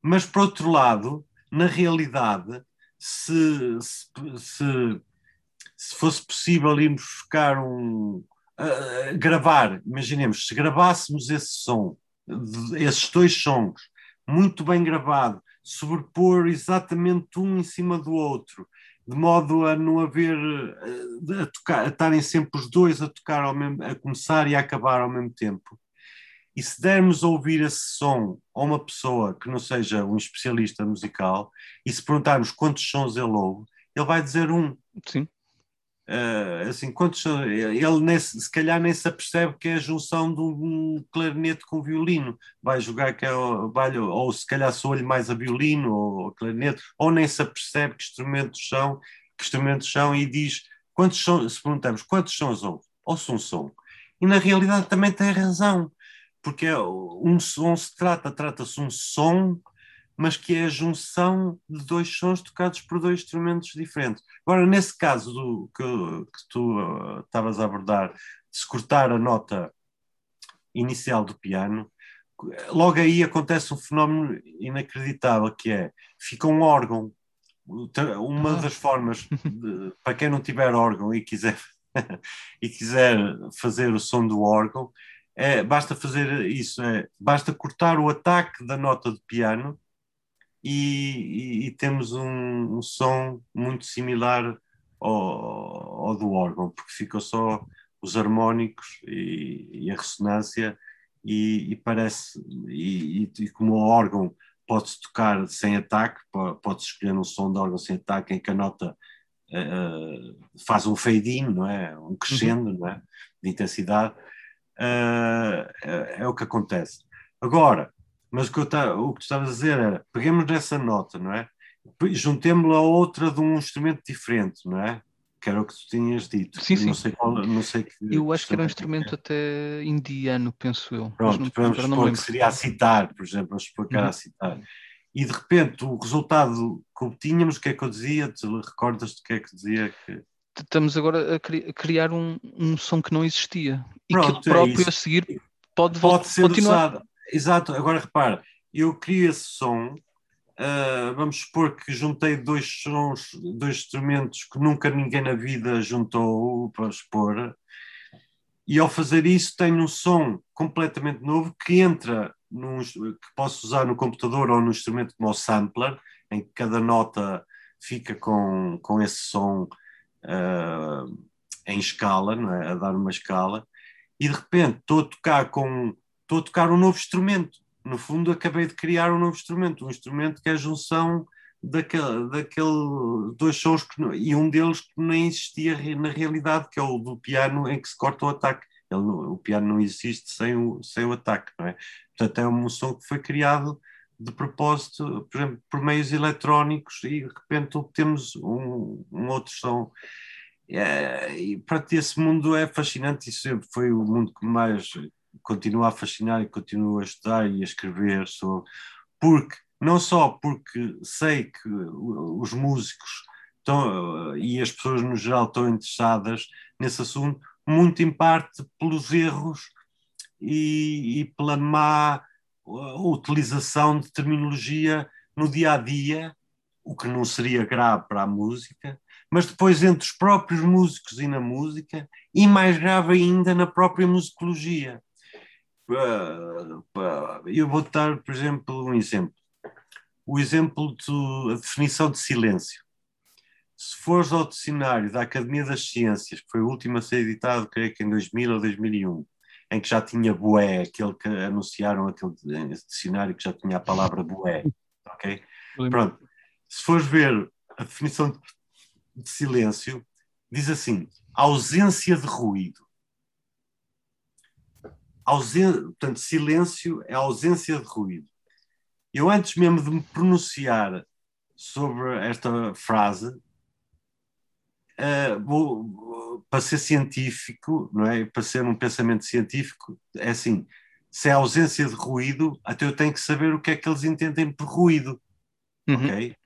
mas por outro lado, na realidade, se, se, se, se fosse possível irmos buscar um. uh, gravar, imaginemos, se gravássemos esse som, esses dois sons, muito bem gravado, sobrepor exatamente um em cima do outro, de modo a não haver eh, a, tocar, estarem sempre os dois a tocar ao mesmo, a começar e a acabar ao mesmo tempo. E se dermos a ouvir esse som a uma pessoa que não seja um especialista musical e se perguntarmos quantos sons ele ouve, ele vai dizer um. Sim. Uh, assim, quantos são- ele nem se, calhar nem se apercebe que é a junção de um clarinete com violino, vai jogar que é o, vai, ou se calhar soa-lhe mais a violino ou a clarinete, ou nem se apercebe que instrumentos são, que instrumentos são e diz quantos são, se perguntamos quantos sons ouve, ouço um som. E na realidade também tem razão, porque é um som se trata, trata-se um som, mas que é a junção de dois sons tocados por dois instrumentos diferentes. Agora, nesse caso do, que, que tu uh, estavas a abordar, de se cortar a nota inicial do piano, logo aí acontece um fenómeno inacreditável, que é, fica um órgão. Uma Ah. das formas, de- para quem não tiver órgão e quiser, e quiser fazer o som do órgão, é, basta fazer isso, é, basta cortar o ataque da nota de piano e, e- e temos um, um som muito similar ao, ao do órgão, porque ficam só os harmónicos e, e a ressonância e, parece, e, como o órgão pode-se tocar sem ataque, po- pode-se escolher um som de órgão sem ataque em que a nota eh, faz um fade-in, não é? Um crescendo, não é? De intensidade, é, é o que acontece. Agora, mas o que, eu ta- o que tu estavas a dizer era, peguemos nessa nota, não é? Juntemos-la a outra de um instrumento diferente, não é? Que era o que tu tinhas dito. Sim, Não sim. sei qual, não sei que Eu acho que era um instrumento instrumento até indiano, penso eu. mas Pronto, não, vamos agora não supor que seria a citar, por exemplo, vamos supor que era Uhum. a citar. E de repente o resultado que obtínhamos, o que é que eu dizia? Tu recordas-te o que é que dizia? Que... Estamos agora a, cri- a criar um, um som que não existia e Pronto, que é ele próprio isso. a seguir pode, Pode ser continuar. usado. Exato, agora repara, eu crio esse som, ah, vamos supor que juntei dois sons, dois instrumentos que nunca ninguém na vida juntou para expor, e ao fazer isso tenho um som completamente novo que entra num, que posso usar no computador ou no instrumento como o sampler, em que cada nota fica com, com esse som ah, em escala, não é? a dar uma escala, e de repente estou a tocar com estou a tocar um novo instrumento. No fundo, acabei de criar um novo instrumento, um instrumento que é a junção daquele, daquele dois sons que, e um deles que nem existia na realidade, que é o do piano em que se corta o ataque. Ele o piano não existe sem o, sem o ataque, não é? Portanto, é um som que foi criado de propósito, por exemplo, por meios eletrónicos e de repente obtemos um, um outro som. É, e para esse mundo é fascinante e sempre foi o mundo que mais continua a fascinar e continuo a estudar e a escrever sobre, porque não só porque sei que os músicos estão, e as pessoas no geral estão interessadas nesse assunto, muito em parte pelos erros e, e pela má uh, utilização de terminologia no dia a dia, o que não seria grave para a música, mas depois entre os próprios músicos e na música, e mais grave ainda na própria musicologia. Ah, Eu vou dar, por exemplo, um exemplo. O exemplo da definição de silêncio. Se fores ao dicionário da Academia das Ciências, que foi o último a ser editado, creio que em 2000 ou 2001, em que já tinha boé, aquele que anunciaram aquele dicionário que já tinha a palavra boé, ok? Pronto. Se fores ver a definição de silêncio, diz assim: ausência de ruído. Ausen... Portanto, silêncio é ausência de ruído. Eu, antes mesmo de me pronunciar sobre esta frase, uh, vou, para ser científico, não é? para ser um pensamento científico, é assim: se é ausência de ruído, até eu tenho que saber o que é que eles entendem por ruído. Uhum. Ok?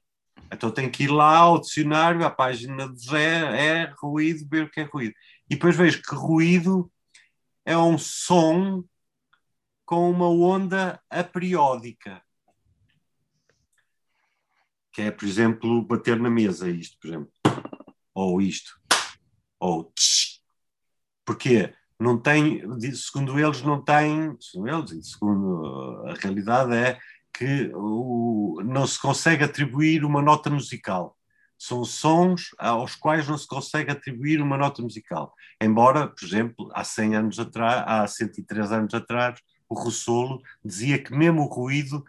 Então tenho que ir lá ao dicionário, à página de Zé, é ruído, ver o que é ruído. E depois vejo que ruído é um som com uma onda aperiódica. que é, por exemplo, bater na mesa, isto, por exemplo, ou isto, ou tch. Porquê? Não tem, segundo eles, não tem, segundo eles, segundo a realidade é que o, não se consegue atribuir uma nota musical. São sons aos quais não se consegue atribuir uma nota musical. Embora, por exemplo, há 100 anos atrás, há 103 anos atrás, o Russolo dizia que mesmo o ruído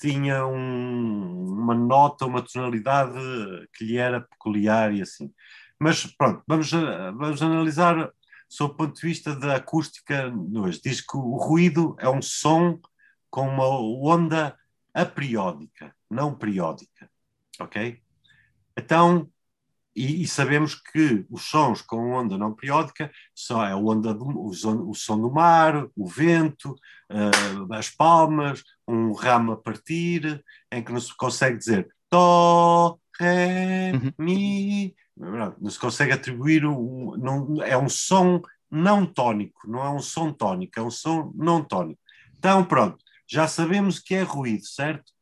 tinha um- uma nota, uma tonalidade que lhe era peculiar e assim. Mas pronto, vamos, a- vamos analisar sob o ponto de vista da acústica hoje. Diz que o ruído é um som com uma onda aperiódica, não periódica, ok? Então, e, e sabemos que os sons com onda não periódica só é a onda do, o, o som do mar, o vento, eh, as palmas, um ramo a partir, em que não se consegue dizer dó, ré, Uhum. mi, não não se consegue atribuir, um, não, é um som não tónico, não é um som tónico, é um som não tónico. Então, pronto, já sabemos que é ruído, certo?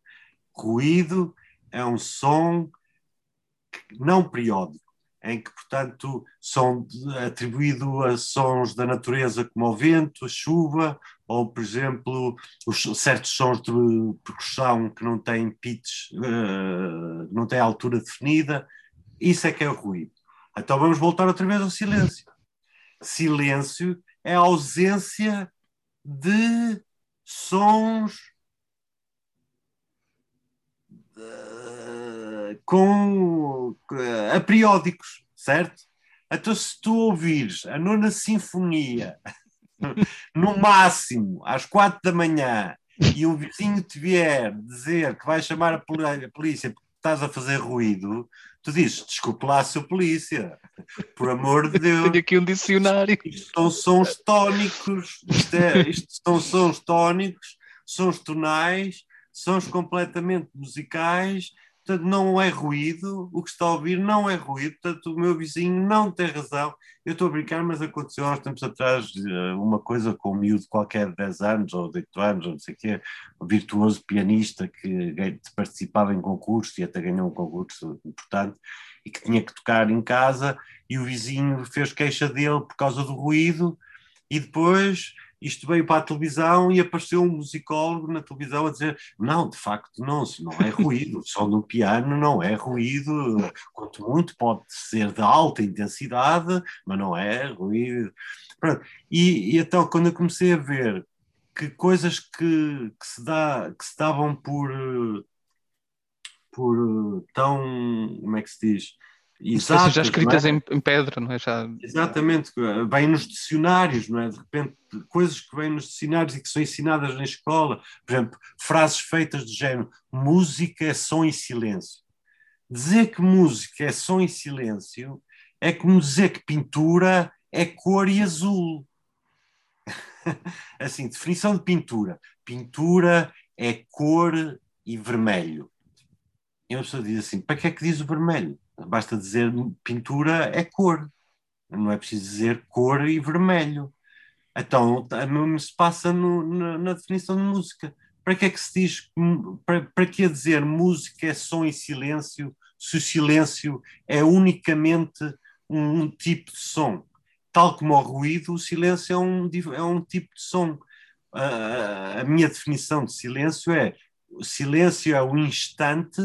Ruído é um som não periódico, em que, portanto, são de- atribuído a sons da natureza como o vento, a chuva, ou, por exemplo, os certos sons de percussão que não têm pitch, eh, não têm altura definida. Isso é que é o ruído. Então vamos voltar outra vez ao silêncio. Silêncio é a ausência de sons com eh, aperiódicos, certo? Então, se tu ouvires a nona sinfonia no máximo às quatro da manhã e um vizinho te vier dizer que vai chamar a a polícia porque estás a fazer ruído, tu dizes: desculpe lá, seu polícia, por amor de Deus. Tenho aqui um dicionário. Isto são sons tónicos, isto, é- isto são sons tónicos, sons tonais, sons completamente musicais, portanto não é ruído, o que está a ouvir não é ruído, portanto o meu vizinho não tem razão. Eu estou a brincar, mas aconteceu há uns tempos atrás eh, uma coisa com um miúdo qualquer de 10 anos ou de 8 anos, ou não sei o quê, um virtuoso pianista que participava em concurso e até ganhou um concurso importante e que tinha que tocar em casa e o vizinho fez queixa dele por causa do ruído e depois isto veio para a televisão e apareceu um musicólogo na televisão a dizer não, de facto não, não é ruído, o som do piano não é ruído, quanto muito pode ser de alta intensidade, mas não é ruído. Pronto. E, e então quando eu comecei a ver que coisas que, que, se, dá, que se davam por, por eh, tão, como é que se diz? Se fossem já escritas é? em, em pedra, não é? Já... Exatamente, vêm nos dicionários, não é? De repente, coisas que vêm nos dicionários e que são ensinadas na escola, por exemplo, frases feitas do género: música é som e silêncio. Dizer que música é som e silêncio é como dizer que pintura é cor e azul. assim, definição de pintura: pintura é cor e vermelho. E uma pessoa diz assim: para que é que diz o vermelho? Basta dizer pintura é cor, não é preciso dizer cor e vermelho. Então, a mesmo se passa no- na, na definição de música. Para que é que se diz, para, para que dizer música é som e silêncio, se o silêncio é unicamente um, um tipo de som? Tal como o ruído, o silêncio é um, é um tipo de som. A minha definição de silêncio é: o silêncio é o instante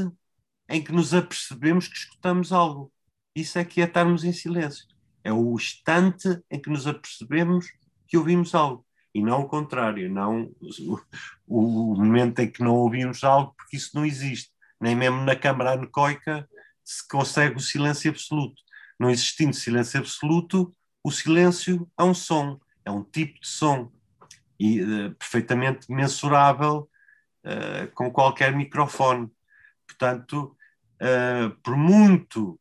em que nos apercebemos que escutamos algo. Isso é que é estarmos em silêncio. É o instante em que nos apercebemos que ouvimos algo. E não o contrário, não o, o momento em que não ouvimos algo, porque isso não existe. Nem mesmo na câmara anecoica se consegue o silêncio absoluto. Não existindo silêncio absoluto, o silêncio é um som, é um tipo de som. E eh, perfeitamente mensurável eh, com qualquer microfone. Portanto, eh, por muito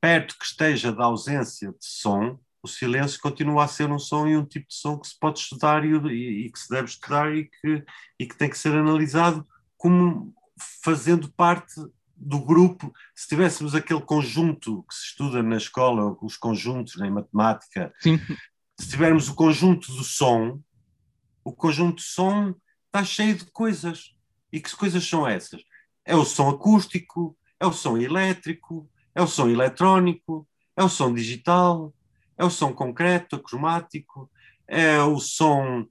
perto que esteja da ausência de som, o silêncio continua a ser um som e um tipo de som que se pode estudar e, e- e que se deve estudar e que, e que tem que ser analisado como fazendo parte do grupo. Se tivéssemos aquele conjunto que se estuda na escola, os conjuntos em matemática, Sim, se tivermos o conjunto do som, o conjunto de som está cheio de coisas. E que coisas são essas? É o som acústico, é o som elétrico, é o som eletrónico, é o som digital, é o som concreto, cromático, é o som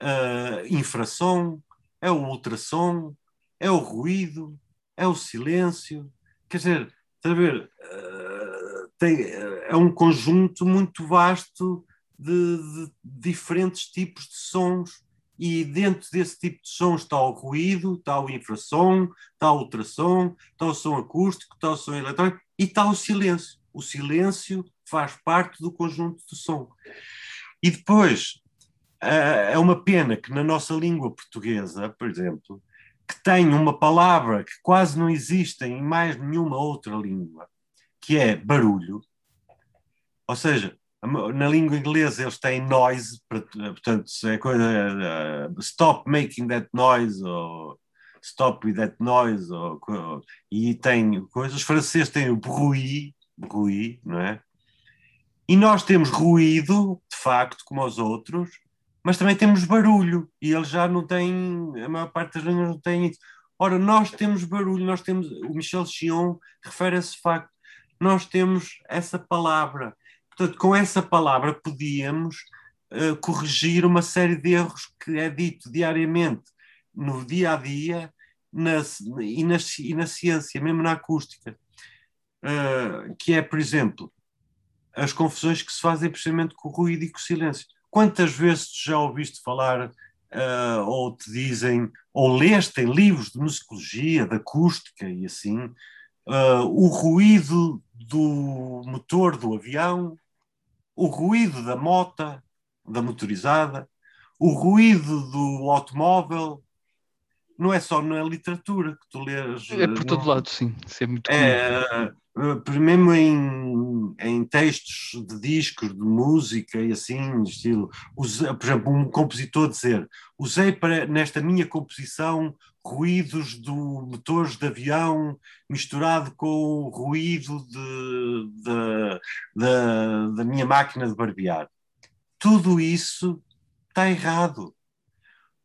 ah, infrasom, é o ultrassom, é o ruído, é o silêncio. Quer dizer? Ah, tem- é um conjunto muito vasto de, de diferentes tipos de sons. E dentro desse tipo de sons está o ruído, está o infrasom, está o ultrassom, está o som acústico, está o som eletrónico e está o silêncio. O silêncio faz parte do conjunto do som. E depois, é uma pena que na nossa língua portuguesa, por exemplo, que tem uma palavra que quase não existe em mais nenhuma outra língua, que é barulho. Ou seja, na língua inglesa eles têm noise, portanto, é coisa uh, stop making that noise, ou stop with that noise, ou, co- e tem coisas. Os franceses têm o bruit, bruit, não é? E nós temos ruído, de facto, como os outros, mas também temos barulho, e eles já não têm, a maior parte das línguas não tem isso. Ora, nós temos barulho, nós temos, o Michel Chion refere a esse facto, nós temos essa palavra. Portanto, com essa palavra podíamos eh, corrigir uma série de erros que é dito diariamente no dia a dia na, e, na, e na ciência, mesmo na acústica. Eh, que é, por exemplo, as confusões que se fazem precisamente com o ruído e com o silêncio. Quantas vezes já ouviste falar, ah, ou te dizem, ou leste em livros de musicologia, de acústica e assim, ah, o ruído do motor do avião, o ruído da mota, da motorizada, o ruído do automóvel, não é só na literatura que tu lês. É por eh, todo no- lado, sim. Isso é muito é, eh, mesmo em, em textos de discos de música e assim, estilo, por exemplo, um compositor dizer: usei para, nesta minha composição ruídos do motores de avião misturado com o ruído de, de- da- da minha máquina de barbear. Tudo isso está errado.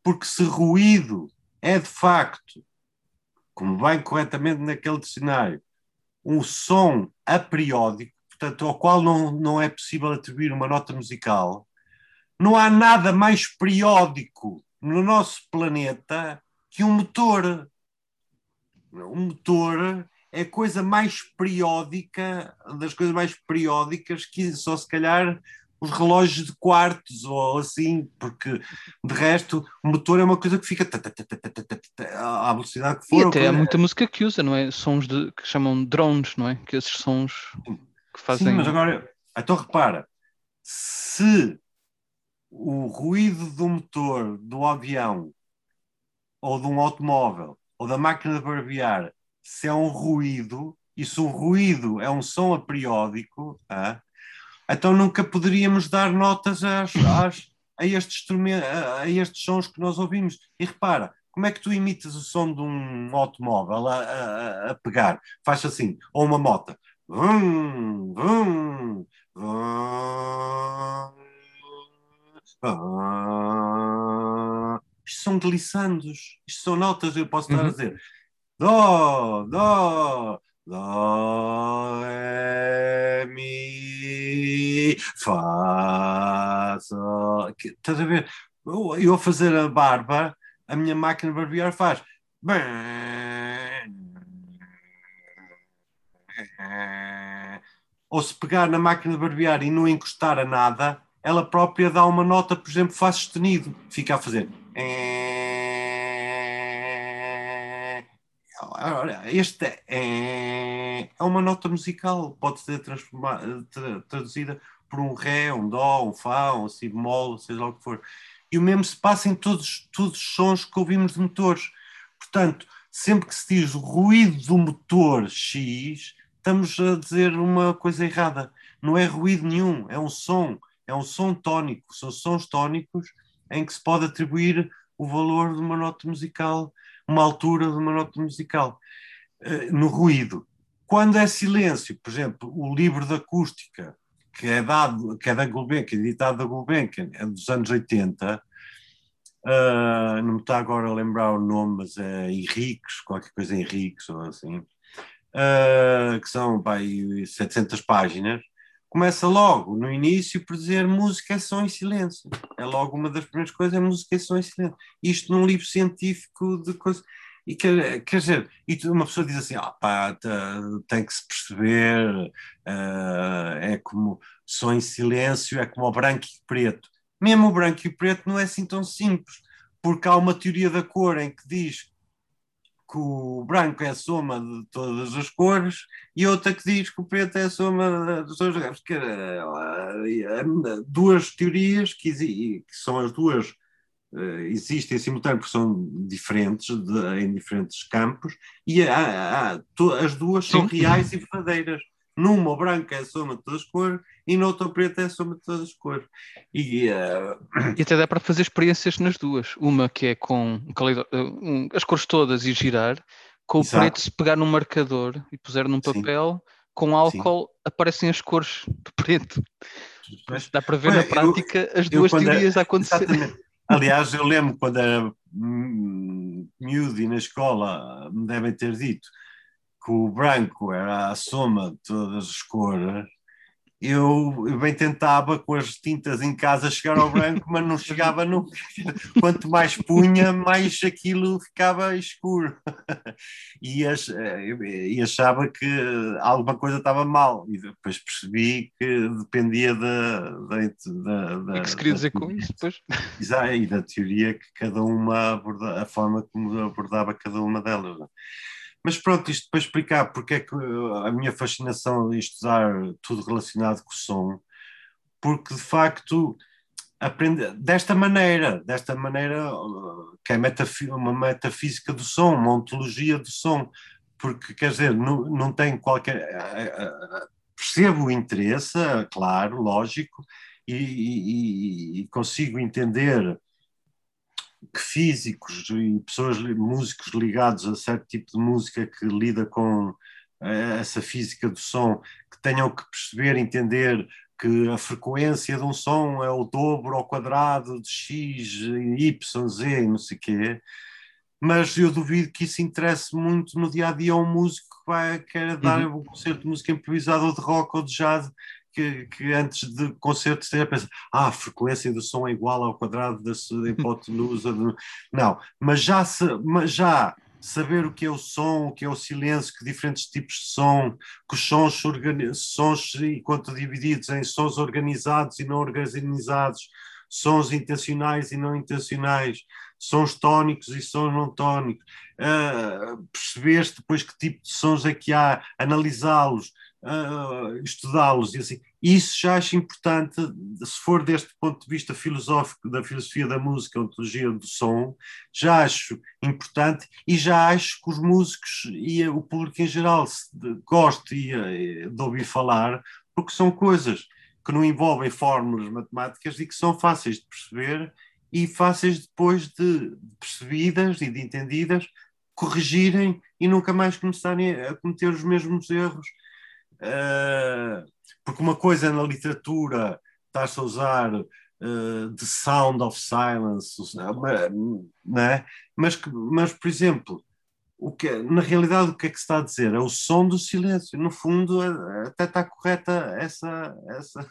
Porque se ruído é de facto como bem corretamente naquele dicionário, um som aperiódico, portanto, ao qual não, não é possível atribuir uma nota musical, não há nada mais periódico no nosso planeta que um motor. Um motor é a coisa mais periódica, das coisas mais periódicas que só se calhar os relógios de quartos ou assim, porque de resto o motor é uma coisa que fica à velocidade que for. E até há muita música que usa, não é? Sons de, que chamam drones, não é? Que esses sons que fazem. Sim, mas agora, então repara, se o ruído do motor do avião ou de um automóvel ou da máquina de barbear, se é um ruído, e se o ruído é um som aperiódico, ah, então nunca poderíamos dar notas às, às- a, estes a, a estes sons que nós ouvimos. E repara, como é que tu imitas o som de um automóvel a, a- a pegar? Faz assim, ou uma moto. Vum, vum, vum, vum. Isto são glissandos, isto são notas, eu posso estar a Uhum. dizer Dó, Dó, Dó, Ré, Mi, Fá, Sol. Estás a ver? Eu, eu a fazer a barba, a minha máquina de barbear faz. Ou se pegar na máquina de barbear e não encostar a nada, ela própria dá uma nota, por exemplo, Fá sustenido. Fica a fazer. Ora, Este é, é uma nota musical, pode ser transforma- tra- traduzida por um Ré, um Dó, um Fá, um Si bemol, seja lá o que for. E o mesmo se passa em todos, todos os sons que ouvimos de motores. Portanto, sempre que se diz ruído do motor X, estamos a dizer uma coisa errada. Não é ruído nenhum, é um som, é um som tónico. São sons tónicos em que se pode atribuir o valor de uma nota musical, uma altura de uma nota musical. Eh, No ruído. Quando é silêncio, por exemplo, o livro de acústica, que é dado, que é da Gulbenkian, editado da Gulbenkian, é dos anos 80, ah, não me está agora a lembrar o nome, mas é Henriques, qualquer coisa Henriques ou assim, ah, que são pá, aí 700 páginas, começa logo no início por dizer música é som em silêncio. É logo uma das primeiras coisas, é música é som em silêncio. Isto num livro científico de coisas. E quer, quer dizer, e uma pessoa diz assim: ah, pá, tem que se perceber, ah, é como som em silêncio, é como o branco e preto. Mesmo o branco e o preto não é assim tão simples, porque há uma teoria da cor em que diz que o branco é a soma de todas as cores e outra que diz que o preto é a soma de todas as cores. Duas teorias que, que são as duas eh, existem simultâneamente porque são diferentes de- em diferentes campos e há- há- to- as duas são reais e verdadeiras. Numa o branco é a soma de todas as cores e noutra o preto é a soma de todas as cores. E eh, E até dá para fazer experiências nas duas. Uma que é com um, as cores todas e girar, com o Exato. preto se pegar num marcador e puser num Sim. papel, com álcool aparecem as cores do preto. Mas- Dá para ver Olha, na prática as eu duas quando era- teorias a acontecer. Aliás, eu lembro quando era hum, miúdo e na escola me devem ter dito que o branco era a soma de todas as cores. Eu, eu bem tentava com as tintas em casa chegar ao branco, mas não chegava nunca. Quanto mais punha, mais aquilo ficava escuro. E, ach- e achava que alguma coisa estava mal. E depois percebi que dependia da. da, da, é que se queria dizer com isso? Pois. Exato, e da teoria que cada uma aborda, a forma como abordava cada uma delas. Mas pronto, isto para explicar porque é que uh, a minha fascinação em estudar tudo relacionado com o som, porque de facto aprende desta maneira, desta maneira uh, que é metafi- uma metafísica do som, uma ontologia do som, porque quer dizer, não, não tem qualquer. uh, Percebo o interesse, claro, lógico, e, e- e consigo entender que físicos e pessoas, músicos ligados a certo tipo de música que lida com eh, essa física do som, que tenham que perceber, entender que a frequência de um som é o dobro ao quadrado de x, y, z, e não sei o quê. Mas eu duvido que isso interesse muito no dia a dia a um músico que vai querer dar um concerto de música improvisada ou de rock ou de jazz, que, que antes de concerto esteja a pensar, ah, a frequência do som é igual ao quadrado da sua hipotenusa. de-" Não, mas já, mas já saber o que é o som, o que é o silêncio, que diferentes tipos de som, que os sons, sons enquanto divididos em sons organizados e não organizados, sons intencionais e não intencionais, sons tónicos e sons não tónicos, perceber depois que tipo de sons é que há, analisá-los, ah, estudá-los e assim. Isso já acho importante, se for deste ponto de vista filosófico, da filosofia da música, ontologia do som, já acho importante e já acho que os músicos e o público em geral se de- goste e, de ouvir falar, porque são coisas que não envolvem fórmulas matemáticas e que são fáceis de perceber e fáceis depois de percebidas e de entendidas corrigirem e nunca mais começarem a cometer os mesmos erros. Uh, porque uma coisa na literatura está-se a usar uh, the sound of silence, né? mas, mas, por exemplo, o que, na realidade o que é que se está a dizer? É o som do silêncio. No fundo, é- até está correta essa, essa,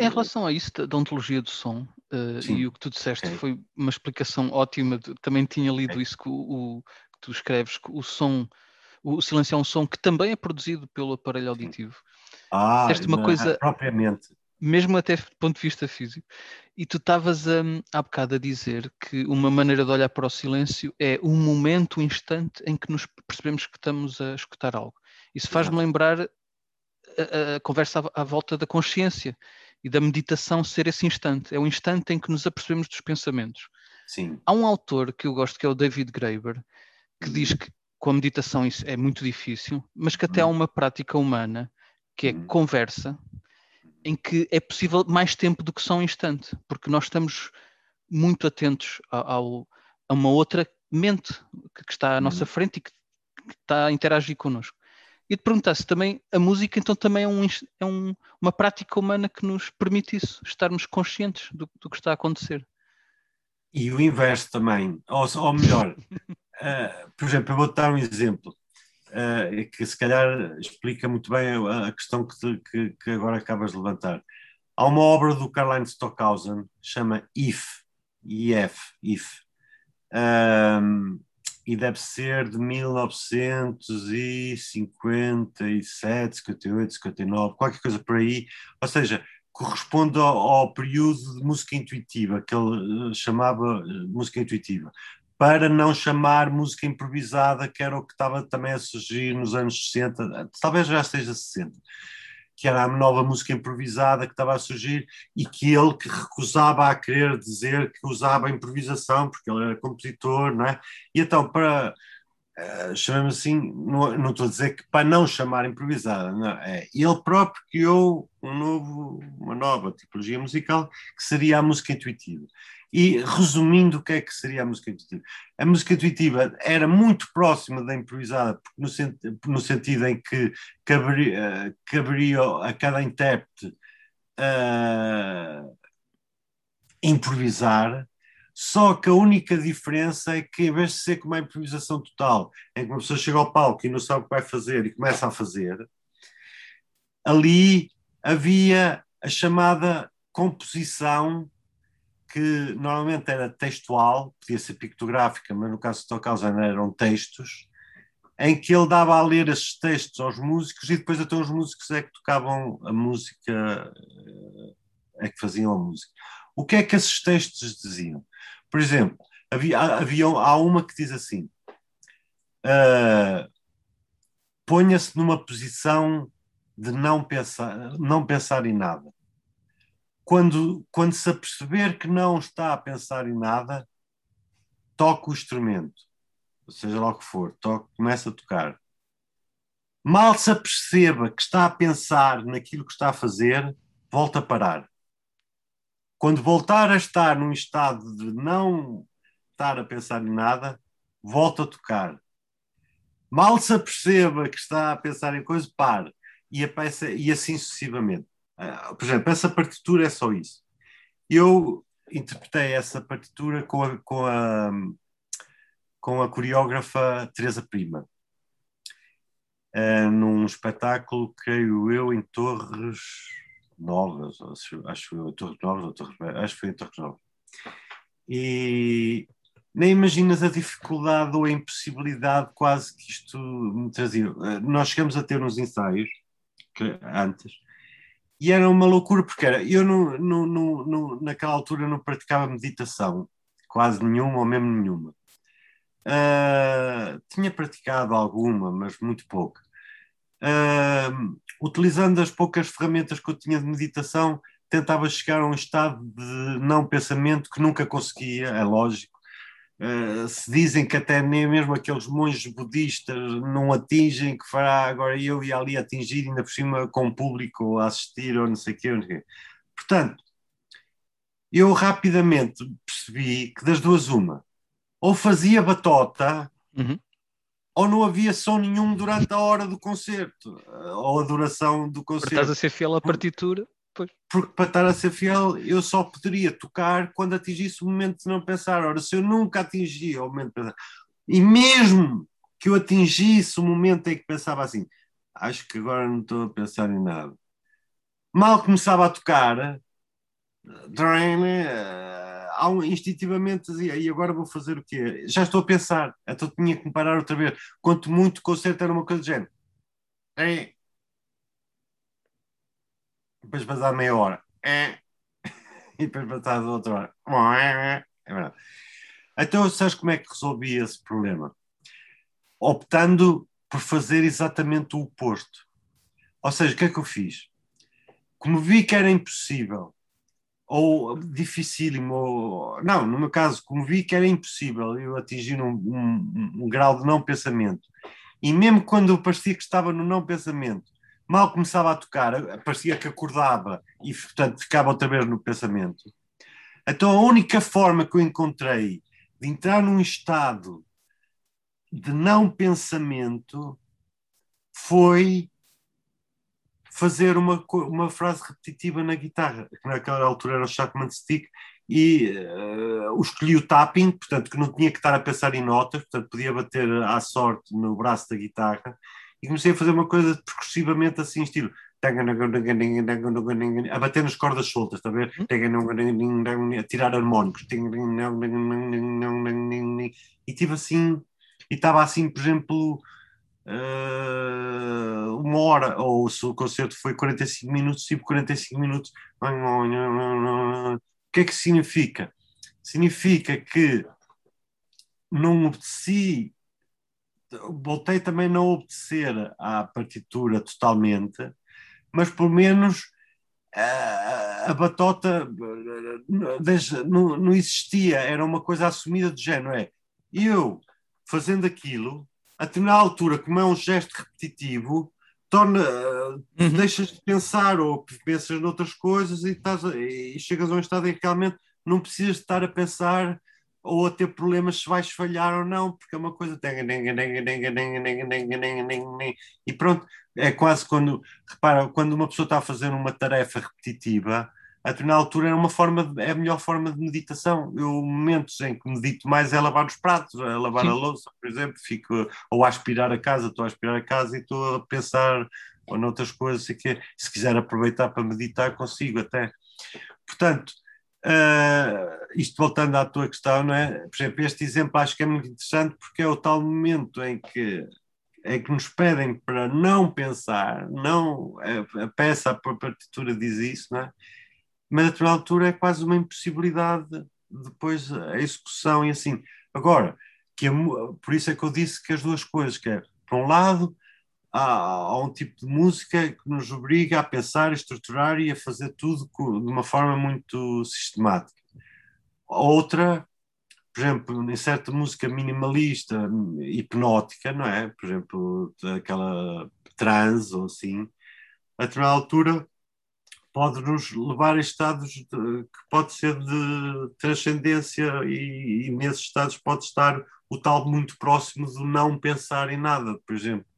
em relação a isso da ontologia do som, Sim. e o que tu disseste Ok. foi uma explicação ótima. de- Também tinha lido Ok. isso que, o, o- que tu escreves, que o som, o silêncio é um som que também é produzido pelo aparelho auditivo. ah, disseste uma na- coisa- propriamente. mesmo até do ponto de vista físico. E tu estavas hum, há bocado a dizer que uma maneira de olhar para o silêncio é um momento, um instante em que nos percebemos que estamos a escutar algo. Isso faz-me lembrar a, a- a conversa à, à volta da consciência e da meditação ser esse instante. É o instante em que nos apercebemos dos pensamentos. Sim. Há um autor que eu gosto que é o David Graeber, que Uhum. diz que com a meditação isso é muito difícil, mas que até há Uhum. uma prática humana que é Uhum. conversa, em que é possível mais tempo do que só um instante, porque nós estamos muito atentos a- ao, a uma outra mente que, está à nossa frente e que, que está a interagir connosco. E te perguntar se também a música então também é, um, é um- uma prática humana que nos permite isso, estarmos conscientes do, do que está a acontecer. E o inverso também, ou, ou melhor, eh, por exemplo, eu vou-te dar um exemplo eh, que se calhar explica muito bem a, a questão que, te- que- que agora acabas de levantar. Há uma obra do Karl Stockhausen, chama If, IF, If, Ahm, e deve ser de 1957, 58, 59, qualquer coisa por aí, ou seja, corresponde ao, ao período de música intuitiva, que ele eh, chamava eh, música intuitiva, para não chamar música improvisada, que era o que estava também a surgir nos anos 60, talvez já esteja 60, que era a nova música improvisada que estava a surgir e que ele que recusava a querer dizer que usava a improvisação, porque ele era compositor, não é? E então, para, eh, chamamos assim, não, não estou a dizer que para não chamar improvisada, não, é ele próprio criou um novo, uma nova tipologia musical que seria a música intuitiva. E resumindo, o que é que seria a música intuitiva? A música intuitiva era muito próxima da improvisada, no, sen- no sentido em que caberia, eh, caberia a cada intérprete eh, improvisar, só que a única diferença é que, em vez de ser como a improvisação total, em que uma pessoa chega ao palco e não sabe o que vai fazer e começa a fazer, ali havia a chamada composição, que normalmente era textual, podia ser pictográfica, mas no caso de Stockhausen eram textos, em que ele dava a ler esses textos aos músicos e depois até os músicos é que tocavam a música, eh, é que faziam a música. O que é que esses textos diziam? Por exemplo, havia, havia, há uma que diz assim: ah, ponha-se numa posição de não pensar, não pensar em nada. Quando, quando se aperceber que não está a pensar em nada, toque o instrumento, seja lá o que for, toque, começa a tocar. Mal se aperceba que está a pensar naquilo que está a fazer, volta a parar. Quando voltar a estar num estado de não estar a pensar em nada, volta a tocar. Mal se aperceba que está a pensar em coisa, pare. E, e assim sucessivamente. Uh, por exemplo, essa partitura é só isso. Eu interpretei essa partitura com a, com a, com a coreógrafa Teresa Prima, uh, num espetáculo, creio eu, em Torres Novas, acho, Torres Novas ou Torres acho que foi em Torres Novas. E nem imaginas a dificuldade ou a impossibilidade quase que isto me trazia. Nós chegamos a ter uns ensaios que, antes e era uma loucura porque era, eu não, não, não, naquela altura não praticava meditação, quase nenhuma ou mesmo nenhuma. ah, tinha praticado alguma, mas muito pouca. Ah, utilizando as poucas ferramentas que eu tinha de meditação, tentava chegar a um estado de não pensamento que nunca conseguia, é lógico. Uh, se dizem que até nem mesmo aqueles monges budistas não atingem, que fará agora eu ia ali atingir, ainda por cima com o público a assistir ou não sei o quê. Não sei o quê. Portanto, eu rapidamente percebi que das duas uma, ou fazia batota, Uhum. ou não havia som nenhum durante a hora do concerto, uh, ou a duração do concerto. estás a ser fiel à partitura. Porque para estar a ser fiel eu só poderia tocar quando atingisse o momento de não pensar. Ora, se eu nunca atingia o momento de pensar, e mesmo que eu atingisse o momento em que pensava assim, acho que agora não estou a pensar em nada. Mal começava a tocar, drain, um- instintivamente dizia, e agora vou fazer o quê? Já estou a pensar, então tinha que me parar outra vez. Quanto muito concerto era uma coisa do género. Depois passar meia hora. É. E depois passar outra hora. É verdade. Então, sabes como é que resolvi esse problema? Optando por fazer exatamente o oposto. Ou seja, o que é que eu fiz? Como vi que era impossível, ou dificílimo, ou... não, no meu caso, como vi que era impossível eu atingir um, um- um grau de não pensamento, e mesmo quando eu parecia que estava no não pensamento, mal começava a tocar, parecia que acordava e, portanto, ficava outra vez no pensamento. Então, a única forma que eu encontrei de entrar num estado de não pensamento foi fazer uma, uma frase repetitiva na guitarra, que naquela altura era o Shackman Stick, e eu escolhi o tapping, portanto, que não tinha que estar a pensar em notas, portanto, podia bater à sorte no braço da guitarra, e comecei a fazer uma coisa percussivamente assim, estilo a bater nas cordas soltas, está a ver? A tirar harmónicos e tive assim, e estava assim, por exemplo, uma hora, ou se o concerto foi 45 minutos, tipo 45 minutos. O que é que significa? Significa que não obedeci, voltei também a não obedecer à partitura totalmente, mas pelo menos a, a batota não, não existia, era uma coisa assumida de género, é eu fazendo aquilo, a determinada altura, como é um gesto repetitivo, torna, Uhum. deixas de pensar ou pensas noutras coisas e, estás e chegas a um estado em que realmente não precisas estar a pensar ou a ter problemas se vais falhar ou não, porque é uma coisa. E pronto, é quase quando, repara, quando uma pessoa está a fazer uma tarefa repetitiva, a determinada altura é uma forma, de- é a melhor forma de meditação. Eu, momentos em que medito mais é lavar os pratos, é lavar Sim. a louça, por exemplo, fico ou a aspirar a casa, estou a aspirar a casa e estou a pensar ou noutras coisas, sei que se quiser aproveitar para meditar, consigo até. Portanto, ah, isto voltando à tua questão, não é? Por exemplo, este exemplo acho que é muito interessante porque é o tal momento em que em que nos pedem para não pensar, não a, a peça, a partitura diz isso, não é? Mas a determinada altura é quase uma impossibilidade depois a execução e assim. Agora, que a por isso é que eu disse que as duas coisas, que é, por um lado, há, um tipo de música que nos obriga a pensar, a estruturar e a fazer tudo de uma forma muito sistemática. Outra, por exemplo, em certa música minimalista, hipnótica, não é? Por exemplo, aquela trance ou assim, a determinada altura pode nos levar a estados de- que pode ser de transcendência e, e nesses estados pode estar o tal muito próximo do não pensar em nada, por exemplo.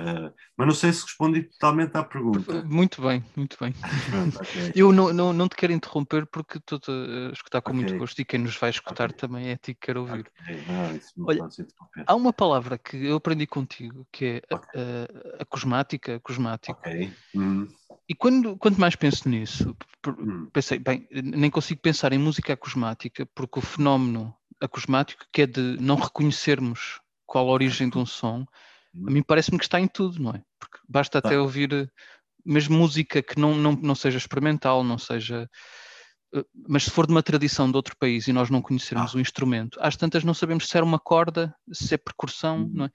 Eh, mas não sei se respondi totalmente à pergunta. Muito bem, muito bem. Pronto, ok. Eu não, não, não te quero interromper porque estou a escutar com muito Ok. gosto e quem nos vai escutar Ok. também é a ti que quero ouvir. Ok, não, Olha. Há uma palavra que eu aprendi contigo que é a, a, a cosmática, cosmático. Ok. Hum, E quando, quanto mais penso nisso, hum, pensei, bem, nem consigo pensar em música acosmática porque o fenómeno acosmático, que é de não reconhecermos qual a origem de um som, a mim parece-me que está em tudo, não é? Porque basta até Tá. ouvir eh, mesmo música que não, não, não seja experimental, não seja eh, mas se for de uma tradição de outro país e nós não conhecermos Ah. o instrumento, às tantas não sabemos se era uma corda, se é percussão, Uhum. não é?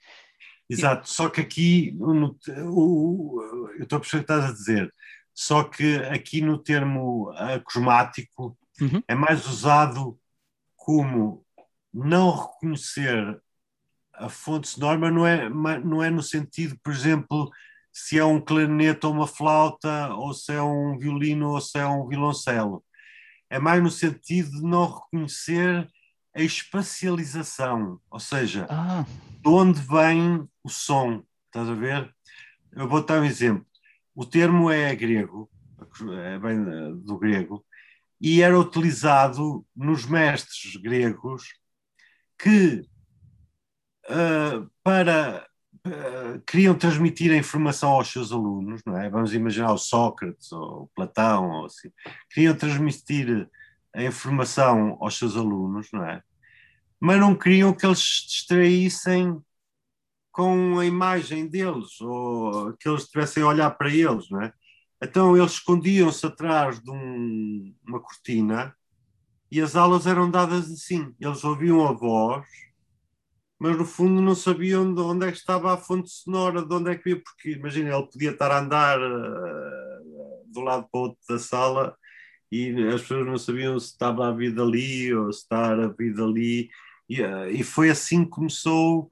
Exato, só que aqui, no- o- o- eu estou a perceber o que estás a dizer, só que aqui no termo acosmático Uhum. é mais usado como não reconhecer a fonte sonora, não é, não é no sentido, por exemplo, se é um clarinete ou uma flauta, ou se é um violino ou se é um violoncelo. É mais no sentido de não reconhecer a espacialização, ou seja, Ah, de onde vem o som, estás a ver? Eu vou dar um exemplo. O termo é grego, é bem eh, do grego, e era utilizado nos mestres gregos que ah, para ah, queriam transmitir a informação aos seus alunos, não é? Vamos imaginar o Sócrates ou o Platão ou assim, queriam transmitir a informação aos seus alunos, não é? Mas não queriam que eles se distraíssem com a imagem deles ou que eles estivessem a olhar para eles, não é? Então eles escondiam-se atrás de um- uma cortina e as aulas eram dadas assim. Eles ouviam a voz, mas no fundo não sabiam de onde é que estava a fonte sonora, de onde é que ia, porque imagina, ele podia estar a andar de um lado para o outro da sala e as pessoas não sabiam se estava a vida ali ou se está a vida ali. E, eh, e foi assim que começou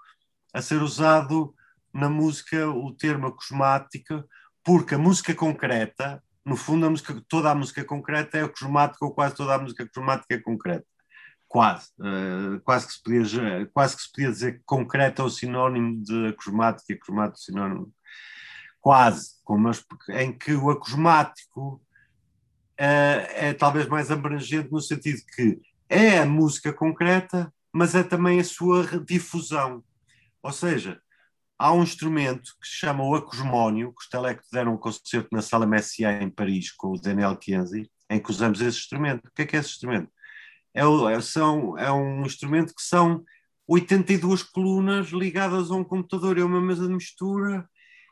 a ser usado na música o termo acosmática, porque a música concreta, no fundo, a música, toda a música concreta é acosmática, ou quase toda a música acosmática é concreta. Quase. eh, quase, que se podia, quase que se podia dizer que concreta é o sinónimo de acosmático e acosmático é sinónimo. Quase. Como as- em que o acosmático eh, é talvez mais abrangente no sentido que é a música concreta, mas é também a sua difusão. Ou seja, há um instrumento que se chama o acosmónio, que os Teleco deram um concerto na Sala Messiaen em Paris com o Daniel Chienzi, em que usamos esse instrumento. O que é que é esse instrumento? É, é- são, é um instrumento que são 82 colunas ligadas a um computador, é uma mesa de mistura,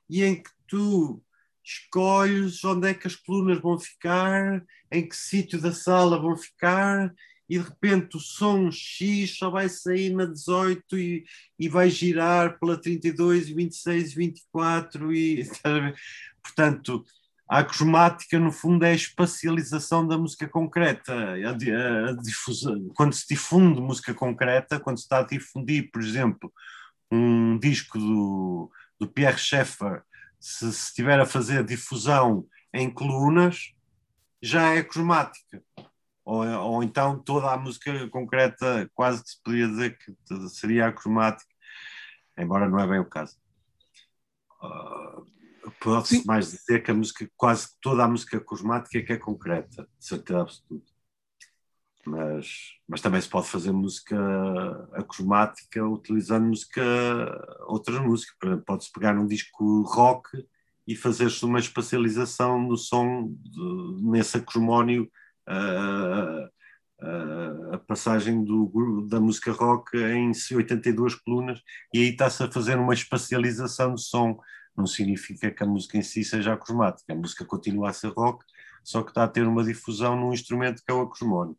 e em que tu escolhes onde é que as colunas vão ficar, em que sítio da sala vão ficar, e de repente o som X só vai sair na 18 e, e vai girar pela 32, 26, 24 e portanto a acosmática no fundo é a espacialização da música concreta a, di- a difusão, quando se difunde música concreta quando se está a difundir por exemplo um disco do, do Pierre Schaeffer se estiver a fazer difusão em colunas já é acosmática ou, ou então toda a música concreta quase que se podia dizer que seria acromática, embora não é bem o caso. Uh, Pode-se mais dizer que a música, quase toda a música cosmática é que é concreta, de certeza absoluta. Mas, mas também se pode fazer música acosmática utilizando música, outras músicas. Por exemplo, pode-se pegar num disco rock e fazer-se uma espacialização do som de- nesse acosmónio a, a- a passagem do, da música rock em 82 colunas e aí está-se a fazer uma espacialização do som. Não significa que a música em si seja acosmática, a música continua a ser rock, só que está a ter uma difusão num instrumento que é o acosmónio.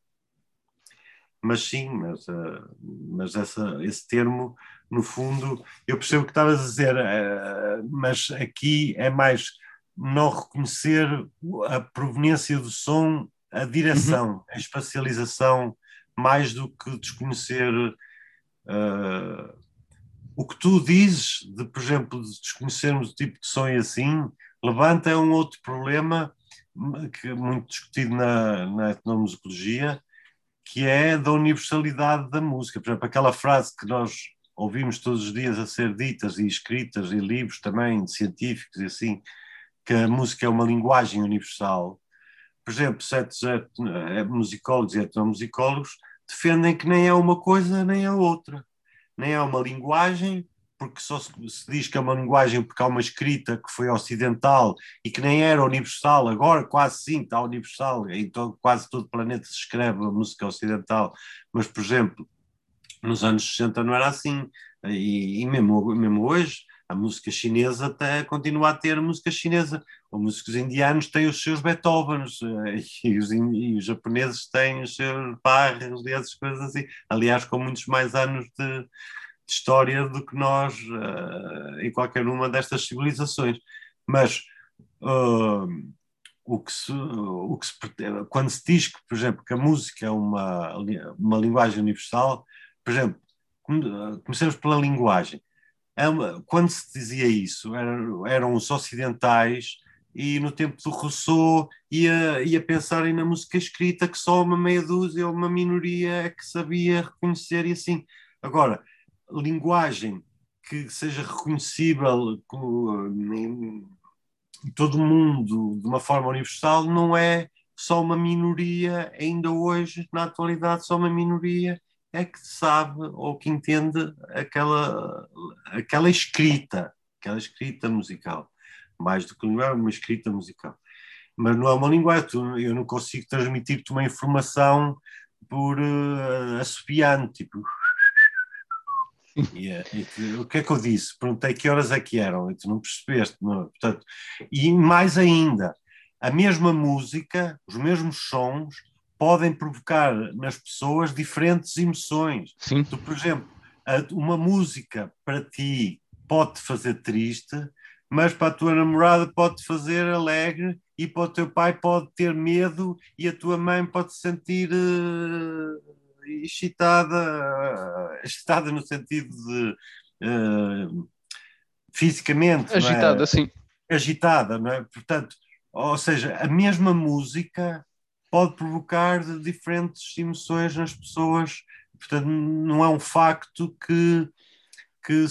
Mas sim, mas, eh, mas essa, esse termo, no fundo, eu percebo o que estavas a dizer, eh, mas aqui é mais não reconhecer a proveniência do som, a direção, a espacialização, mais do que desconhecer eh, o que tu dizes, de, por exemplo, de desconhecermos o tipo de e assim, levanta um outro problema que é muito discutido na, na etnomusicologia, que é da universalidade da música. Por exemplo, aquela frase que nós ouvimos todos os dias a ser ditas e escritas em livros também científicos e assim, que a música é uma linguagem universal. Por exemplo, certos eh, musicólogos e etnomusicólogos defendem que nem é uma coisa nem é outra. Nem é uma linguagem, porque só se, se diz que é uma linguagem porque há uma escrita que foi ocidental e que nem era universal, agora quase sim está universal, em todo, quase todo o planeta se escreve a música ocidental, mas, por exemplo, nos anos 60 não era assim, e, e mesmo, mesmo hoje A música chinesa até continua a ter música chinesa. Os músicos indianos têm os seus Beethovens eh, e os, e os japoneses têm os seus Bachs e essas coisas assim. Aliás, com muitos mais anos de, de história do que nós eh, em qualquer uma destas civilizações. Mas ah, o que se, o que se quando se diz que, por exemplo, que a música é uma, uma linguagem universal, por exemplo, come- comecemos pela linguagem. É quando se dizia isso, eram os ocidentais e no tempo do Rousseau ia, ia pensarem na música escrita que só uma meia dúzia ou uma minoria é que sabia reconhecer e assim. Agora, linguagem que seja reconhecível co- em, em todo o mundo de uma forma universal não é só uma minoria, ainda hoje, na atualidade, só uma minoria é que sabe ou que entende aquela, aquela escrita, aquela escrita musical, mais do que linguagem, uma escrita musical. Mas não é uma linguagem, eu não consigo transmitir-te uma informação por uh, assobiante, tipo. E, eh, tu- o que é que eu disse? Perguntei que horas é que eram, e tu não percebeste, não é? Portanto, e mais ainda, a mesma música, os mesmos sons, podem provocar nas pessoas diferentes emoções. Sim, Tu, por exemplo, uma música para ti pode te fazer triste, mas para a tua namorada pode te fazer alegre e para o teu pai pode ter medo e a tua mãe pode se sentir eh, excitada, eh, excitada no sentido de eh, fisicamente, é? agitada, sim. agitada, não é? Portanto, ou seja, a mesma música pode provocar diferentes emoções nas pessoas. Portanto, não é um facto que, que,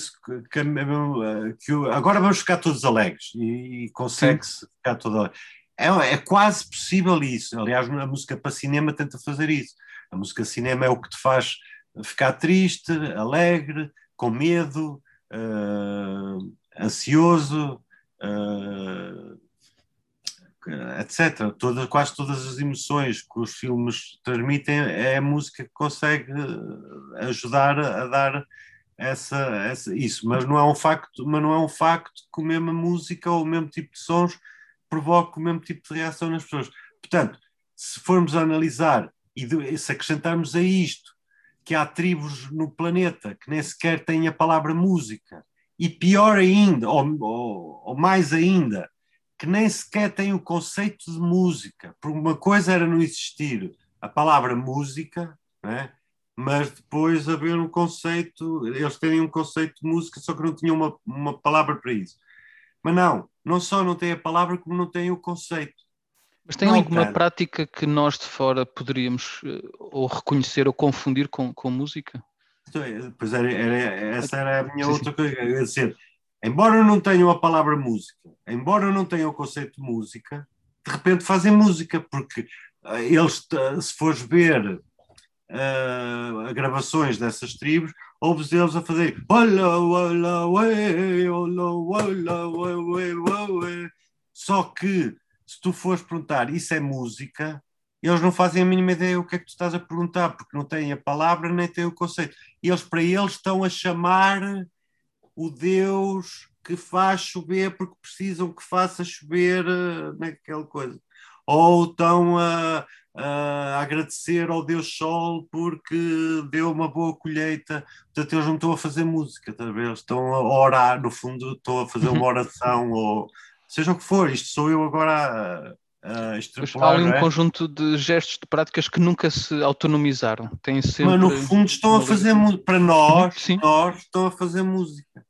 que, a- que agora vamos ficar todos alegres e, e consegue-se ficar todo alegre. É, é quase possível isso. Aliás, a música para cinema tenta fazer isso. A música cinema é o que te faz ficar triste, alegre, com medo, eh, ansioso, eh, etc. Todas, quase todas as emoções que os filmes transmitem é a música que consegue eh, ajudar a dar essa, essa- isso, mas não é um facto, mas não é um facto que a mesma música ou o mesmo tipo de sons provoque o mesmo tipo de reação nas pessoas. Portanto, se formos analisar e de- se acrescentarmos a isto que há tribos no planeta que nem sequer têm a palavra música, e pior ainda, ou, ou- ou mais ainda, que nem sequer têm o conceito de música. Por uma coisa era não existir a palavra música, né? Mas depois haver um conceito, eles terem um conceito de música, só que não tinham uma, uma palavra para isso. Mas não, não só não têm a palavra, como não têm o conceito. Mas tem No alguma entanto- prática que nós de fora poderíamos eh, ou reconhecer ou confundir com, com música? Então, é, Pois era, era- essa era a minha Sim, outra coisa. Eu ia dizer, embora não tenham a palavra música, embora não tenham o conceito de música, de repente fazem música, porque ah, eles, se fores ver ah, gravações dessas tribos, ouves eles a fazer olá, olá, olá, olá, ué, ué. só que se tu fores perguntar isso é música, eles não fazem a mínima ideia o que é que tu estás a perguntar, porque não têm a palavra nem têm o conceito. Eles, para eles, estão a chamar o Deus que faz chover porque precisam que faça chover naquela coisa. Ou estão a, a agradecer ao Deus Sol porque deu uma boa colheita. Portanto, eles não estão a fazer música, tá ver? eles estão a orar, no fundo, estão a fazer uma oração, ou seja o que for. Isto sou eu agora a, a há extrapolar. ali não um é? conjunto de gestos, de práticas que nunca se autonomizaram. Têm sempre. Mas no fundo estão a fazer música. Para nós, Sim. nós estão a fazer música.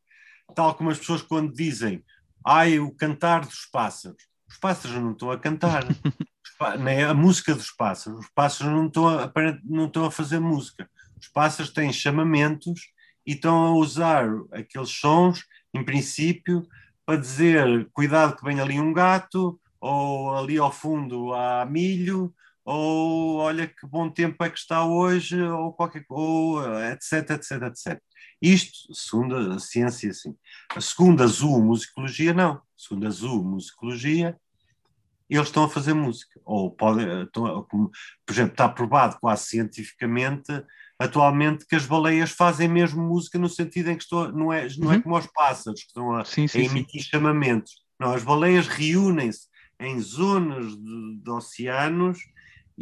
Tal como as pessoas quando dizem ai, o cantar dos pássaros. Os pássaros não estão a cantar. Nem a música dos pássaros. Os pássaros não estão a, não estão a fazer música. Os pássaros têm chamamentos e estão a usar aqueles sons, em princípio, para dizer cuidado que vem ali um gato, ou ali ao fundo há milho, ou olha que bom tempo é que está hoje, ou qualquer ou etc, etc, etc. Isto, segundo a ciência, sim. A segunda zoomusicologia, não. Segundo a zoomusicologia, eles estão a fazer música. Ou podem, estão a- como, por exemplo, está provado quase cientificamente atualmente que as baleias fazem mesmo música no sentido em que estão, não é, não é Uhum. como os pássaros que estão a, Sim, a sim, sim. emitir chamamentos. Não, as baleias reúnem-se em zonas de, de oceanos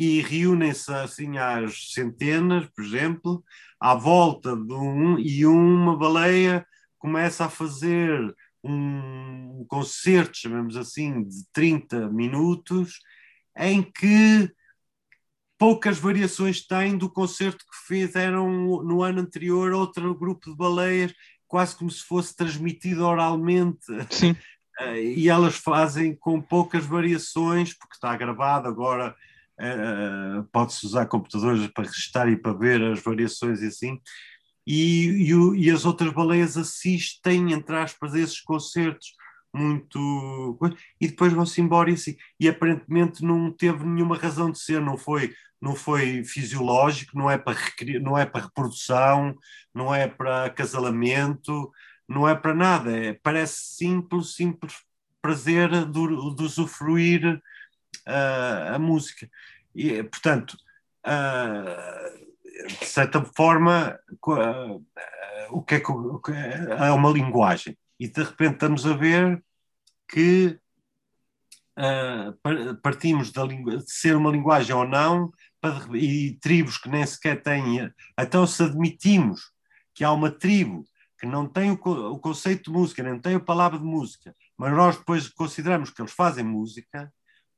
e reúnem-se assim às centenas, por exemplo, à volta de um e uma baleia começa a fazer um concerto, chamemos assim, de 30 minutos, em que poucas variações tem do concerto que fizeram no ano anterior outro grupo de baleias, quase como se fosse transmitido oralmente. Sim, eh, e elas fazem com poucas variações, porque está gravado agora, eh, pode-se usar computadores para registrar e para ver as variações e assim, e, e, e as outras baleias assistem, entre aspas, a esses concertos muito. e depois vão-se embora e assim. E aparentemente não teve nenhuma razão de ser, não foi, não foi fisiológico, não é para, recri- não é para reprodução, não é para acasalamento, não é para nada, é, parece simples, simples prazer de, de usufruir ah, a música. E, portanto, ah, de certa forma, ah, o que é que o que é é uma linguagem. E de repente estamos a ver que par- partimos da de ser uma linguagem ou não, para e tribos que nem sequer têm. Então, se admitimos que há uma tribo que não tem o, o conceito de música, nem tem a palavra de música, mas nós depois consideramos que eles fazem música,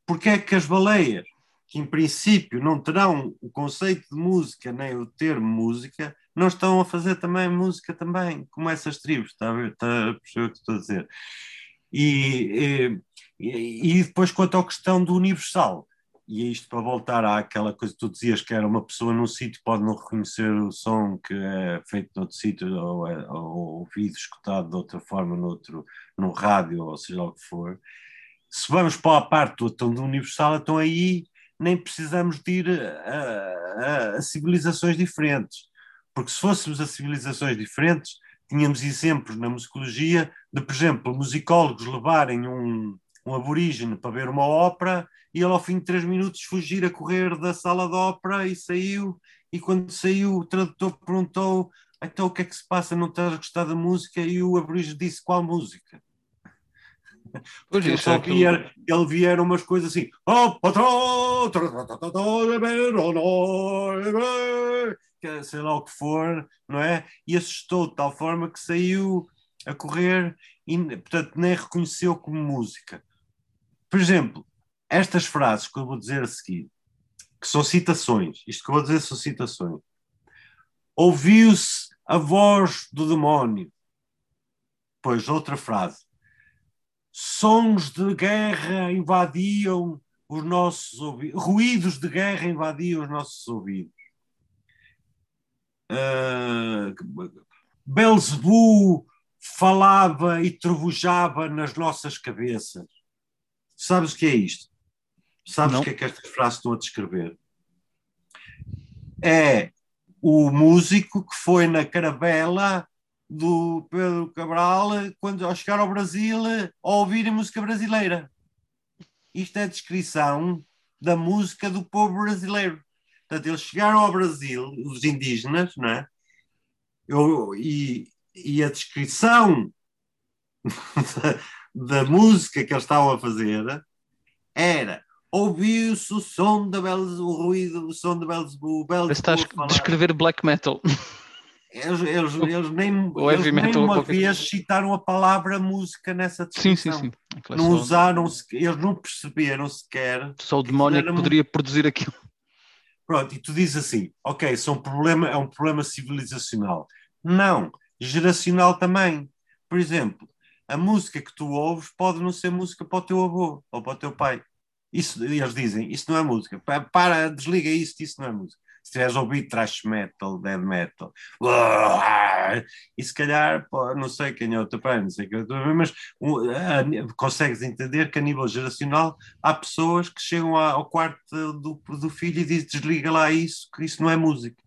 porque é que as baleias, que em princípio não terão o conceito de música nem o termo música, não estão a fazer também música também, como essas tribos, está a, ver, está a perceber o que estou a dizer? E, e, e depois quanto à questão do universal, e é isto para voltar àquela coisa que tu dizias que era uma pessoa num sítio pode não reconhecer o som que é feito noutro sítio ou, é, ou ouvido, escutado de outra forma noutro, no rádio ou seja o que for. Se vamos para a parte do, então, do universal, então aí nem precisamos de ir a, a- a civilizações diferentes. Porque se fôssemos a civilizações diferentes, tínhamos exemplos na musicologia de, por exemplo, musicólogos levarem um, um aborígene para ver uma ópera e ele ao fim de três minutos fugir a correr da sala de ópera e saiu, e quando saiu o tradutor perguntou então o que é que se passa, não estás a gostar da música? E o aborígene disse qual música? Pois Ele só é via, ele via umas coisas assim, oh, patrão, sei lá o que for, não é? E assustou de tal forma que saiu a correr e, portanto, nem reconheceu como música. Por exemplo, estas frases que eu vou dizer a seguir, que são citações, isto que eu vou dizer são citações. Ouviu-se a voz do demónio. Pois, outra frase. Sons de guerra invadiam os nossos ouvidos. Ruídos de guerra invadiam os nossos ouvidos. Uh, Belzebu falava e trovejava nas nossas cabeças. Sabes o que é isto? Sabes o que é que estas frases estão a descrever? É o músico que foi na caravela do Pedro Cabral quando ao chegar ao Brasil a ouvir a música brasileira. Isto é a descrição da música do povo brasileiro. Portanto, eles chegaram ao Brasil, os indígenas, não é? Eu, e, e a descrição da, da música que eles estavam a fazer era ouviu-se o som da Belzebu, o ruído, o som da Belzebu, estás a descrever black metal. Eles, eles, eles nem, Ou eles nem uma vez coisa. citaram a palavra música nessa Sim, descrição. sim, sim. Aquilo é Não só- usaram, eles não perceberam sequer. Só o demónio é que era poderia produzir aquilo. Pronto, e tu dizes assim, ok, isso é um problema, é um problema civilizacional. Não, geracional também. Por exemplo, a música que tu ouves pode não ser música para o teu avô ou para o teu pai. Isso, eles dizem, isso não é música. Pa- Para, desliga isso, isso não é música. Se tiveres ouvido thrash metal, dead metal, e se calhar, pô, não sei quem é o teu pai, não sei quem é o teu pai, mas consegues entender que a nível geracional há pessoas que chegam ao quarto do, do filho e dizem desliga lá isso, que isso não é música.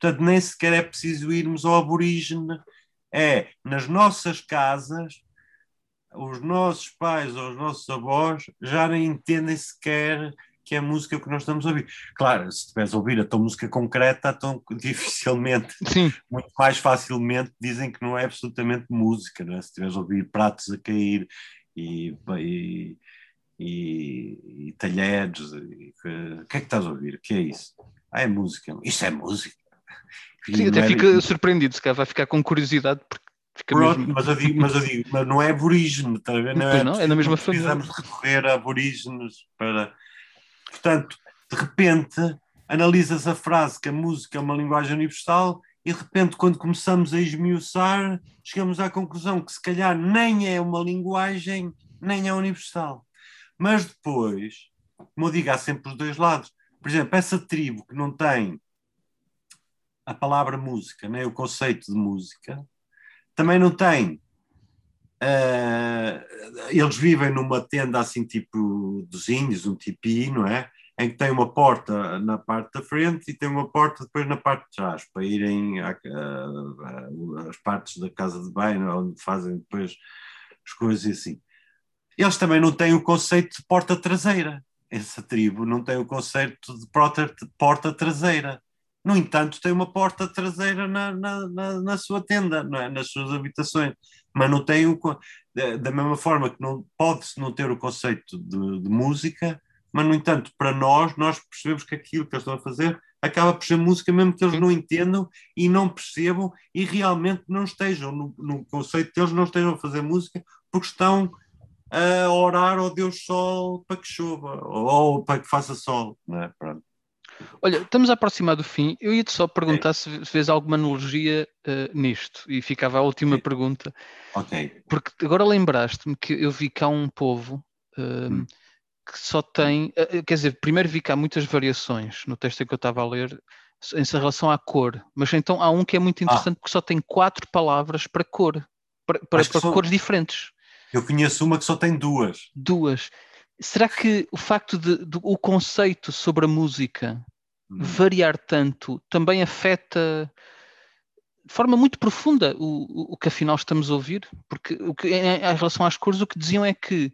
Portanto, nem sequer é preciso irmos ao aborígene. É, nas nossas casas, os nossos pais ou os nossos avós já nem entendem sequer que é a música que nós estamos a ouvir. Claro, se estiveres a ouvir a tua música concreta, então dificilmente, Sim, muito mais facilmente dizem que não é absolutamente música, não é? Se estiveres a ouvir pratos a cair e, e, e, e talheres, e o que é que estás a ouvir? O que é isso? Ah, é música. Isto é música. E sim não até é- fica surpreendido, se calhar vai ficar com curiosidade, porque Pronto, mesmo. mas eu digo, mas eu digo, mas não é aborígene, está a ver? Pois não, é na mesma precisamos de recorrer a aborígenes para. Portanto, de repente, analisas a frase que a música é uma linguagem universal e de repente, quando começamos a esmiuçar, chegamos à conclusão que se calhar nem é uma linguagem, nem é universal. Mas depois, como eu digo, há sempre os dois lados. Por exemplo, essa tribo que não tem a palavra música, nem o conceito de música, também não tem. Eh, eles vivem numa tenda assim tipo dos índios, um tipi, não é? Em que tem uma porta na parte da frente e tem uma porta depois na parte de trás, para irem à- a- a- às partes da casa de banho, onde fazem depois as coisas e assim. Eles também não têm o conceito de porta traseira. Essa tribo não tem o conceito de porta, porta traseira. No entanto, tem uma porta traseira na, na, na, na sua tenda, não é? nas suas habitações, mas não tem o, da mesma forma que não pode-se não ter o conceito de, de música, mas no entanto, para nós, nós percebemos que aquilo que eles estão a fazer acaba por ser música, mesmo que eles não entendam e não percebam e realmente não estejam no, no conceito deles, não estejam a fazer música porque estão a orar ao Deus Sol para que chova ou, ou para que faça sol, não é? Pronto. Olha, estamos a aproximar do fim. Eu ia-te só perguntar se, se vês alguma analogia eh, nisto. E ficava a última pergunta. Ok. Porque agora lembraste-me que eu vi cá um povo eh, Hum. que só tem. eh, quer dizer, primeiro vi cá muitas variações no texto que eu estava a ler em relação à cor. Mas então há um que é muito interessante porque só tem quatro palavras para cor. Para, para, para cores diferentes. Eu conheço uma que só tem duas. Duas. Será que o facto de, do- o conceito sobre a música Hum. variar tanto também afeta de forma muito profunda o, o- o que afinal estamos a ouvir? Porque o que, em, em relação às cores, o que diziam é que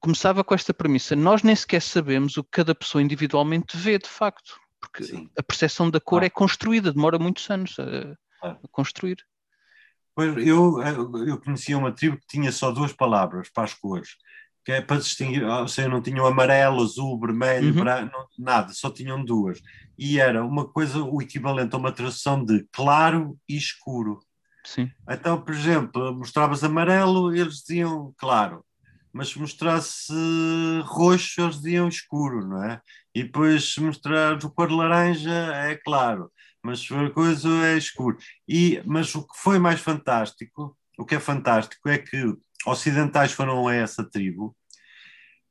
começava com esta premissa: nós nem sequer sabemos o que cada pessoa individualmente vê, de facto, porque Sim. a percepção da cor Ah. é construída, demora muitos anos a, Ah. a construir. Pois, eu, eu conhecia uma tribo que tinha só duas palavras para as cores, que é para distinguir, ou seja, não tinham amarelo, azul, vermelho, Uhum. branco, nada, só tinham duas. E era uma coisa, o equivalente a uma tradução de claro e escuro. Sim. Então, por exemplo, mostravas amarelo, eles diziam claro, mas se mostrasse roxo, eles diziam escuro, não é? E depois, se mostrares o cor laranja, é claro, mas se for coisa, é escuro. E, mas o que foi mais fantástico, o que é fantástico, é que ocidentais foram a essa tribo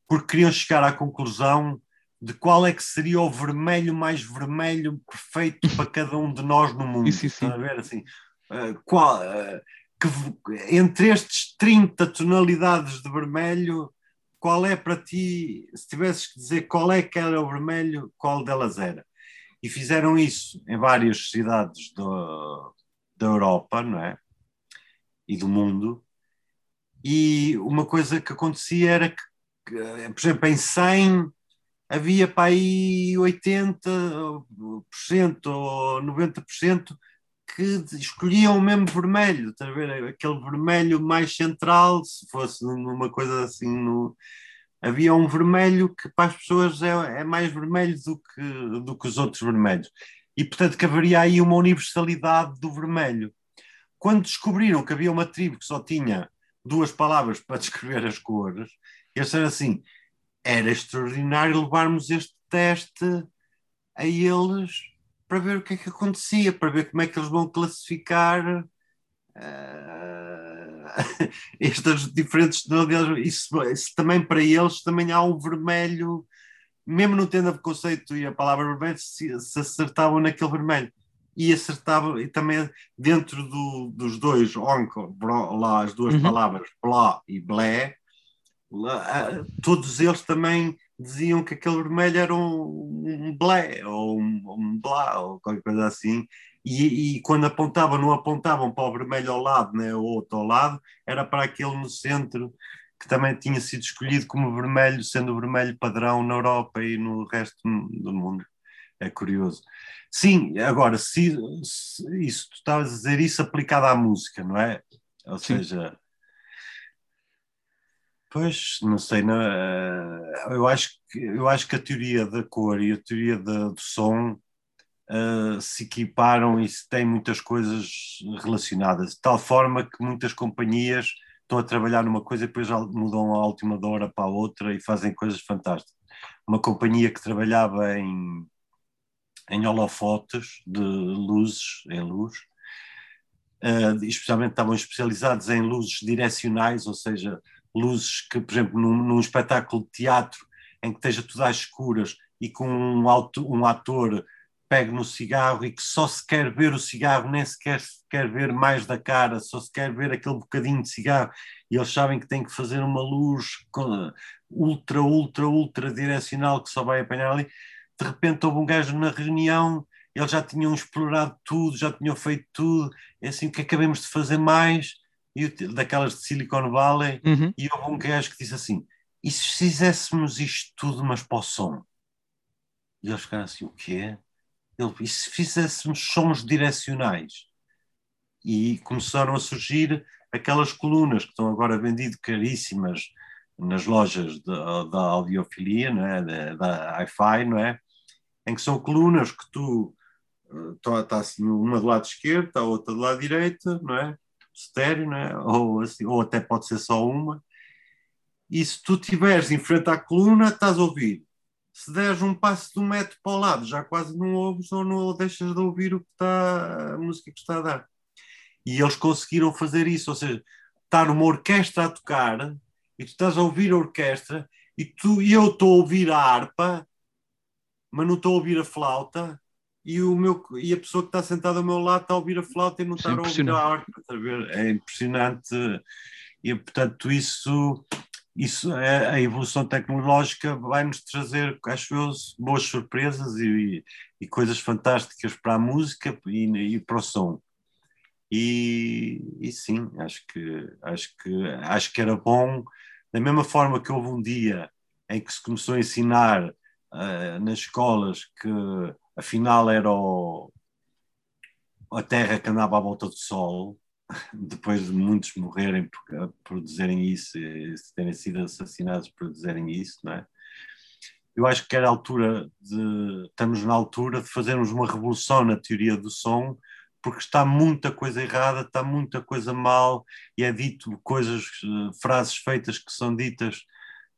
porque queriam chegar à conclusão de qual é que seria o vermelho mais vermelho perfeito para cada um de nós no mundo. Sim. Estão a ver assim? eh, qual, eh, que entre estes 30 tonalidades de vermelho, qual é para ti, se tivesses que dizer qual é que era o vermelho, qual delas era? E fizeram isso em várias cidades do- da Europa, não é? E do mundo. E uma coisa que acontecia era que, que, por exemplo, em 100 havia para aí 80% ou 90% que escolhiam o mesmo vermelho, estás a ver? Aquele vermelho mais central, se fosse numa coisa assim, no... havia um vermelho que para as pessoas é, é mais vermelho do que, do que os outros vermelhos. E portanto que haveria aí uma universalidade do vermelho. Quando descobriram que havia uma tribo que só tinha duas palavras para descrever as cores, eles disseram assim: era extraordinário levarmos este teste a eles para ver o que é que acontecia, para ver como é que eles vão classificar eh, estas diferentes tonalidades. Isso, isso também para eles também há um vermelho, mesmo não tendo o conceito e a palavra vermelho, se, se acertavam naquele vermelho. E acertavam, e também dentro do, dos dois, onco, bro, lá as duas Uhum. palavras, blá e blé, lá, ah, todos eles também diziam que aquele vermelho era um, um blé ou um, um blá ou qualquer coisa assim. E, e quando apontavam, não apontavam para o vermelho ao lado, né, ou outro ao lado, era para aquele no centro. que também tinha sido escolhido como vermelho, sendo o vermelho padrão na Europa e no resto do mundo. É curioso. Sim, agora, se, se isso, tu estavas a dizer isso aplicado à música, não é? Ou Sim. seja, pois, não sei, não, eh, eu, acho que, eu acho que a teoria da cor e a teoria da- do som eh, se equiparam e se têm muitas coisas relacionadas, de tal forma que muitas companhias estão a trabalhar numa coisa e depois mudam a última hora para a outra e fazem coisas fantásticas. Uma companhia que trabalhava em, em holofotes de luzes, em luz, eh, especialmente estavam especializados em luzes direcionais, ou seja, luzes que, por exemplo, num, num espetáculo de teatro em que esteja tudo às escuras e com um, auto- um ator pegue no cigarro e que só se quer ver o cigarro, nem sequer se quer ver mais da cara, só se quer ver aquele bocadinho de cigarro, e eles sabem que têm que fazer uma luz ultra, ultra, ultra direcional que só vai apanhar ali. De repente houve um gajo na reunião, eles já tinham explorado tudo, já tinham feito tudo, é assim, o que acabamos de fazer mais? E daquelas de Silicon Valley, Uhum. e houve um gajo que disse assim: e se fizéssemos isto tudo, mas para o som? E eles ficaram assim: o quê? Ele, e se fizéssemos sons direcionais? E começaram a surgir aquelas colunas que estão agora vendidas caríssimas nas lojas da, da audiofilia, não é? da, da hi-fi, não é? Em que são colunas que tu está tá assim, uma do lado esquerdo, a outra do lado direito, não é? Estéreo, não é? Ou, assim, ou até pode ser só uma. E se tu estiveres em frente à coluna, estás a ouvir. Se deres um passo de um metro para o lado, já quase não ouves ou não deixas de ouvir o que está, a música que está a dar. E eles conseguiram fazer isso, ou seja, estar uma orquestra a tocar e tu estás a ouvir a orquestra e, tu, e eu estou a ouvir a harpa, mas não estou a ouvir a flauta e, o meu, e a pessoa que está sentada ao meu lado está a ouvir a flauta e não Isso é está a ouvir a harpa. É impressionante e, portanto, isso, isso é, a evolução tecnológica vai-nos trazer, acho eu, boas surpresas e, e coisas fantásticas para a música e, e para o som. E, e sim, acho que, acho, que, acho que era bom, da mesma forma que houve um dia em que se começou a ensinar ah, nas escolas que afinal era o- a Terra que andava à volta do Sol, depois de muitos morrerem por, por dizerem isso, terem sido assassinados por dizerem isso, não é? Eu acho que era a altura de. Estamos na altura de fazermos uma revolução na teoria do som, porque está muita coisa errada, está muita coisa mal, e é dito coisas, eh, frases feitas que são ditas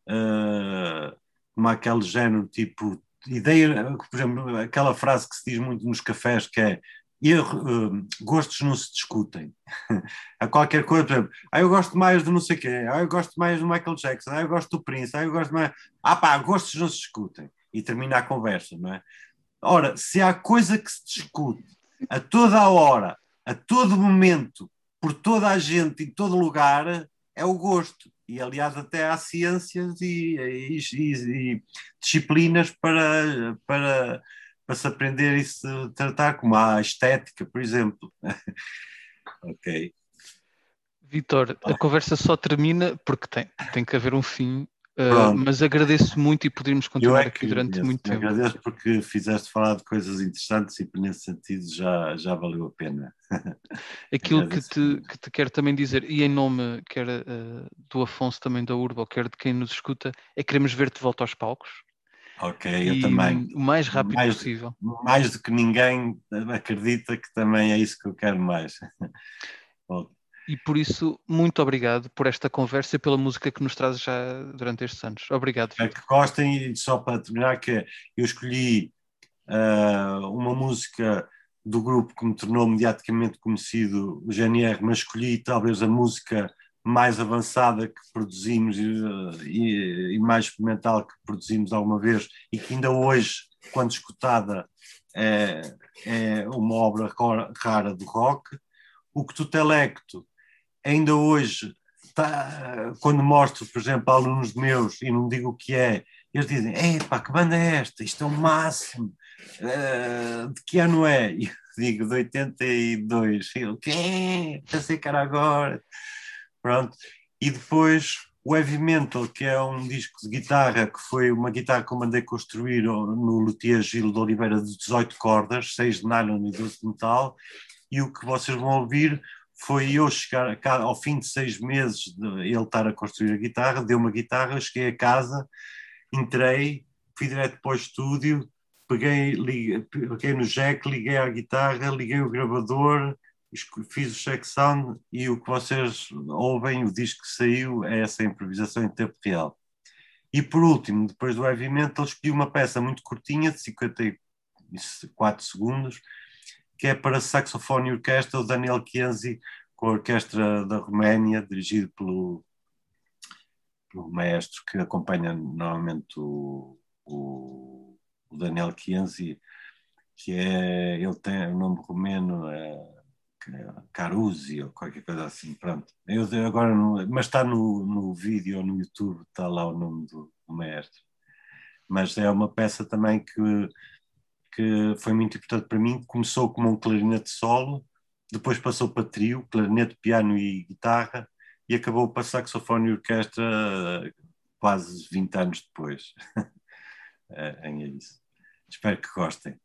eh, como aquele género, tipo, ideia, por exemplo, aquela frase que se diz muito nos cafés que é erro, eh, gostos não se discutem. a qualquer coisa, por exemplo, ah, eu gosto mais de não sei quem, ah, eu gosto mais do Michael Jackson, ah, eu gosto do Prince, ah, eu gosto mais. Ah, pá, gostos não se discutem. E termina a conversa, não é? Ora, se há coisa que se discute a toda a hora, a todo momento, por toda a gente, em todo lugar, é o gosto. E, aliás, até há ciências e, e- e- disciplinas para, para, para se aprender e se tratar, como a estética, por exemplo. ok. Vitor, a conversa só termina porque tem, tem que haver um fim, uh, Pronto. mas agradeço muito e poderíamos Eu continuar é aqui durante agradeço, muito tempo. agradeço porque fizeste falar de coisas interessantes e nesse sentido já, já valeu a pena. Aquilo que te, que te quero também dizer, e em nome quer uh, do Afonso também da Urba, quer de quem nos escuta, é que queremos ver-te de volta aos palcos. Ok, eu e também. O mais rápido Mais- possível. mais do que ninguém acredita que também é isso que eu quero mais. Bom, E por isso, muito obrigado por esta conversa e pela música que nos traz já durante estes anos. Obrigado. Espero que gostem e só para terminar que eu escolhi ah, uma música do grupo que me tornou mediaticamente conhecido, o GNR, mas escolhi talvez a música mais avançada que produzimos e, e- mais experimental que produzimos alguma vez e que ainda hoje, quando escutada, é, é uma obra rara do rock. O que tu telecto, ainda hoje, tá- quando mostro, por exemplo, a alunos meus e não digo o que é, eles dizem: Epá, que banda é esta? Isto é o máximo. Eh, de que ano é? Eu digo: de 82. E eu, o quê? Pensei que era agora. Pronto. E depois o Heavy Mental, que é um disco de guitarra, que foi uma guitarra que eu mandei construir no Luthier Gil de Oliveira de 18 cordas, 6 de nylon e 12 de metal, e o que vocês vão ouvir foi eu chegar cá, ao fim de seis meses de ele estar a construir a guitarra, deu uma guitarra, cheguei a casa, entrei, fui direto para o estúdio, peguei, liguei, peguei no jack, liguei à guitarra, liguei o gravador, fiz o check sound e o que vocês ouvem, o disco que saiu, é essa improvisação em tempo real. E por último, depois do Heavy Metal, escolhi uma peça muito curtinha, de 54 segundos, que é para saxofone e orquestra, o Daniel Chianzi, com a orquestra da Roménia, dirigido pelo, pelo maestro que acompanha normalmente o, o, o Daniel Chianzi, que é, ele tem o nome romeno, é, Carusi ou qualquer coisa assim, pronto. Eu agora não, mas está no, no vídeo no YouTube, está lá o nome do, do maestro. Mas é uma peça também que que foi muito importante para mim. Começou como um clarinete solo, depois passou para trio, clarinete, piano e guitarra, e acabou para saxofone e orquestra eh, quase 20 anos depois. é, é isso. Espero que gostem.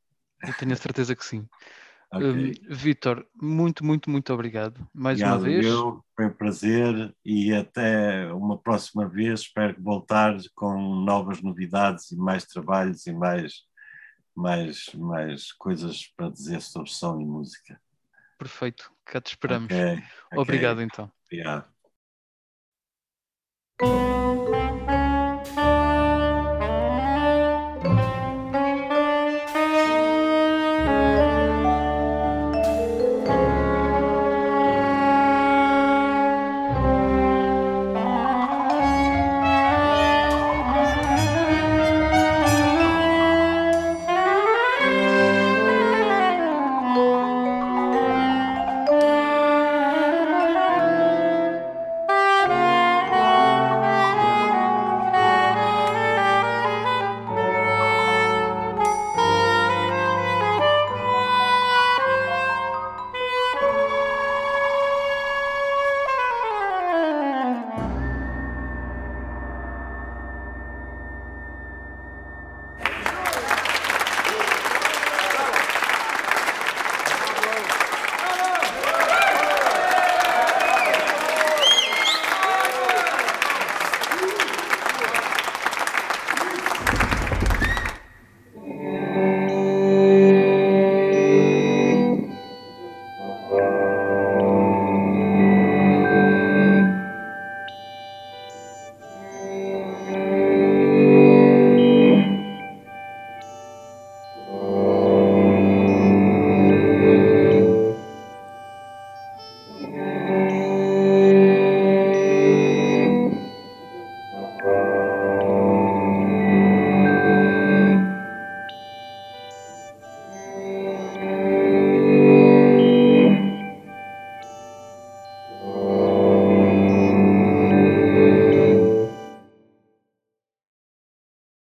Eu tenho a certeza que sim. Ok. Hum, Vítor, muito, muito, muito obrigado. Mais uma Obrigado, vez. eu. Foi um prazer e até uma próxima vez. Espero voltar com novas novidades e mais trabalhos e mais, mais, mais coisas para dizer sobre som e música. Perfeito. Cá te esperamos. Ok, ok. Obrigado então. Obrigado.